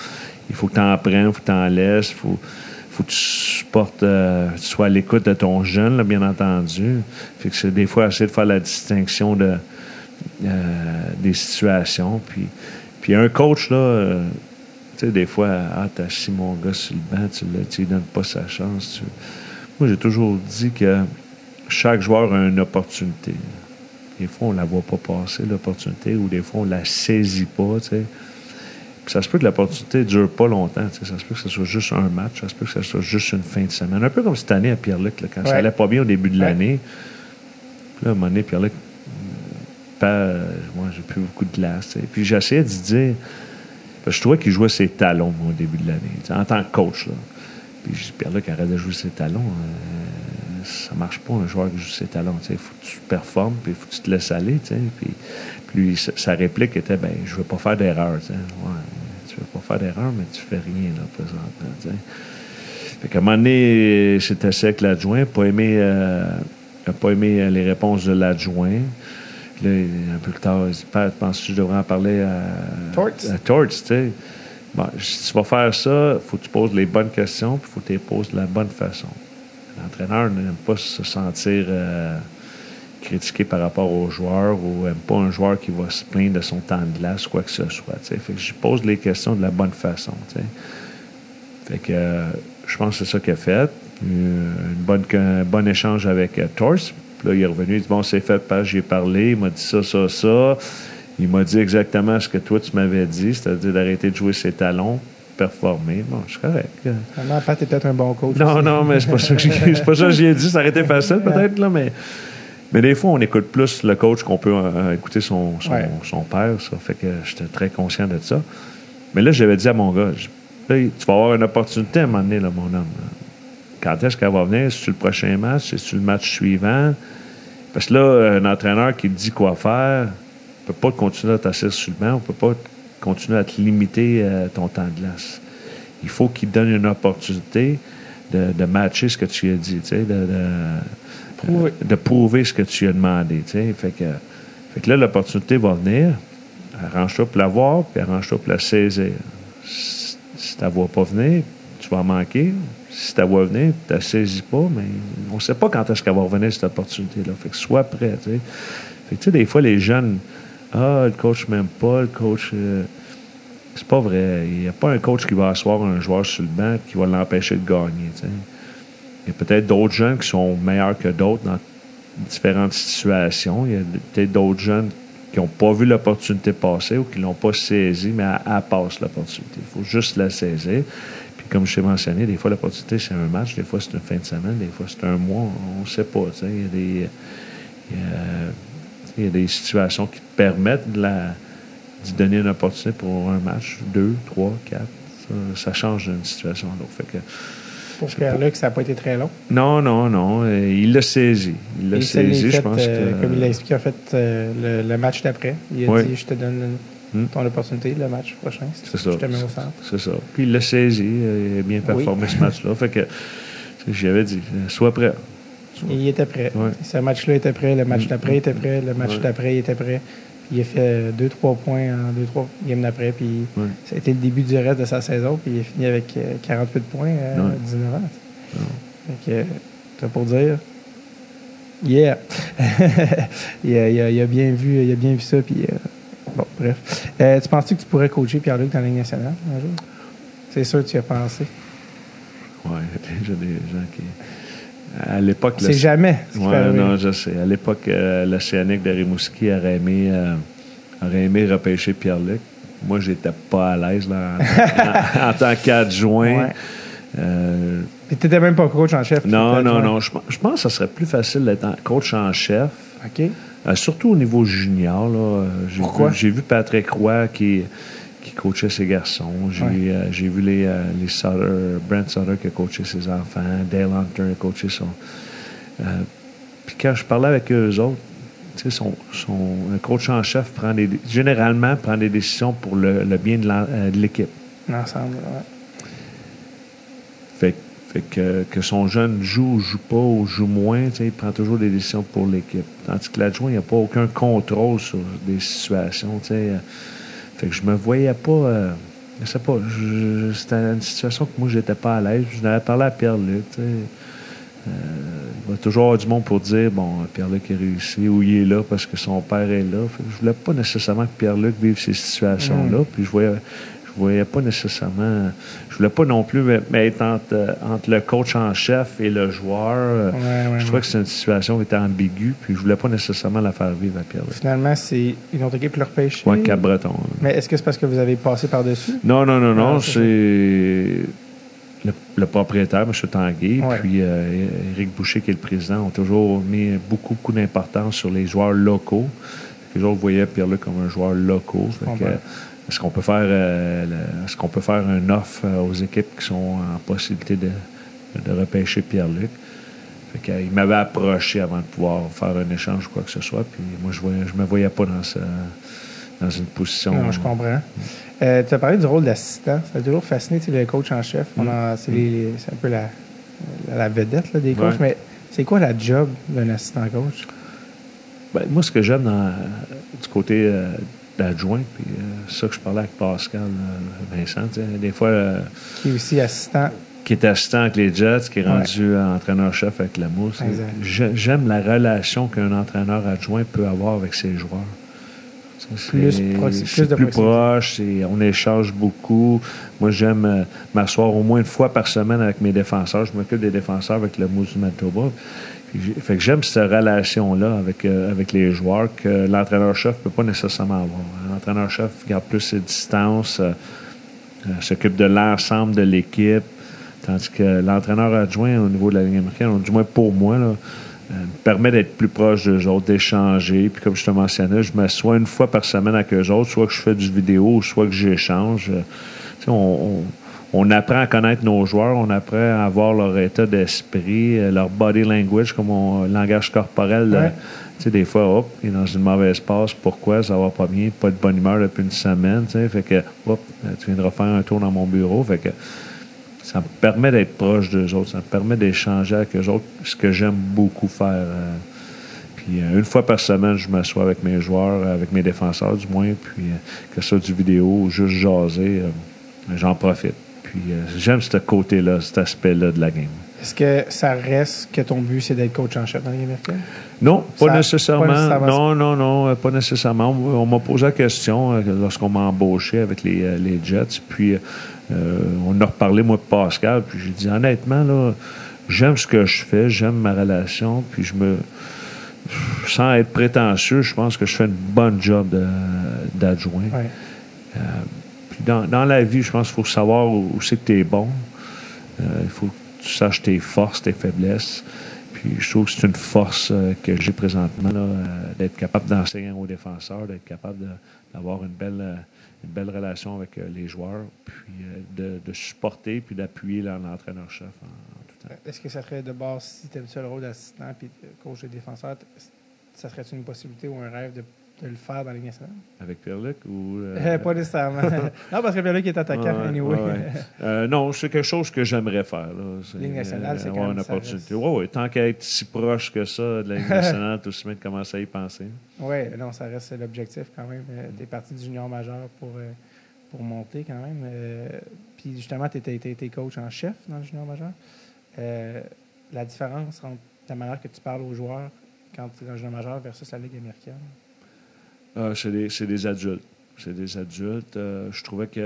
il faut que tu en prennes, il faut que tu en laisses, il faut, que tu supportes, euh, tu sois à l'écoute de ton jeune, bien entendu. Fait que c'est des fois essayer de faire la distinction de, euh, des situations. Puis, puis un coach, là, euh, tu sais, des fois, ah, t'as assis mon gars sur le banc, tu ne lui donnes pas sa chance. tu- Moi, j'ai toujours dit que chaque joueur a une opportunité. Des fois, on la voit pas passer, l'opportunité, ou des fois, on la saisit pas, tu sais. Puis ça se peut que l'opportunité ne dure pas longtemps. tu sais. Ça se peut que ce soit juste un match, ça se peut que ce soit juste une fin de semaine. Un peu comme cette année à Pierre-Luc, quand ça Ouais. allait pas bien au début de Ouais. l'année. Puis là, à un moment donné, Pierre-Luc, pas, euh, moi, j'ai plus beaucoup de glace. sais. Puis j'essayais de dire, je trouvais qu'il jouait ses talons au début de l'année, en tant que coach. Là. Puis je dis, Pierre-Luc, arrête de jouer ses talons. euh, ça marche pas, un joueur qui joue ses talons. Il faut que tu performes, puis il faut que tu te laisses aller. Puis, puis sa, sa réplique était, ben, je veux pas faire d'erreur. Ouais, tu veux pas faire d'erreur, mais tu fais rien là, présentement. tu sais. Fait qu'à un moment donné, c'était sec l'adjoint, pas aimé, euh, pas aimé euh, les réponses de l'adjoint. Là, un peu plus tard, il dit Pat, penses-tu que je devrais en parler à Torts? à Torts, tu sais? Bon, si tu vas faire ça, il faut que tu poses les bonnes questions, puis il faut que tu les poses de la bonne façon. L'entraîneur n'aime pas se sentir euh, critiqué par rapport aux joueurs ou n'aime pas un joueur qui va se plaindre de son temps de glace ou quoi que ce soit. tu sais? Fait que je pose les questions de la bonne façon. Fait que euh, je pense que c'est ça qu'il a fait. Euh, une bonne, un bon échange avec euh, Torse. Puis là, il est revenu, il dit Bon, c'est fait, Page, j'ai parlé, il m'a dit ça, ça, ça. Il m'a dit exactement ce que toi, tu m'avais dit, c'est-à-dire d'arrêter de jouer ses talons, performer. Bon, je suis correct. Vraiment, Pat est peut-être un bon coach. Non, aussi. non, mais c'est pas ça que j'ai c'est pas ça que j'ai dit. Ça aurait été facile, peut-être, là, mais. Mais des fois, on écoute plus le coach qu'on peut euh, écouter son, son, Ouais. son père. Ça fait que j'étais très conscient de ça. Mais là, j'avais dit à mon gars, là, tu vas avoir une opportunité à un moment donné, là, mon homme. Quand est-ce qu'elle va venir? C'est-tu le prochain match? C'est-tu le match suivant? Parce que là, un entraîneur qui te dit quoi faire ne peut pas continuer à t'asseoir sur le banc, on ne peut pas continuer à te limiter euh, ton temps de glace. Il faut qu'il te donne une opportunité de, de matcher ce que tu as dit, de, de, Prouver. de prouver ce que tu as demandé. Fait que, fait que là, l'opportunité va venir. Arrange-toi pour la voir, puis arrange-toi pour la saisir. Si si tu ne la vois pas venir, tu vas en manquer. Si la vois venir, tu ne saisis pas, mais on ne sait pas quand est-ce qu'elle va revenir, cette opportunité-là. Fait que sois prêt. Fait que, tu sais, des fois, les jeunes, ah, le coach m'aime pas, le coach. euh, c'est pas vrai. Il n'y a pas un coach qui va asseoir un joueur sur le banc qui va l'empêcher de gagner. Il y a peut-être d'autres jeunes qui sont meilleurs que d'autres dans différentes situations. Il y a peut-être d'autres jeunes qui n'ont pas vu l'opportunité passer ou qui ne l'ont pas saisie, mais elle, elle passe l'opportunité. Il faut juste la saisir. Comme je t'ai mentionné, des fois l'opportunité c'est un match, des fois c'est une fin de semaine, des fois c'est un mois, on ne sait pas. Il y a des. il y a- il y a des situations qui te permettent de la, d'y donner une opportunité pour un match, deux, trois, quatre. Ça, ça change d'une situation à l'autre. Fait que, Pour Pierre-Luc, ça n'a pas été très long. non, non, non. euh, il l'a saisi. Il l'a saisi, je pense euh, que. Comme il l'a expliqué, en fait, euh, le, le match d'après. Il a Oui. dit Je te donne Hmm. ton opportunité, le match prochain. C'est ça. Je te mets au centre. C'est ça. Puis il l'a saisi. euh, Il a bien performé ce match-là. Fait que, j'avais dit, euh, sois prêt. Il était prêt. Ouais. Ce match-là était prêt, le match d'après était prêt, le match Ouais. d'après il était prêt. Puis il a fait 2-3 points en 2-3 games d'après. Puis Ouais. ça a été le début du reste de sa saison. Puis il a fini avec euh, 48 points à Ouais. 19 ans. Fait que, euh, t'as pour dire? Yeah! il, a, il a- il a bien vu, il a bien vu ça. Puis, euh, bref. Euh, tu penses-tu que tu pourrais coacher Pierre-Luc dans la Ligue nationale un jour? C'est sûr que tu y as pensé. Ouais, j'ai des gens qui. À l'époque. C'est jamais ce Ouais, non, je sais. À l'époque, euh, l'Océanique de Rimouski aurait aimé, euh, aurait aimé repêcher Pierre-Luc. Moi, j'étais pas à l'aise en, en- en tant qu'adjoint. Ouais. Euh, Puis t'étais même pas coach en chef. non, non, non. Je, pense- je pense que ça serait plus facile d'être coach en chef. OK. Euh, surtout au niveau junior. Là, Euh, j'ai Pourquoi? vu- J'ai vu Patrick Roy qui, qui coachait ses garçons. J'ai Ouais. euh, j'ai vu les, euh, les Sutter, Brent Sutter qui a coaché ses enfants. Dale Hunter a coaché son. Puis quand je parlais avec eux autres, son, son un coach en chef prend des, généralement prend des décisions pour le, le bien de l'équipe. Ensemble, ouais. Fait, que, que son jeune joue ou joue pas ou joue moins, il prend toujours des décisions pour l'équipe. Tandis que l'adjoint, il n'y a pas aucun contrôle sur des situations. tu sais. Fait que je me voyais pas. euh, je sais pas. C'était une situation que moi, j'étais pas à l'aise. Je n'avais parlé à Pierre-Luc. Euh, il va toujours avoir du monde pour dire bon, Pierre-Luc est réussi ou il est là parce que son père est là. Fait que je voulais pas nécessairement que Pierre-Luc vive ces situations-là. Puis je voyais, je voyais pas nécessairement. Je voulais pas non plus mettre entre, entre le coach en chef et le joueur. Ouais, ouais, je ouais. trouvais que c'était une situation qui était ambiguë. Puis je voulais pas nécessairement la faire vivre à Pierre-Luc. Finalement, c'est une autre équipe qui l'a repêché. Ouais, Cap-Breton. hein. Mais est-ce que c'est parce que vous avez passé par-dessus? Non, non, non, non. Ah, c'est c'est le, le propriétaire, M. Tanguay, puis euh, Éric Boucher, qui est le président, ont toujours mis beaucoup, beaucoup d'importance sur les joueurs locaux. Les autres voyaient Pierre-Luc comme un joueur local. Est-ce qu'on peut faire euh, le- est-ce qu'on peut faire un offre euh, aux équipes qui sont en possibilité de, de repêcher Pierre-Luc? Fait il m'avait approché avant de pouvoir faire un échange ou quoi que ce soit. Puis moi, je ne me voyais pas dans, ce- dans une position. Non, je comprends. Euh, tu as parlé du rôle d'assistant. Ça a toujours fasciné, tu sais, le coach en chef. On a- c'est, un peu la, la, la vedette là, des coachs. Ouais. Mais c'est quoi la job d'un assistant coach? Ben, moi, ce que j'aime dans- du côté euh, d'adjoint, puis euh, c'est ça que je parlais avec Pascal euh, Vincent, des fois, euh, Qui est aussi assistant. qui est assistant avec les Jets, qui est rendu entraîneur-chef avec la Mousse. J'aime la relation qu'un entraîneur adjoint peut avoir avec ses joueurs. Plus c'est plus de plus proche, c'est- on échange beaucoup. Moi, j'aime euh, m'asseoir au moins une fois par semaine avec mes défenseurs. Je m'occupe des défenseurs avec le Mousse du Manitoba. Fait que j'aime cette relation-là avec, euh, avec les joueurs que l'entraîneur-chef ne peut pas nécessairement avoir. L'entraîneur-chef garde plus ses distances, euh, euh, s'occupe de l'ensemble de l'équipe, tandis que l'entraîneur adjoint au niveau de la ligne américaine, du moins pour moi, là, me permet d'être plus proche d'eux autres, d'échanger. Puis comme je te mentionnais, je m'assois une fois par semaine avec eux autres, soit que je fais du vidéo, soit que j'échange. On- on apprend à connaître nos joueurs, on apprend à voir leur état d'esprit, euh, leur body language, comme on, langage corporel. euh, Ouais. tu sais, des fois, hop, il est dans une mauvaise passe. Pourquoi? Ça va pas bien. Pas de bonne humeur depuis une semaine. Tu sais, fait que, hop, tu viendras faire un tour dans mon bureau. Fait que ça me permet d'être proche d'eux autres. Ça me permet d'échanger avec eux autres, ce que j'aime beaucoup faire. euh. Puis euh, une fois par semaine, je m'assois avec mes joueurs, avec mes défenseurs du moins, puis euh, que ce soit du vidéo ou juste jaser, euh, j'en profite. Puis euh, j'aime ce côté-là, cet aspect-là de la game. Est-ce que ça reste que ton but, c'est d'être coach en chef dans la Ligue américaine? Non, pas Ça- nécessairement. pas nécessairement. Non, non, non, euh, pas nécessairement. On, m'a posé la question euh, lorsqu'on m'a embauché avec les, les Jets. Puis euh, on a reparlé, moi, de Pascal. Puis j'ai dit, honnêtement, là, j'aime ce que je fais, j'aime ma relation. Puis je me. Sans être prétentieux, je pense que je fais une bonne job d'adjoint. Ouais. Dans, la vie, je pense qu'il faut savoir où, c'est que tu es bon. Euh, il faut que tu saches tes forces, tes faiblesses. Puis je trouve que c'est une force euh, que j'ai présentement, euh, d'être capable d'enseigner aux défenseurs, d'être capable d'avoir une belle, une belle relation avec les joueurs, puis de, supporter puis d'appuyer l'entraîneur-chef en, tout temps. Est-ce que ça serait de base, si tu aimes ça le rôle d'assistant puis coach de défenseur, ça serait une possibilité ou un rêve de, de le faire dans la Ligue nationale? Avec Pierre-Luc ou. euh, Euh, pas nécessairement. non, parce que Pierre-Luc est attaquant, Ouais, anyway. ouais. Euh, non, c'est quelque chose que j'aimerais faire. Là. C'est, Ligue nationale, c'est quand même- une opportunité. ouais, tant qu'à être si proche que ça de la Ligue nationale, tout de suite commencer à y penser. Oui, non, ça reste l'objectif quand même. tu es parti du junior majeur pour, pour monter quand même. Puis justement, tu étais coach en chef dans le junior majeur. La différence entre la manière que tu parles aux joueurs quand tu es dans le junior majeur versus la Ligue américaine. Ah, c'est, des, c'est des adultes. C'est des adultes. Euh, je trouvais que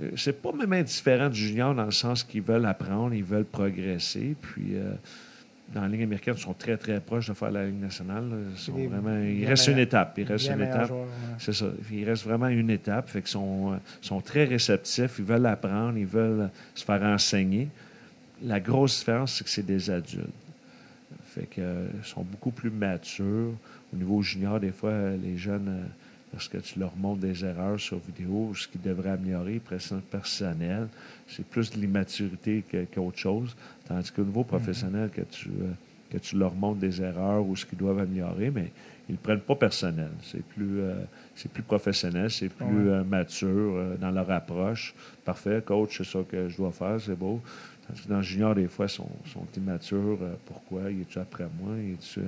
euh, c'est pas même indifférent du junior dans le sens qu'ils veulent apprendre, ils veulent progresser. Puis euh, dans la Ligue américaine, ils sont très, très proches de faire la Ligue nationale. Ils sont des vraiment, il reste une étape. Il reste une étape. ouais. C'est ça. Il reste vraiment une étape. Fait qu'ils sont, euh, sont très réceptifs. Ils veulent apprendre. Ils veulent se faire enseigner. La grosse différence, c'est que c'est des adultes. Fait que, euh, ils sont beaucoup plus matures. Au niveau junior, des fois, les jeunes, euh, lorsque tu leur montres des erreurs sur vidéo, ce qu'ils devraient améliorer, pression personnelle, c'est plus de l'immaturité qu'autre chose. Tandis qu'au niveau professionnel, que, tu, euh, que tu leur montres des erreurs ou ce qu'ils doivent améliorer, mais ils ne prennent pas personnel. C'est plus, euh, c'est plus professionnel, c'est plus Ouais. euh, mature euh, dans leur approche. Parfait, coach, c'est ça que je dois faire, c'est beau. Parce que dans le junior, des fois, ils sont, sont immatures. Euh, pourquoi? Il est-tu après moi? Il est-tu, euh,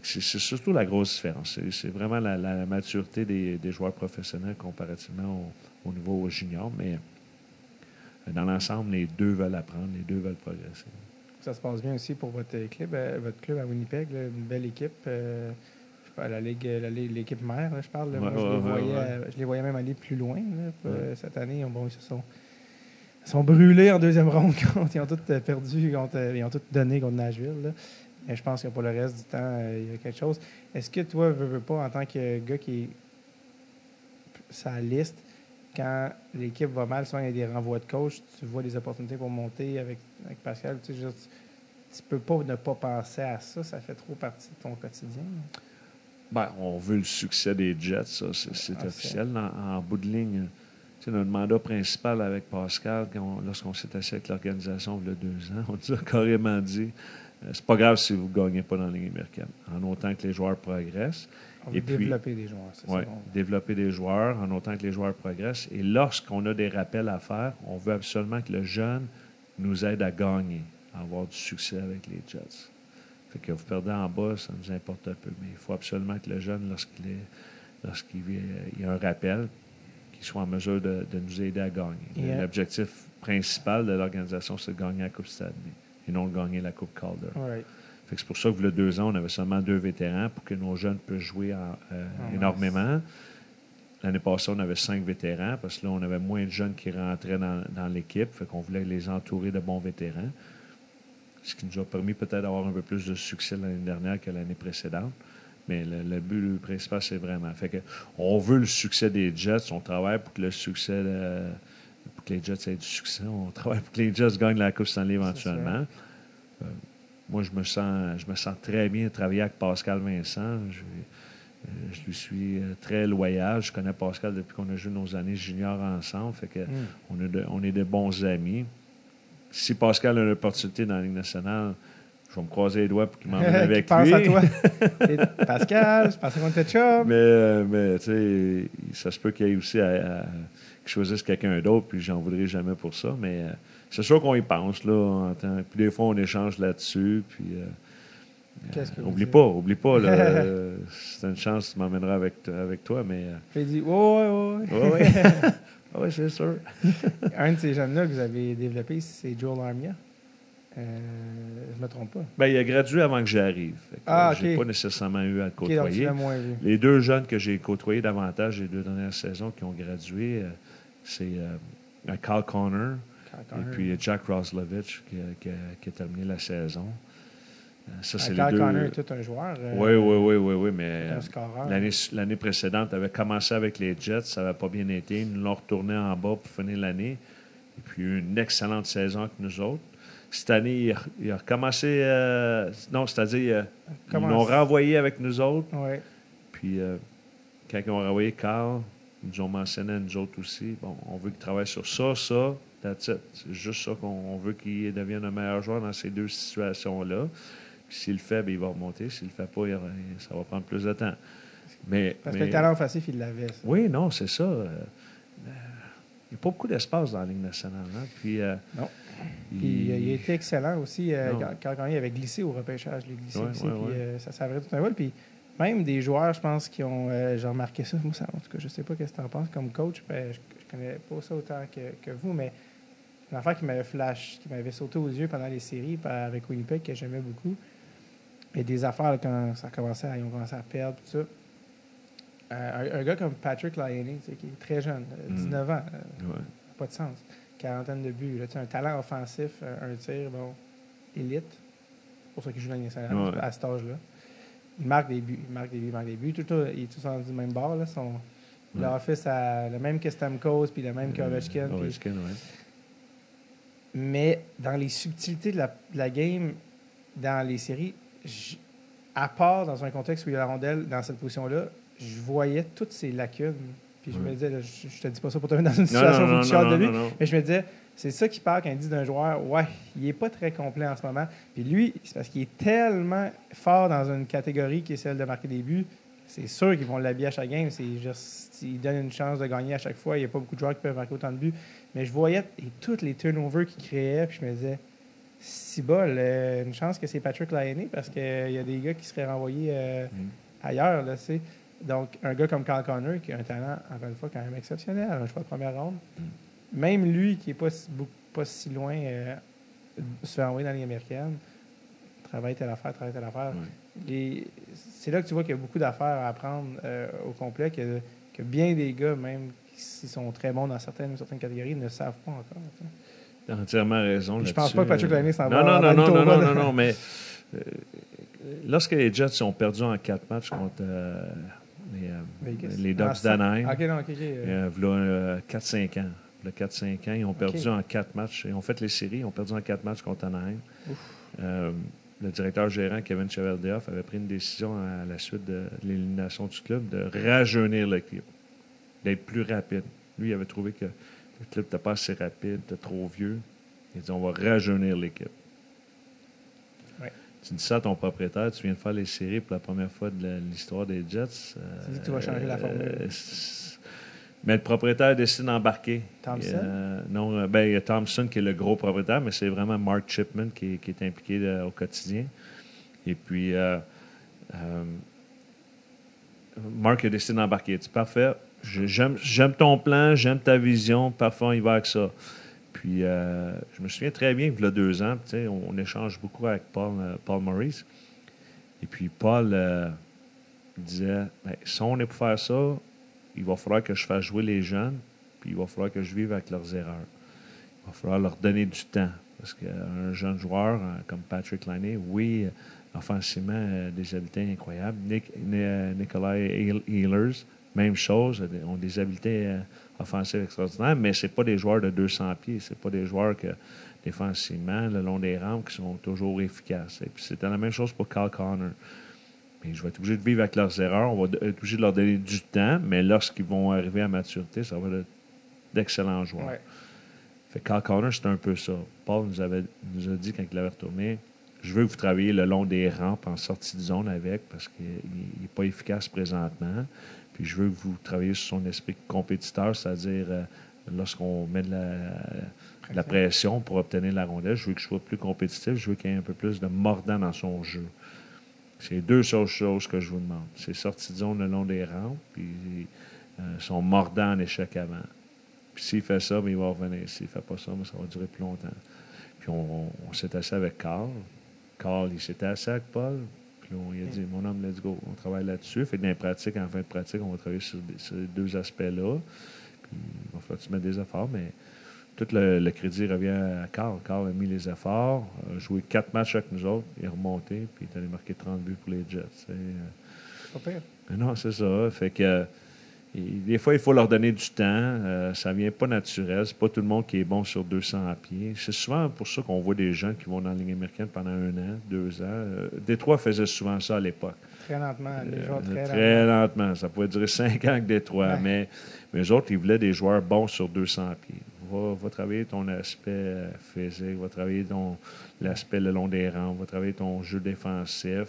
que c'est, c'est surtout la grosse différence. C'est, c'est vraiment la, la maturité des, des joueurs professionnels comparativement au, au niveau junior. Mais euh, dans l'ensemble, les deux veulent apprendre, les deux veulent progresser. Ça se passe bien aussi pour votre club, euh, votre club à Winnipeg, là, une belle équipe. euh, je sais pas, la ligue, l'équipe mère, là, je parle. là. Ouais, Moi, je, les voyais, ouais. euh, je les voyais même aller plus loin. euh, Cette année, bon, ils se sont, ils sont brûlés en deuxième ronde. contre- ils ont tous euh, perdu, contre, euh, ils ont tous donné contre Nashville. là. Mais je pense que pour le reste du temps, euh, il y a quelque chose. Est-ce que toi, veux, veux pas, en tant que gars qui est sa liste, quand l'équipe va mal, souvent il y a des renvois de coach, tu vois des opportunités pour monter avec, avec Pascal. Tu tu peux pas ne pas penser à ça, ça fait trop partie de ton quotidien. Ben, on veut le succès des Jets, ça, c'est, Ah, officiel. En, en bout de ligne, sais, notre mandat principal avec Pascal, lorsqu'on s'est assis avec l'organisation il y a deux ans, on nous a carrément dit euh, c'est pas grave si vous ne gagnez pas dans la Ligue américaine, en autant que les joueurs progressent. On Et puis- développer des joueurs, c'est Ouais, ça. développer des joueurs en autant que les joueurs progressent. Et lorsqu'on a des rappels à faire, on veut absolument que le jeune nous aide à gagner, à avoir du succès avec les Jets. Fait que vous perdez en bas, ça nous importe un peu. Mais il faut absolument que le jeune, lorsqu'il est, lorsqu'il y a un rappel, qu'il soit en mesure de, de nous aider à gagner. L'objectif principal de l'organisation, c'est de gagner la Coupe Stanley et non de gagner la Coupe Calder. C'est pour ça que, il y a deux ans, on avait seulement deux vétérans pour que nos jeunes puissent jouer en- euh, Ah, énormément. L'année passée, on avait cinq vétérans parce que là, on avait moins de jeunes qui rentraient dans, dans l'équipe. Fait qu'on voulait les entourer de bons vétérans. Ce qui nous a permis peut-être d'avoir un peu plus de succès l'année dernière que l'année précédente. Mais le, le but principal, c'est vraiment. Fait que on veut le succès des Jets. On travaille pour que le succès de- pour que les Jets aient du succès. On travaille pour que les Jets gagnent la Coupe Stanley éventuellement. Euh, moi, je me sens, je me sens très bien travailler avec Pascal Vincent. Je, euh, je lui suis euh, très loyal. Je connais Pascal depuis qu'on a joué nos années juniors ensemble. Fait que Mm. on, est de, on est de bons amis. Si Pascal a une opportunité dans la Ligue nationale, je vais me croiser les doigts pour qu'il m'emmène avec pense lui. à toi. Et Pascal, je pensais qu'on était chum? Mais, euh, mais tu sais, ça se peut qu'il y ait aussi à, à- qu'il choisisse quelqu'un d'autre, puis j'en voudrais jamais pour ça. Mais euh, c'est sûr qu'on y pense, là. en temps- Puis des fois, on échange là-dessus. Puis, euh, Qu'est-ce que euh, oublie pas, oublie pas. là, c'est une chance, tu m'emmèneras avec, avec toi, mais. Puis il dit, ouais, ouais, ouais. ouais, ouais, c'est sûr. Un de ces jeunes-là que vous avez développé, c'est Joel Armia. Euh, je me trompe pas. Ben, il a gradué avant que j'arrive. Ah, euh, J'ai ok. pas nécessairement eu à le côtoyer. Les deux jeunes que j'ai côtoyés davantage les deux dernières saisons qui ont gradué, euh, c'est euh, Kyle Connor et puis euh, Jack Roslovich qui, a- qui a, qui a terminé la saison. Ça, c'est Kyle les deux. Connor est tout un joueur. Oui, oui, oui, oui, oui, mais l'année, l'année précédente avait commencé avec les Jets, ça n'avait pas bien été. Ils nous l'ont retourné en bas pour finir l'année. Et puis, eu une excellente saison avec nous autres. Cette année, il a, il a recommencé. euh, non, c'est-à-dire, euh, ils l'ont renvoyé avec nous autres. Ouais. Puis, euh, quand ils ont renvoyé Carl, ils nous ont mentionné à nous autres aussi. Bon, on veut qu'il travaille sur ça, ça, that's it. C'est juste ça qu'on on veut qu'il devienne un meilleur joueur dans ces deux situations-là. Puis s'il le fait, ben, il va remonter. S'il le fait pas, il- ça va prendre plus de temps. Mais, Parce que le talent offensif, il l'avait. ça. Oui, non, c'est ça. Il n'y a pas beaucoup d'espace dans la Ligue nationale. hein. Puis, euh, Non. Il- Puis euh, il a été excellent aussi euh, quand, il avait glissé au repêchage. Il glissé Ouais, puis euh, ça s'avérait tout un vol. Puis même des joueurs, je pense, qui ont. euh, J'ai remarqué ça. Moi, ça, en tout cas, je sais pas ce que tu en penses comme coach. ben, je, je connais pas ça autant que, que vous, mais une affaire qui m'avait flash, qui m'avait sauté aux yeux pendant les séries avec Winnipeg, que j'aimais beaucoup. Et des affaires, là, quand ça commençait à, ils ont commencé à perdre, tout ça. Un, un gars comme Patrick Lyonnais, qui est très jeune, euh, Mm. 19 ans, ouais. pas de sens. Quarantaine de buts. Là, un talent offensif, euh, un tir, bon, élite. C'est pour ça qu'il joue dans les nationale Ouais. à cet âge-là. Il marque des buts, il marque des buts, il marque des buts. Tout, tout- il est tous en du même bord. Là, son. L'office a le même que Stamkos, puis le même que Ovechkin. Puis- Ovechkin, ouais. Mais dans les subtilités de la, de la game, dans les séries, à part dans un contexte où il y a la rondelle dans cette position-là, je voyais toutes ces lacunes. Puis je me disais, là, je, je te dis pas ça pour te mettre dans une situation non, où tu non, de lui, mais je me disais, c'est ça qui part quand il dit d'un joueur, ouais, il est pas très complet en ce moment. Puis lui, c'est parce qu'il est tellement fort dans une catégorie qui est celle de marquer des buts, c'est sûr qu'ils vont l'habiller à chaque game. C'est juste, ils donnent une chance de gagner à chaque fois. Il n'y a pas beaucoup de joueurs qui peuvent marquer autant de buts. Mais je voyais et tous les turnovers qu'ils créaient, puis je me disais, si bol, euh, une chance que c'est Patrick Laine parce qu'il y a des gars qui seraient renvoyés euh, ailleurs. Là, tu sais. Donc, un gars comme Carl Connor, qui a un talent, encore une fois, quand même exceptionnel, un choix de première ronde, même lui, qui n'est pas, si- pas si loin, euh, se fait envoyer dans la Ligue américaine, travaille telle affaire, travaille telle affaire. C'est là que tu vois qu'il y a beaucoup d'affaires à apprendre euh, au complet, que, que bien des gars, même s'ils sont très bons dans certaines, certaines catégories, ne savent pas encore. tu. T'as entièrement raison. Je pense pas que Patrick Laine s'en va non, non, non, non, non, non, non, mais euh, lorsque les Jets ont perdu en quatre matchs contre euh, les, euh, les Ah, Ducks ça- d'Anaheim, Ok, non, ok, ok. euh, euh, 4-5 ans. Le 4-5 ans, ils ont perdu en quatre matchs. Ils ont fait les séries, ils ont perdu en quatre matchs contre Anaheim. Euh, le directeur gérant, Kevin Cheveldayoff, avait pris une décision à la suite de l'élimination du club de rajeunir l'équipe, d'être plus rapide. Lui, il avait trouvé que le club n'était pas assez rapide, était trop vieux. Il a dit on va rajeunir l'équipe. Tu dis ça à ton propriétaire, tu viens de faire les séries pour la première fois de l'histoire des Jets. Tu dis que tu vas changer la formule. euh, mais le propriétaire décide d'embarquer. Thompson? Euh, non, euh, ben, il y a Thompson qui est le gros propriétaire, mais c'est vraiment Mark Chipman qui, est- qui est impliqué euh, au quotidien. Et puis, euh, euh, Mark a décidé d'embarquer. Il dit Parfait, j'aime ton plan, j'aime ta vision, parfait, on y va avec ça. Puis, euh, je me souviens très bien y a deux ans, on, on échange beaucoup avec Paul, euh, Paul Maurice. Et puis, Paul euh, disait Ben, si on est pour faire ça, il va falloir que je fasse jouer les jeunes, puis il va falloir que je vive avec leurs erreurs. Il va falloir leur donner du temps. Parce qu'un jeune joueur euh, comme Patrick Laine, oui, offensivement, des habiletés incroyables. Nick, Ni- Nikolai Heal- Healers, même chose, ont des habiletés offensives extraordinaires, mais ce pas des joueurs de 200 pieds. Ce pas des joueurs que, défensivement, le long des rampes, qui sont toujours efficaces. Et puis c'était la même chose pour Carl Connor. Mais je vais être obligé de vivre avec leurs erreurs. On va être obligé de leur donner du temps, mais lorsqu'ils vont arriver à maturité, ça va être d'excellents joueurs. ouais. Fait que Connor, c'est un peu ça. Paul nous, avait, nous a dit quand il avait retourné Je veux que vous travailliez le long des rampes en sortie de zone avec parce qu'il n'est pas efficace présentement. Puis je veux que vous travailliez sur son esprit compétiteur, c'est-à-dire euh, lorsqu'on met de la, pression pour obtenir la rondelle, je veux qu'il soit plus compétitif, je veux qu'il y ait un peu plus de mordant dans son jeu. C'est deux seules choses que je vous demande. C'est sortie de zone le long des rampes, puis euh, son mordant en échec avant. Puis s'il fait ça, ben, il va revenir. S'il ne fait pas ça, ben, ça va durer plus longtemps. Puis on s'est assis avec Carl. Carl, il s'était assis avec Paul. Puis on lui a dit, mon homme, let's go. On travaille là-dessus. Fait que dans les pratiques, en fin de pratique, on va travailler sur, les deux aspects-là. Puis il va falloir que tu mettes des efforts, mais tout le, le crédit revient à Carl. Carl a mis les efforts, a joué quatre matchs avec nous autres, il est remonté, puis il est allé marquer 30 buts pour les Jets. Pas pire. mais Non, c'est ça. Fait que euh, et des fois, il faut leur donner du temps. Euh, ça vient pas naturel. C'est pas tout le monde qui est bon sur 200 pieds. C'est souvent pour ça qu'on voit des gens qui vont dans la ligne américaine pendant un an, deux ans. Euh, Détroit faisait souvent ça à l'époque. Très lentement. Les joueurs Euh, très, très lentement. lentement. Ça pouvait durer cinq ans avec Détroit. Ouais. Mais, mais eux autres, ils voulaient des joueurs bons sur 200 pieds. Va, va travailler ton aspect euh, physique, va travailler ton l'aspect le long des rangs, va travailler ton jeu défensif.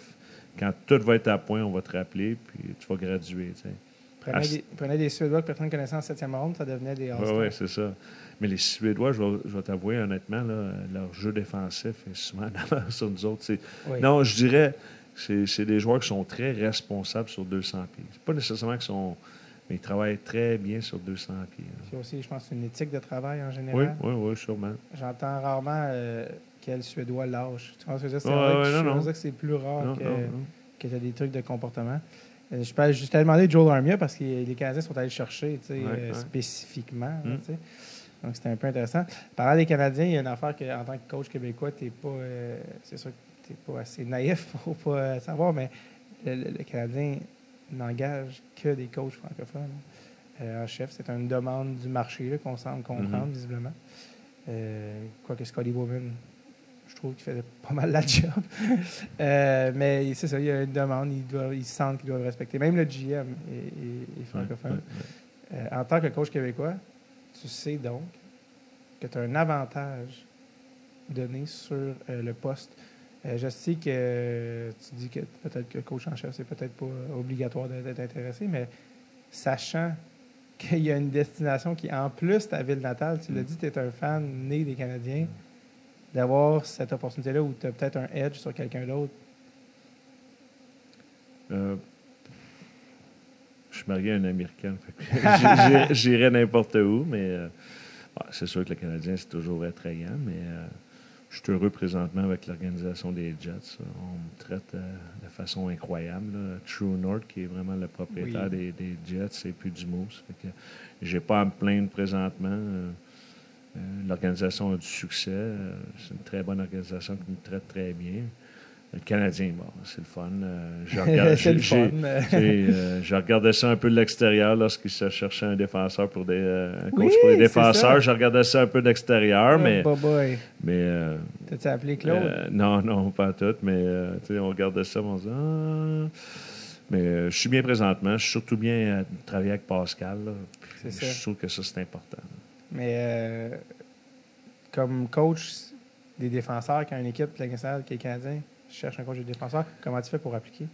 Quand tout va être à point, on va te rappeler, puis tu vas graduer. Prenez, des, prenez des Suédois que personne ne connaissait en septième ronde, ça devenait des Oui, oui, c'est ça. Mais les Suédois, je vais, t'avouer honnêtement, là, leur jeu défensif est souvent en avance sur nous autres. Oui. Non, je dirais, c'est c'est des joueurs qui sont très responsables sur 200 pieds. C'est pas nécessairement qu'ils sont. Mais ils travaillent très bien sur 200 pieds. C'est aussi, je pense, une éthique de travail en Oui, général. oui, oui, sûrement. J'entends rarement euh, quel Suédois lâche. Tu ce que? C'est Ouais, vrai ouais, que non, je non. que c'est plus rare Non, que, que tu as des trucs de comportement. Euh, je peux- je t'ai demandé Joel Armia parce que les Canadiens sont allés le chercher tu Ouais, euh, ouais. spécifiquement. Mm. tu sais. Donc, c'était un peu intéressant. Parlant des Canadiens, il y a une affaire que, en tant que coach québécois, t'es pas, euh, c'est sûr que tu n'es pas assez naïf pour pas savoir, mais le, le- le Canadien n'engage que des coachs francophones euh, en chef. C'est une demande du marché qu'on semble comprendre, Mhm. visiblement. Euh, Quoique Scotty Bowman, trouve qu'il faisait pas mal la job. Euh, mais c'est ça, il y a une demande, ils, doivent, ils sentent qu'ils doivent respecter. Même le GM est, est- est francophone. Ouais, ouais, Euh, en tant que coach québécois, tu sais donc que tu as un avantage donné sur euh, le poste je sais que tu dis que peut-être que coach en chef, c'est peut-être pas obligatoire d'être intéressé, mais sachant qu'il y a une destination qui, en plus, ta ville natale, tu l'as dit, tu es un fan né des Canadiens, d'avoir cette opportunité-là où tu as peut-être un edge sur quelqu'un d'autre? Euh, je suis marié à j'ai- j'ai- J'irais n'importe où, mais euh, c'est sûr que le Canadien, c'est toujours attrayant, mais euh, je suis heureux présentement avec l'organisation des Jets. On me traite de façon incroyable. là. True North, qui est vraiment le propriétaire Oui. des, des Jets, et puis du Moose. Que j'ai pas à me plaindre présentement. Euh, L'organisation a du succès. Euh, C'est une très bonne organisation qui me traite très bien. Le Canadien, bon, c'est le fun. Euh, je le fun. euh, je regardais ça un peu de l'extérieur lorsqu'il se cherchait un défenseur pour des un coach Oui, pour les défenseurs. Je regardais ça un peu d'extérieur, mais, Oh, boy. mais euh, T'as-tu appelé Claude? euh, non, non, pas tout, mais on regardait ça, on se dit, ah. mais je suis bien présentement. Je suis surtout bien à travailler avec Pascal. là. Je trouve que ça, c'est important. Mais euh, comme coach des défenseurs, quand une équipe de la qui est canadien cherche un coach des défenseurs, comment tu fais pour appliquer?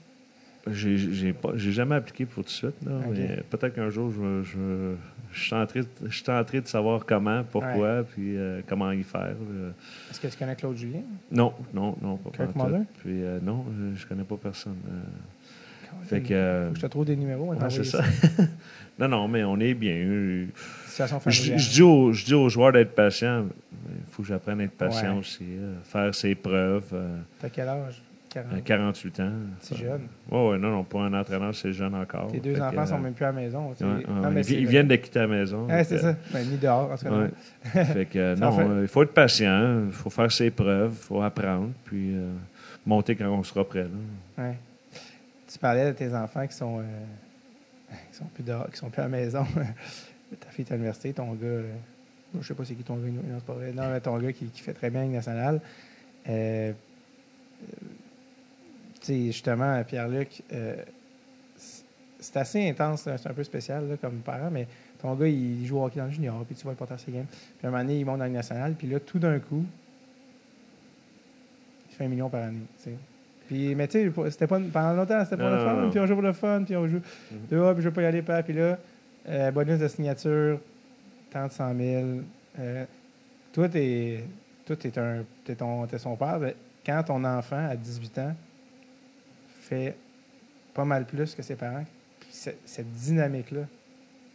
J'ai j'ai pas- j'ai jamais appliqué pour tout de suite, là, Ok. mais peut-être qu'un jour, je, je, je suis tenté, je suis tenté de savoir comment, pourquoi, puis euh, comment y faire. Est-ce que tu connais Claude Julien? Non, non, non, pas? Puis euh, non, je, je connais pas personne. euh. fait que, Faut que je te trouve des numéros. ouais, c'est ça. non, non, mais on est bien. Je, Situation je- familiale. je dis aux, je dis aux joueurs d'être patients. Il faut que j'apprenne à être patient Ouais. aussi, euh, faire ses preuves. euh, T'as quel âge? 40. à 48 ans. C'est Euh, jeune. Ouais, non, non, pas un entraîneur, c'est jeune encore. Tes deux enfants euh, sont même plus à la maison. tu sais. Ouais, ouais, Non, ouais. mais ils, viennent de quitter la maison. Ouais, c'est euh, ça. Ben, mis dehors, en tout cas. fait que, euh, non, fait- euh, il faut être patient, il faut faire ses preuves, il faut apprendre, puis euh, monter quand on sera prêt. là. Ouais. Tu parlais de tes enfants qui sont, euh, qui sont plus dehors, qui sont plus à la maison. Ta fille est à l'université, ton gars, euh, je sais pas c'est qui ton gars, non, c'est pas vrai. Non, mais ton gars qui, qui fait très bien avec nationale. Euh, euh, tu sais, justement, Pierre-Luc, euh, c'est- assez intense, c'est un peu spécial là, comme parent, mais ton gars, il joue au hockey dans le junior, puis tu vois le porter ses games. Puis un moment donné, il monte dans le national, puis là, tout d'un coup, il fait un million par année. tu sais. Puis, mais tu sais, c'était pas pendant longtemps, c'était pour le fun, puis on joue pour le fun, puis on joue. Puis, ah, puis je veux pas y aller, pas. Puis là, euh, bonus de signature, tant de 100 000. Euh, toi, t'es, toi, un, son père. ben, quand ton enfant, à 18 ans, fait pas mal plus que ses parents, cette, dynamique-là,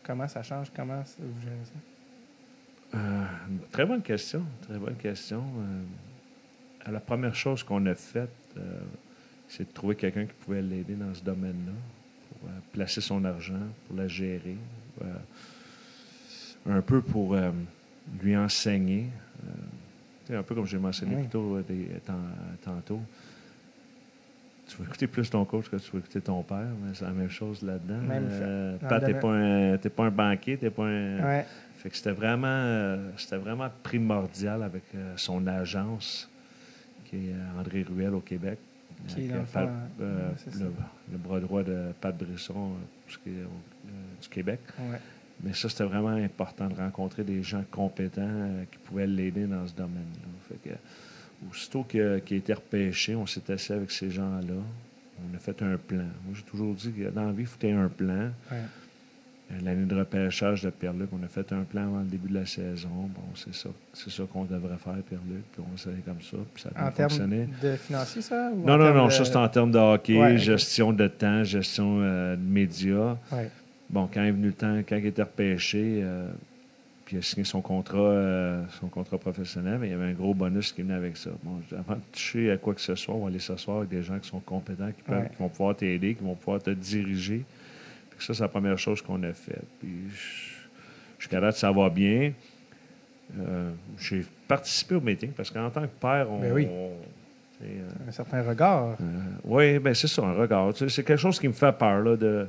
comment ça change? Comment ça- vous gérez ça? Euh, très bonne question. Très bonne question. Euh, la première chose qu'on a faite, euh, c'est de trouver quelqu'un qui pouvait l'aider dans ce domaine-là, pour placer son argent, pour la gérer, un peu pour euh, lui enseigner. Euh, tu sais, un peu comme j'ai mentionné Oui. plus tôt, euh, des- tantôt. Tu vas écouter plus ton coach que tu vas écouter ton père, mais c'est la même chose là-dedans. Même Euh. Pat, t'es pas, un- t'es pas un banquier, t'es pas un. Ouais. Fait que c'était vraiment, euh, c'était vraiment primordial avec euh, son agence, qui est euh, André Ruel au Québec. Qui est euh, le euh, ça. le, le bras droit de Pat Brisson euh, euh, du Québec. Ouais. Mais ça, c'était vraiment important de rencontrer des gens compétents euh, qui pouvaient l'aider dans ce domaine-là. Aussitôt qu'il a été repêché, on s'est assis avec ces gens-là. On a fait un plan. Moi, j'ai toujours dit que dans la vie, il faut un plan. Ouais. Euh, L'année de repêchage de Pierre-Luc, on a fait un plan avant le début de la saison. Bon, c'est ça, c'est ça qu'on devrait faire, Pierre-Luc. Puis on s'est comme ça. Puis ça a En fonctionné. de financier, ça? ou Non, non, non, de- ça c'est en termes de hockey, Ouais, gestion de temps, gestion euh, de médias. Ouais. Bon, quand est venu le temps, quand il était repêché, euh, puis il a signé son contrat, euh, son contrat professionnel, mais il y avait un gros bonus qui venait avec ça. Bon, avant de toucher à quoi que ce soit, on va aller s'asseoir avec des gens qui sont compétents, qui, peuvent- Ouais. qui vont pouvoir t'aider, qui vont pouvoir te diriger. Ça, c'est la première chose qu'on a faite. Puis je- jusqu'à date, ça va bien. Euh, J'ai participé au meeting parce qu'en tant que père, on. Ben oui. on- euh, Un certain regard. euh, oui, ben c'est ça, un regard. C'est quelque chose qui me fait peur. Là, de,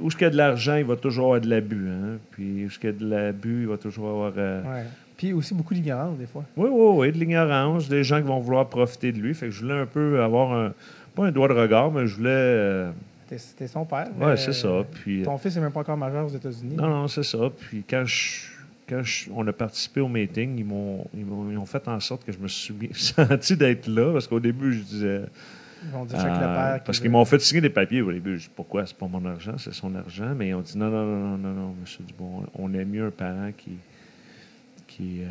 où est-ce qu'il y a de l'argent, il va toujours avoir de l'abus. Hein? Puis où est-ce qu'il y a de l'abus, il va toujours avoir. Ouais. Puis aussi beaucoup d'ignorance, des fois. Oui, oui, oui, de l'ignorance, des gens qui vont vouloir profiter de lui. Fait que je voulais un peu avoir un. Pas un doigt de regard, mais je voulais. Euh, T'es son père. ouais, mais, c'est ça. euh, Puis, Ton fils n'est même pas encore majeur aux États-Unis. non, non, c'est ça. Puis quand je, quand je- on a participé au meeting, ils m'ont, ils, m'ont, ils ont fait en sorte que je me suis senti d'être là, parce qu'au début, je disais... Ils vont dire euh, le père. parce qu'ils m'ont fait signer des papiers au début. Je dis, pourquoi? C'est pas mon argent, c'est son argent. Mais ils ont dit, non, non, non, non, non, non, monsieur Dubon, on est mieux un parent qui... Qui, euh,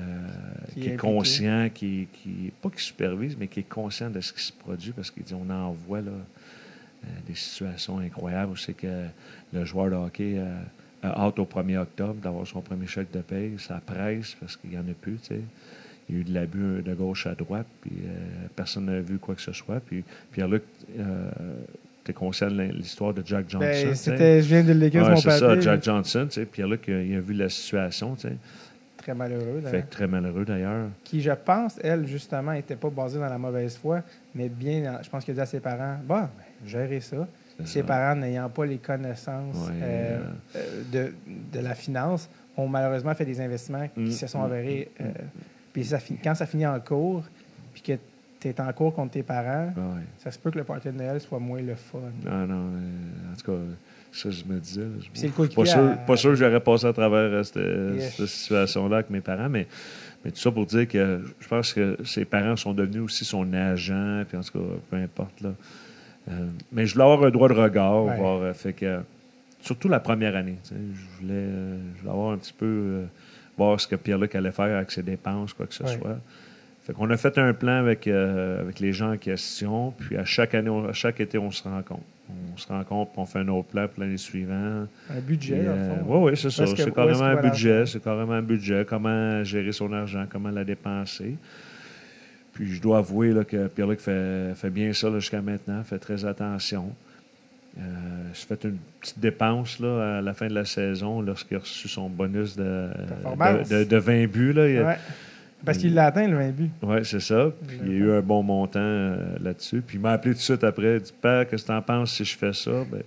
Qui qui est conscient, qui, qui, pas qui supervise, mais qui est conscient de ce qui se produit, parce qu'il dit on en voit là, euh, des situations incroyables où c'est que le joueur de hockey euh, a hâte au 1er octobre d'avoir son premier chèque de paye, ça presse parce qu'il n'y en a plus, tu sais. Il y a eu de l'abus de gauche à droite, puis euh, personne n'a vu quoi que ce soit. Puis Pierre-Luc, euh, tu es conscient de l'histoire de Jack Johnson. Ben, c'était, je viens de sur Ouais, mon c'est ça, Jack Johnson, tu sais. Pierre-Luc, euh, il a vu la situation, tu sais. Très malheureux. Fait d'ailleurs. que très malheureux d'ailleurs. Qui, je pense, elle, justement, n'était pas basée dans la mauvaise foi, mais bien, dans- je pense qu'il a dit à ses parents Bah, ben, gérez ça. Ses ça. parents, n'ayant pas les connaissances Ouais, euh, euh, de, de la finance, ont malheureusement fait des investissements qui Mm, se sont mm, avérés. euh, puis ça quand ça finit en cours, puis que tu es en cours contre tes parents, Ah ouais. ça se peut que le party de Noël soit moins le fun. Ah non, en tout cas, ça, je me disais. je- pas sûr, à- pas sûr que j'aurais passé à travers euh, cette, Yes. cette situation-là avec mes parents, mais, mais tout ça pour dire que je pense que ses parents sont devenus aussi son agent, puis en tout cas, peu importe. Là. Euh, mais je voulais avoir un droit de regard, Ouais. voir, euh, fait que, surtout la première année. Je voulais, euh, je voulais avoir un petit peu, euh, voir ce que Pierre-Luc allait faire avec ses dépenses, quoi que ce Ouais. soit. Fait qu'on a fait un plan avec, avec les gens en question, puis à chaque année, on- à chaque été, on se rencontre. On se rencontre, on fait un autre plan pour l'année suivante. Un budget. Oui, oui, c'est ça. C'est carrément un budget. C'est carrément un budget. Comment gérer son argent, comment la dépenser. Puis je dois avouer là, que Pierre-Luc fait, fait bien ça jusqu'à maintenant, fait très attention. Euh, J'ai fait une petite dépense là, à la fin de la saison lorsqu'il a reçu son bonus de, de, de- de 20 buts. Là. Il a- Ouais. Parce qu'il l'a atteint, le 20 but. oui, c'est ça. Puis il y a eu un bon montant euh, là-dessus. Puis il m'a appelé tout de suite après. Il dit Père, qu'est-ce que tu en penses si je fais ça ben,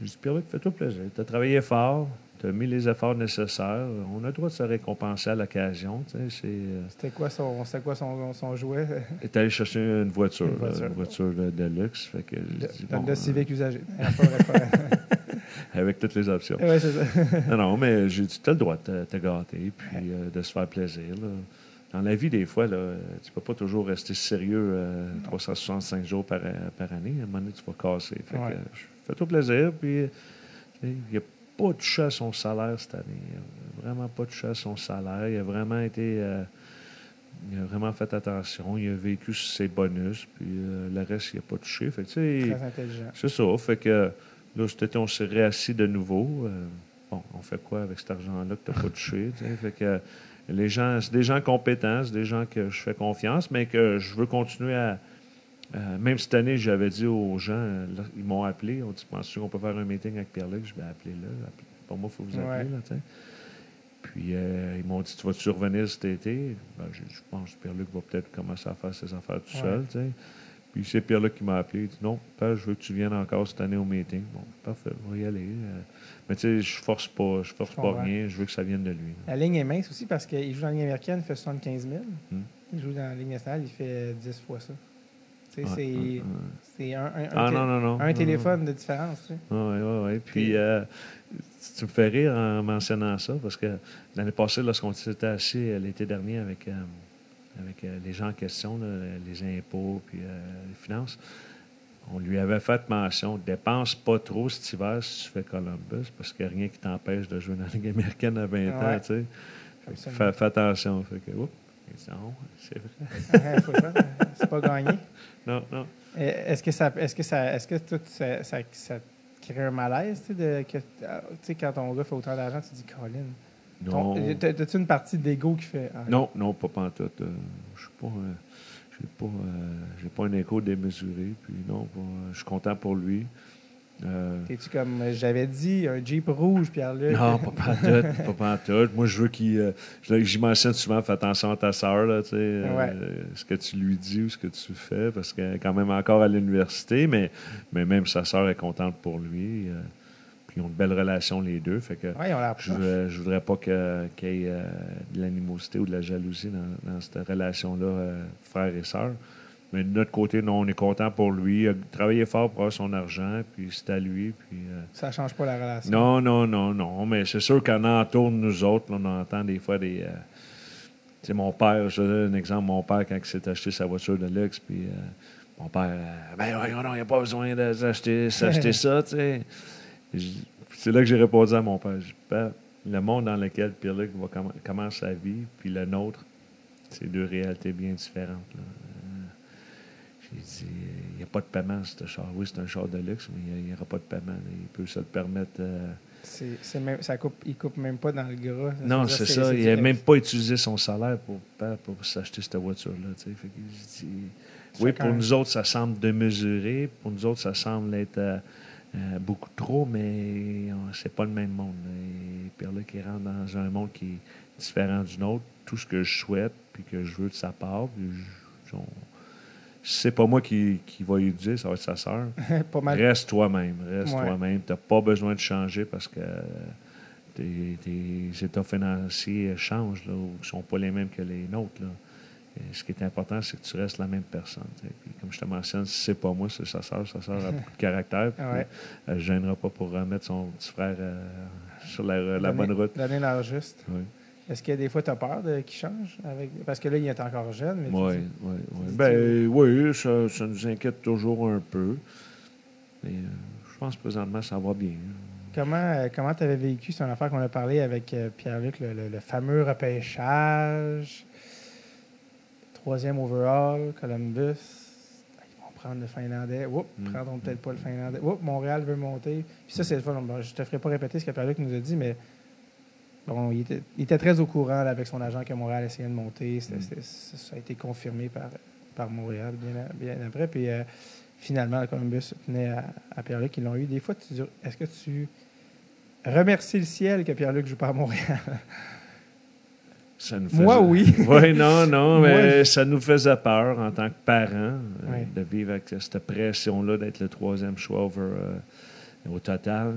Je dis Pierre-Luc, fais-toi plaisir. Tu as travaillé fort, tu as mis les efforts nécessaires. On a le droit de se récompenser à l'occasion. tu euh, C'était quoi son, c'était quoi son, son jouet? est allé chercher une voiture, Une là, voiture. une voiture de, de luxe. Fait que Dans bon, le euh, Civic usagé. Pas vrai. avec toutes les options. ouais, c'est ça. non, non, mais j'ai dit, tu as le droit de te, te gâter, puis euh, de se faire plaisir. là. Dans la vie, des fois, là, euh, tu peux pas toujours rester sérieux euh, 365 jours par, par année. À un moment donné, tu vas casser. Fait Ouais. euh, Fais-toi plaisir, puis euh, il n'a pas touché à son salaire cette année. Il n'a vraiment pas touché à son salaire. Il a vraiment été... euh, il a vraiment fait attention. Il a vécu ses bonus, puis euh, le reste, il n'a pas touché. Fait que, Très intelligent. c'est ça. Fait que là, cet été, on s'est réassis de nouveau. Euh, bon, on fait quoi avec cet argent-là que tu n'as pas touché? Fait que les gens, c'est des gens compétents, c'est des gens que je fais confiance, mais que je veux continuer à. Euh, même cette année, j'avais dit aux gens, euh, là, ils m'ont appelé, on dit Penses-tu qu'on peut faire un meeting avec Pierre-Luc? Je vais appeler là. Appelez- Pour moi, il faut vous appeler. Ouais. Là. Puis euh, ils m'ont dit Tu vas-tu revenir cet été? Ben, Je pense que Pierre-Luc va peut-être commencer à faire ses affaires tout seul. Puis c'est Pierre-Luc qui m'a appelé. Il dit Non, père, je veux que tu viennes encore cette année au meeting. Bon, parfait, on va y aller. Euh, mais tu sais, je force pas, je force Je pas rien. Je veux que ça vienne de lui. La ligne est mince aussi parce qu'il joue dans la ligne américaine, il fait 75 000. Hmm. Il joue dans la ligne nationale, il fait 10 fois ça. C'est, ouais, un, un, un Ah té- non, non, non. un non, téléphone de différence. Oui, oui, oui. Puis euh, tu me fais rire en mentionnant ça parce que l'année passée, lorsqu'on s'était assis euh, l'été dernier avec, euh, avec euh, les gens en question, là, les impôts puis les finances, on lui avait fait mention dépense pas trop cet hiver si tu fais Columbus parce qu'il n'y a rien qui t'empêche de jouer dans la Ligue américaine à 20 ans. Tu sais. Fais, fais attention. Fait que, oups, c'est vrai. Faire. c'est pas gagné. Non, non. Euh, Est-ce que ça, est-ce que ça, est-ce que tout ça, ça, ça te crée un malaise, tu sais, de, que, ah, tu sais, quand ton gars fait autant d'argent, tu te dis, Colin. Non. t'as- T'as-tu une partie d'ego qui fait. ah, Non, non, pas pantoute. Euh, je suis pas, euh, j'ai pas, euh, pas un écho démesuré. Puis non, euh, je suis content pour lui. Euh, T'es-tu comme euh, j'avais dit, un Jeep rouge, Pierre-Luc? non, pas pantoute, pas pantoute. Moi, je veux qu'il, euh, j'y mentionne souvent, fais attention à ta sœur, là, tu sais, euh, Ouais. ce que tu lui dis ou ce que tu fais, parce qu'elle est quand même encore à l'université, mais, mais même sa sœur est contente pour lui. euh, puis ils ont de belles relations les deux, fait que. Ouais, l'air Je je voudrais pas qu'il y ait de l'animosité ou de la jalousie dans, dans cette relation-là, frère et sœur. Mais de notre côté, non, on est content pour lui. Il a travaillé fort pour avoir son argent, puis c'est à lui. Puis, euh, Ça change pas la relation. non, non, non, non. Mais c'est sûr qu'en entour de nous autres, là, on entend des fois des. euh, tu sais, mon père, je donne un exemple, mon père, quand il s'est acheté sa voiture de luxe, puis euh, mon père, euh, ben voyons, non, il n'y a pas besoin de s'acheter, ça, tu sais. C'est là que j'ai répondu à mon père. Père, le monde dans lequel Pierre-Luc commence sa vie, puis le nôtre, c'est deux réalités bien différentes. là. J'ai dit, il n'y a pas de paiement, ce char. Oui, c'est un char de luxe, mais il n'y aura pas de paiement. Il peut se le permettre. euh, C'est, c'est même, ça coupe, il coupe même pas dans le gras. non, c'est ça. Il n'a même pas utilisé son salaire pour, pour s'acheter cette voiture-là. Fait que oui, pour nous autres, ça semble démesuré. Pour nous autres, ça semble être euh, euh, beaucoup trop, mais on- c'est pas le même monde. là. Et Pierre-Luc, il rentre dans un monde qui est différent du nôtre. Tout ce que je souhaite, puis que je veux de sa part, puis je- on- c'est pas moi qui, qui va lui dire, ça va être sa sœur. pas mal. Reste toi-même. Reste Ouais. toi-même. Tu n'as pas besoin de changer parce que tes, tes états financiers changent là, ou ne sont pas les mêmes que les nôtres. Là. Et ce qui est important, c'est que tu restes la même personne. Puis, comme je te mentionne, si c'est pas moi, c'est sa sœur. Sa sœur a beaucoup de caractère. puis Ouais. Elle ne gênera pas pour remettre son petit frère euh, sur la, bonne route. Donner l'heure juste. Oui, Est-ce que des fois, tu as peur qu'il change? Avec... Parce que là, il est encore jeune. Mais tu oui, oui. dis- Ben, oui ça, ça nous inquiète toujours un peu. Mais euh, je pense que présentement, ça va bien. Comment euh, comment tu avais vécu, c'est une affaire qu'on a parlé avec euh, Pierre-Luc, le, le- le fameux repêchage, troisième overall, Columbus. Ils vont prendre le Finlandais. Oups, Mm. prendront peut-être pas le Finlandais. Oups, Montréal veut monter. Puis ça, c'est le fun. Je te ferai pas répéter ce que Pierre-Luc nous a dit, mais bon, il était, il était très au courant là, avec son agent que Montréal essayait de monter. Mm. ça, a été confirmé par, par Montréal bien, après. Puis euh, finalement, le Columbus tenait à, à Pierre-Luc. Ils l'ont eu. Des fois, tu- est-ce que tu remercies le ciel que Pierre-Luc joue pas à Montréal? Ça nous Moi, faisait- oui. oui, non, non, Moi, mais ça nous faisait peur en tant que parents euh, Oui. de vivre avec cette pression-là d'être le troisième choix over, euh, au total,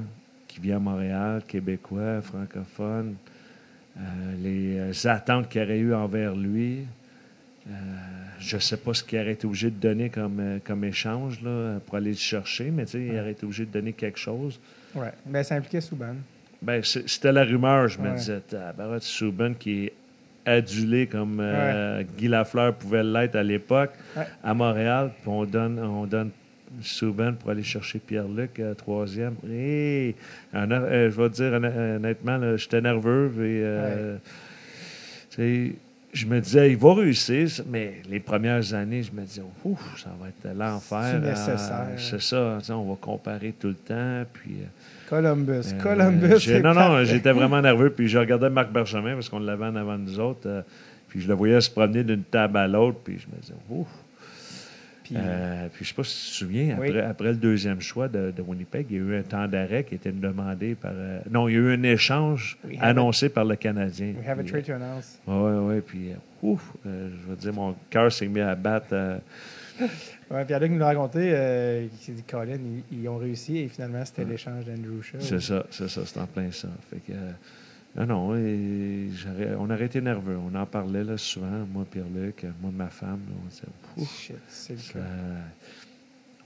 qui vient à Montréal, québécois, francophone, euh, les euh, attentes qu'il aurait eues envers lui. Euh, je ne sais pas ce qu'il aurait été obligé de donner comme, comme échange là, pour aller le chercher, mais tu sais, il aurait été obligé de donner quelque chose. Ouais. Ben, ça impliquait Souban. Ben, c'était la rumeur, je me Ouais. disais. Tabarouette, Subban qui est adulé comme euh, Guy Lafleur pouvait l'être à l'époque Ouais. à Montréal, puis on donne, on donne Subban pour aller chercher Pierre-Luc, troisième. Hey! Euh, je vais te dire honn- honnêtement, j'étais nerveux. puis, euh, je me disais, il va réussir, mais les premières années, je me disais, ouf, ça va être l'enfer. C'est Euh, nécessaire. C'est ça, on va comparer tout le temps. Puis, Columbus. Columbus. non, non, j'étais vraiment nerveux. Puis je regardais Marc Bergevin parce qu'on l'avait en avant de nous autres. puis je le voyais se promener d'une table à l'autre. Puis je me disais, ouf. Puis, Euh, puis je sais pas si tu te souviens, Oui. après, après le deuxième choix de, de Winnipeg, il y a eu un temps d'arrêt qui était demandé par. euh, non, il y a eu un échange annoncé par le Canadien. we have a Puis, trade to announce. euh, ouais, ouais, puis euh, ouf, euh, je veux dire, mon cœur s'est mis à battre. euh, Ouais, Pierre-Luc nous l'a raconté. euh, il s'est dit, Colin, ils, ils ont réussi et finalement, c'était Ouais. l'échange d'Andrew Shaw. C'est ça, c'est ça, c'est en plein ça. Fait que, euh, non, non, et on aurait été nerveux. On en parlait là, souvent, moi, Pierre-Luc, moi, ma femme. là, on disait, Shit, c'est le ça- cas.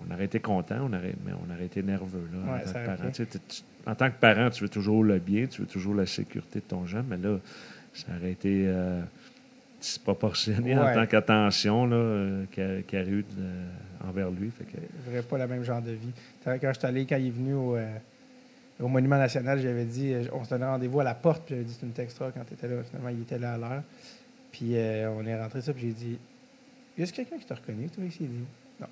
on aurait été content, on aurait, mais on aurait été nerveux là, Ouais, en, tant que parent. Tu sais, tu- en tant que parent, tu veux toujours le bien, tu veux toujours la sécurité de ton jeune, mais là, ça aurait été euh, disproportionné en Ouais. tant qu'attention euh, qu'il y a- eu de- envers lui. Fait que, Vrai pas le même genre de vie. Quand je suis allé, quand il est venu au, euh, au Monument National, j'avais dit, euh, on se donnait rendez-vous à la porte, puis j'avais dit, c'est une textra quand tu étais là. Finalement, il était là à l'heure. Puis euh, on est rentré ça, puis j'ai dit, y a quelqu'un qui t'a reconnu, toi, ici? Il dit, non.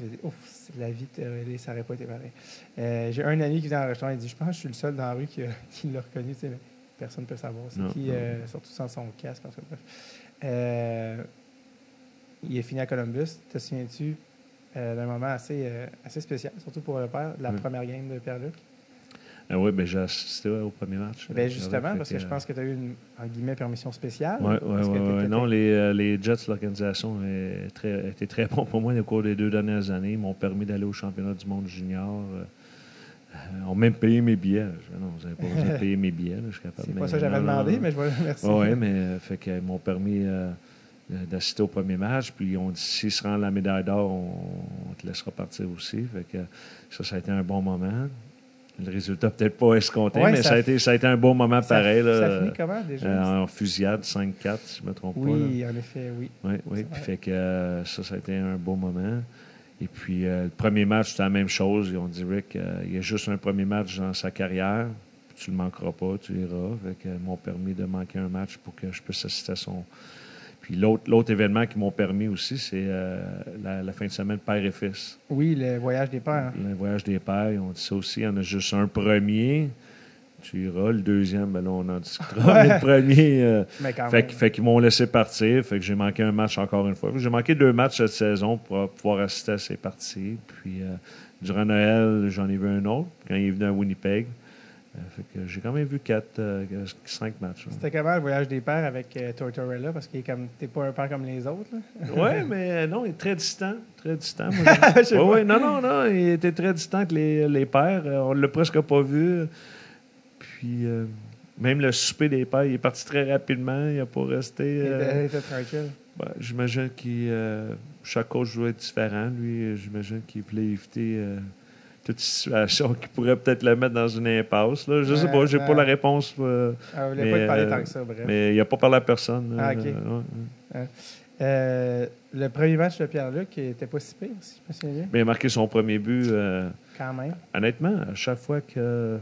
J'ai dit, ouf, c'est la vie de te relayer, ça n'aurait pas été pareil. Euh, j'ai un ami qui vient le restaurant, il dit, je pense que je suis le seul dans la rue qui, l'a reconnu, tu sais, mais personne ne peut savoir. C'est qui, surtout sans son casque, en bref. Euh, il est fini à Columbus. Te souviens-tu d'un moment assez, assez spécial, surtout pour le père, de la Oui. première game de Pierre-Luc? Ah oui, ben, j'ai assisté au premier match. Ben Euh, justement, parce que je pense que tu as eu une, en guillemets, permission spéciale. Oui, oui, oui. Non, les, euh, les Jets, l'organisation, très- était très bon pour moi au cours des deux dernières années. Ils m'ont permis d'aller au championnat du monde junior. Euh, euh, ont même payé mes billets. Non, vous n'avez pas besoin de payer mes billets. là, je suis capable. C'est pas ça que j'avais non, demandé, non. mais je vais le remercier. Oui, mais euh, fait qu'ils m'ont permis euh, d'assister au premier match. Puis on dit s'il se rend à la médaille d'or, on, on te laissera partir aussi. Fait que ça, ça a été un bon moment. Le résultat peut-être pas escompté, Ouais, mais ça ça, a été, ça a été un bon moment Ça- pareil. là. Ça finit comment déjà? Euh, en fusillade, 5-4, si je ne me trompe pas. oui, en effet, oui. Oui, oui. Puis fait que euh, ça, ça a été un beau moment. Et puis, euh, le premier match, c'était la même chose. Ils ont dit, Rick, il y a juste un premier match dans sa carrière. Tu ne le manqueras pas, tu iras. Fait que, ils m'ont permis de manquer un match pour que je puisse assister à son. Puis l'autre, événement qui m'ont permis aussi, c'est euh, la, la fin de semaine père et fils. Oui, le voyage des pères. Le voyage des pères, ils ont dit ça aussi. Il y en a juste un premier. Tu iras. Le deuxième, ben là, on en discutera. Mais le premier. euh, Mais quand fait, même. que- fait qu'ils m'ont laissé partir. Fait que j'ai manqué un match encore une fois. J'ai manqué deux matchs cette saison pour pouvoir assister à ces parties. Puis euh, durant Noël, j'en ai vu un autre quand il est venu à Winnipeg. Euh, j'ai quand même vu quatre, euh, cinq matchs. C'était comment le voyage des pères avec euh, Tortorella? Parce que t'es pas un père comme les autres. Oui, mais euh, non, il est très distant. Très distant. Oui, non, non, non. Il était très distant que les, les pères. Euh, On l'a presque pas vu. Puis, euh, même le souper des pères, il est parti très rapidement. Il n'a pas resté. Il euh, était- il était tranquille. ben, j'imagine que chaque coach doit être différent. Lui, euh, j'imagine qu'il voulait éviter euh, toute situation qui pourrait peut-être le mettre dans une impasse. Là. Je sais Ouais, pas, j'ai pas la réponse. euh, Ah, mais, pas te parler euh, tant que ça, bref. mais il n'a pas parlé à personne. Ah, euh, ouais. Euh, le premier match de Pierre-Luc il était pas si pire, si je me souviens bien. Mais il a marqué son premier but. euh, Quand même. Honnêtement, à chaque fois que.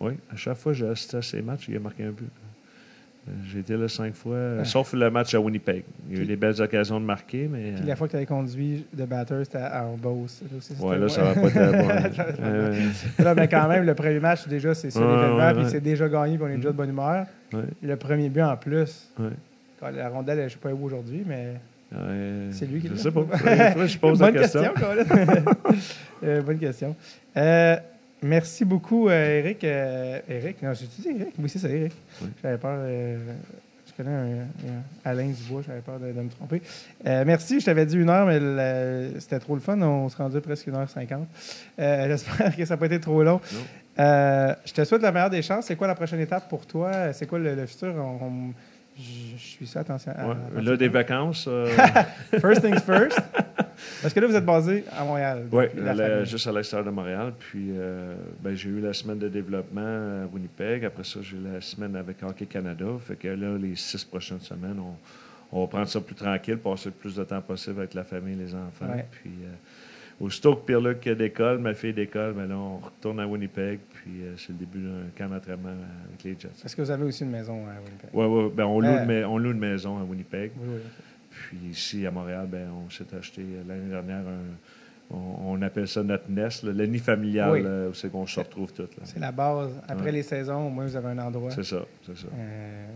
Oui, à chaque fois que j'ai assisté à ces matchs, il a marqué un but. Euh, J'ai été là cinq fois, euh, sauf le match à Winnipeg. Il y a eu des belles occasions de marquer, mais. Puis euh, la fois que tu avais conduit de batteur, c'était en Beauce. Ouais, là, ça va pas être bon. Euh, ouais. Là, mais quand même, le premier match, déjà, c'est Ouais, l'événement, ouais, puis ouais. c'est déjà gagné, puis on est déjà de bonne humeur. Ouais, Le premier but en plus. Quand la rondelle, je ne sais pas où aujourd'hui, mais c'est lui qui Je l'a. sais pas. Je pose la bonne question. question, Colin. Euh, bonne question. Euh, merci beaucoup, euh, Eric. Euh, Eric, non, j'ai dit Eric? Oui, c'est ça, Eric. Oui. J'avais peur. euh, je connais un, un Alain Dubois, j'avais peur de, de me tromper. Merci, je t'avais dit une heure, mais c'était trop le fun. On se rendait presque une heure cinquante. Euh, J'espère que ça n'a pas été trop long. Je te souhaite la meilleure des chances. C'est quoi la prochaine étape pour toi? C'est quoi le, le futur? On- on- je, je suis ça, attention. à- Ouais. attention. Là, des vacances. euh, First things first. Parce que là, vous êtes basé à Montréal. Oui, juste à l'extérieur de Montréal. Puis, euh, ben, j'ai eu la semaine de développement à Winnipeg. Après ça, j'ai eu la semaine avec Hockey Canada. Fait que là, les six prochaines semaines, on, on va prendre ça plus tranquille, passer le plus de temps possible avec la famille et les enfants. Ouais. Puis, euh, aussitôt que Pierre-Luc décolle, ma fille décolle, ben là, on retourne à Winnipeg. Puis, euh, c'est le début d'un camp d'entraînement avec les Jets. Est-ce que vous avez aussi une maison à Winnipeg? Oui, oui. Ben, on, loue Euh. on loue une maison à Winnipeg. Oui, oui. Puis ici, à Montréal, ben, on s'est acheté euh, l'année dernière un. On, on appelle ça notre nest, là, le nid familial, Oui. où c'est qu'on se retrouve tous. là. C'est la base. Après Ouais. les saisons, au moins, vous avez un endroit. C'est ça, c'est ça. Euh,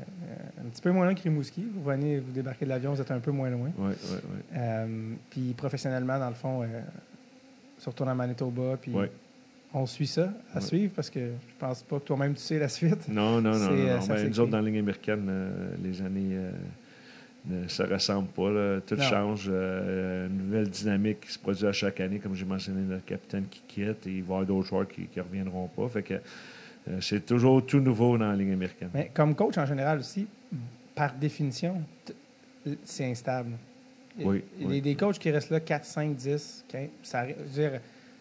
un petit peu moins loin que Rimouski. Vous venez, vous débarquez de l'avion, vous êtes un peu moins loin. Oui, oui, oui. Puis professionnellement, dans le fond, retourne à Manitoba, puis. On suit ça à Ouais. suivre parce que je pense pas que toi-même tu sais la suite. Non, non, non. C'est, non, euh, non. Ben, nous autres, dans la ligne américaine, euh, les années euh, ne se ressemblent pas. là. Tout Non. change. euh, une nouvelle dynamique qui se produit à chaque année. Comme j'ai mentionné, notre capitaine qui quitte et il va y avoir d'autres joueurs qui ne reviendront pas. Fait que c'est toujours tout nouveau dans la ligne américaine. Mais comme coach en général aussi, par définition, c'est instable. Oui, Il y a des coachs qui restent là 4, 5, 10, 15. Ça, je veux dire,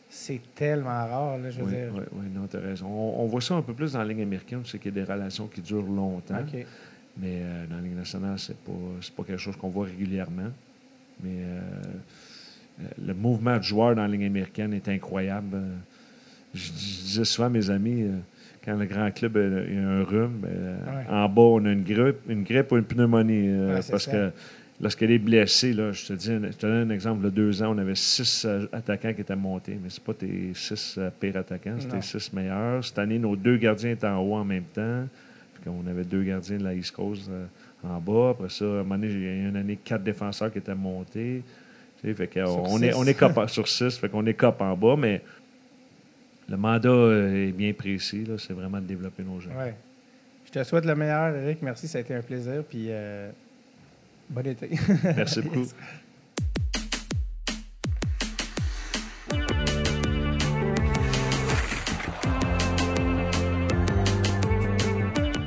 c'est tellement rare. Là, je veux Oui, dire. oui, oui, non, tu as raison. On, on voit ça un peu plus dans la ligne américaine, c'est qu'il y a des relations qui durent longtemps. Mais euh, dans la Ligue nationale, c'est pas, pas quelque chose qu'on voit régulièrement. Mais euh, euh, le mouvement de joueurs dans la Ligue américaine est incroyable. Je, je disais souvent à mes amis, euh, quand le grand club a, a un rhume, Ouais. en bas, on a une grippe, une grippe ou une pneumonie. Ouais, parce ça. que lorsqu'elle est blessée, là, je, te dis, je te donne un exemple, il y a deux ans, on avait six euh, attaquants qui étaient montés, mais c'est pas tes six euh, pires attaquants, c'est Non. tes six meilleurs. Cette année, nos deux gardiens étaient en haut en même temps. On avait deux gardiens de la East Coast euh, en bas. Après ça, à un moment donné, il y a une année quatre défenseurs qui étaient montés. Tu sais, fait que on, est, on est cop sur six, fait qu'on est cop en bas, mais le mandat euh, est bien précis. C'est vraiment de développer nos jeunes. Ouais. Je te souhaite le meilleur, Eric. Merci, ça a été un plaisir. Puis, euh, bon été. Merci beaucoup.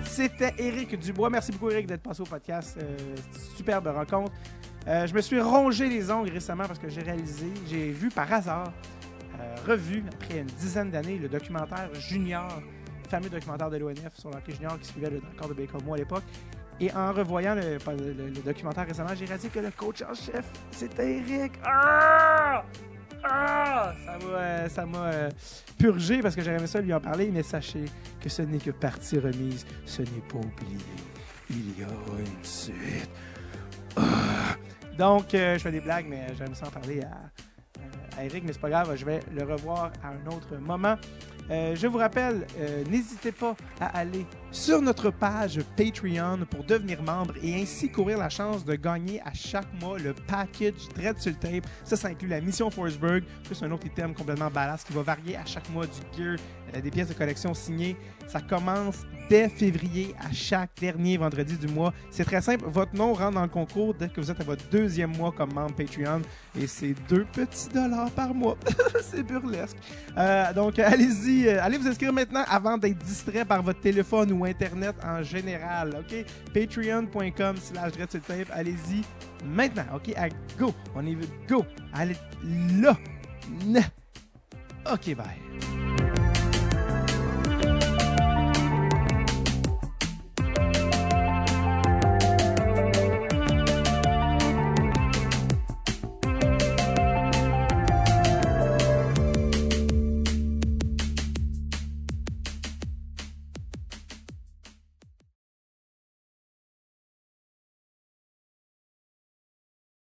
C'était Eric Dubois. Merci beaucoup, Eric, d'être passé au podcast. Euh, superbe rencontre. Euh, je me suis rongé les ongles récemment parce que j'ai réalisé, j'ai vu par hasard, euh, revu après une dizaine d'années, le documentaire Junior, le fameux documentaire de l'ONF sur l'hockey junior qui suivait le record de Bécomo à l'époque. Et en revoyant le, documentaire récemment, j'ai réalisé que le coach en chef, c'était Eric. Ah! Ah! Ça m'a, euh, euh, purgé parce que j'aurais ça lui en parler, mais sachez que ce n'est que partie remise, ce n'est pas oublié. Il y aura une suite. Ah! Donc, euh, je fais des blagues, mais j'aime ça en parler à, Eric, mais c'est pas grave, je vais le revoir à un autre moment. Je vous rappelle, n'hésitez pas à aller sur notre page Patreon pour devenir membre et ainsi courir la chance de gagner à chaque mois le package Dread sur tape. Ça, ça inclut la mission Forsberg, plus un autre item complètement badass qui va varier à chaque mois du gear, euh, des pièces de collection signées. Ça commence dès février à chaque dernier vendredi du mois. C'est très simple. Votre nom rentre dans le concours dès que vous êtes à votre deuxième mois comme membre Patreon et c'est deux petits dollars par mois. c'est burlesque. Euh, donc, allez-y, euh, allez vous inscrire maintenant avant d'être distrait par votre téléphone ou Internet en général. OK? Patreon.com slash tape. Allez-y maintenant. OK? À go. On va. Go. Allez là. OK, bye.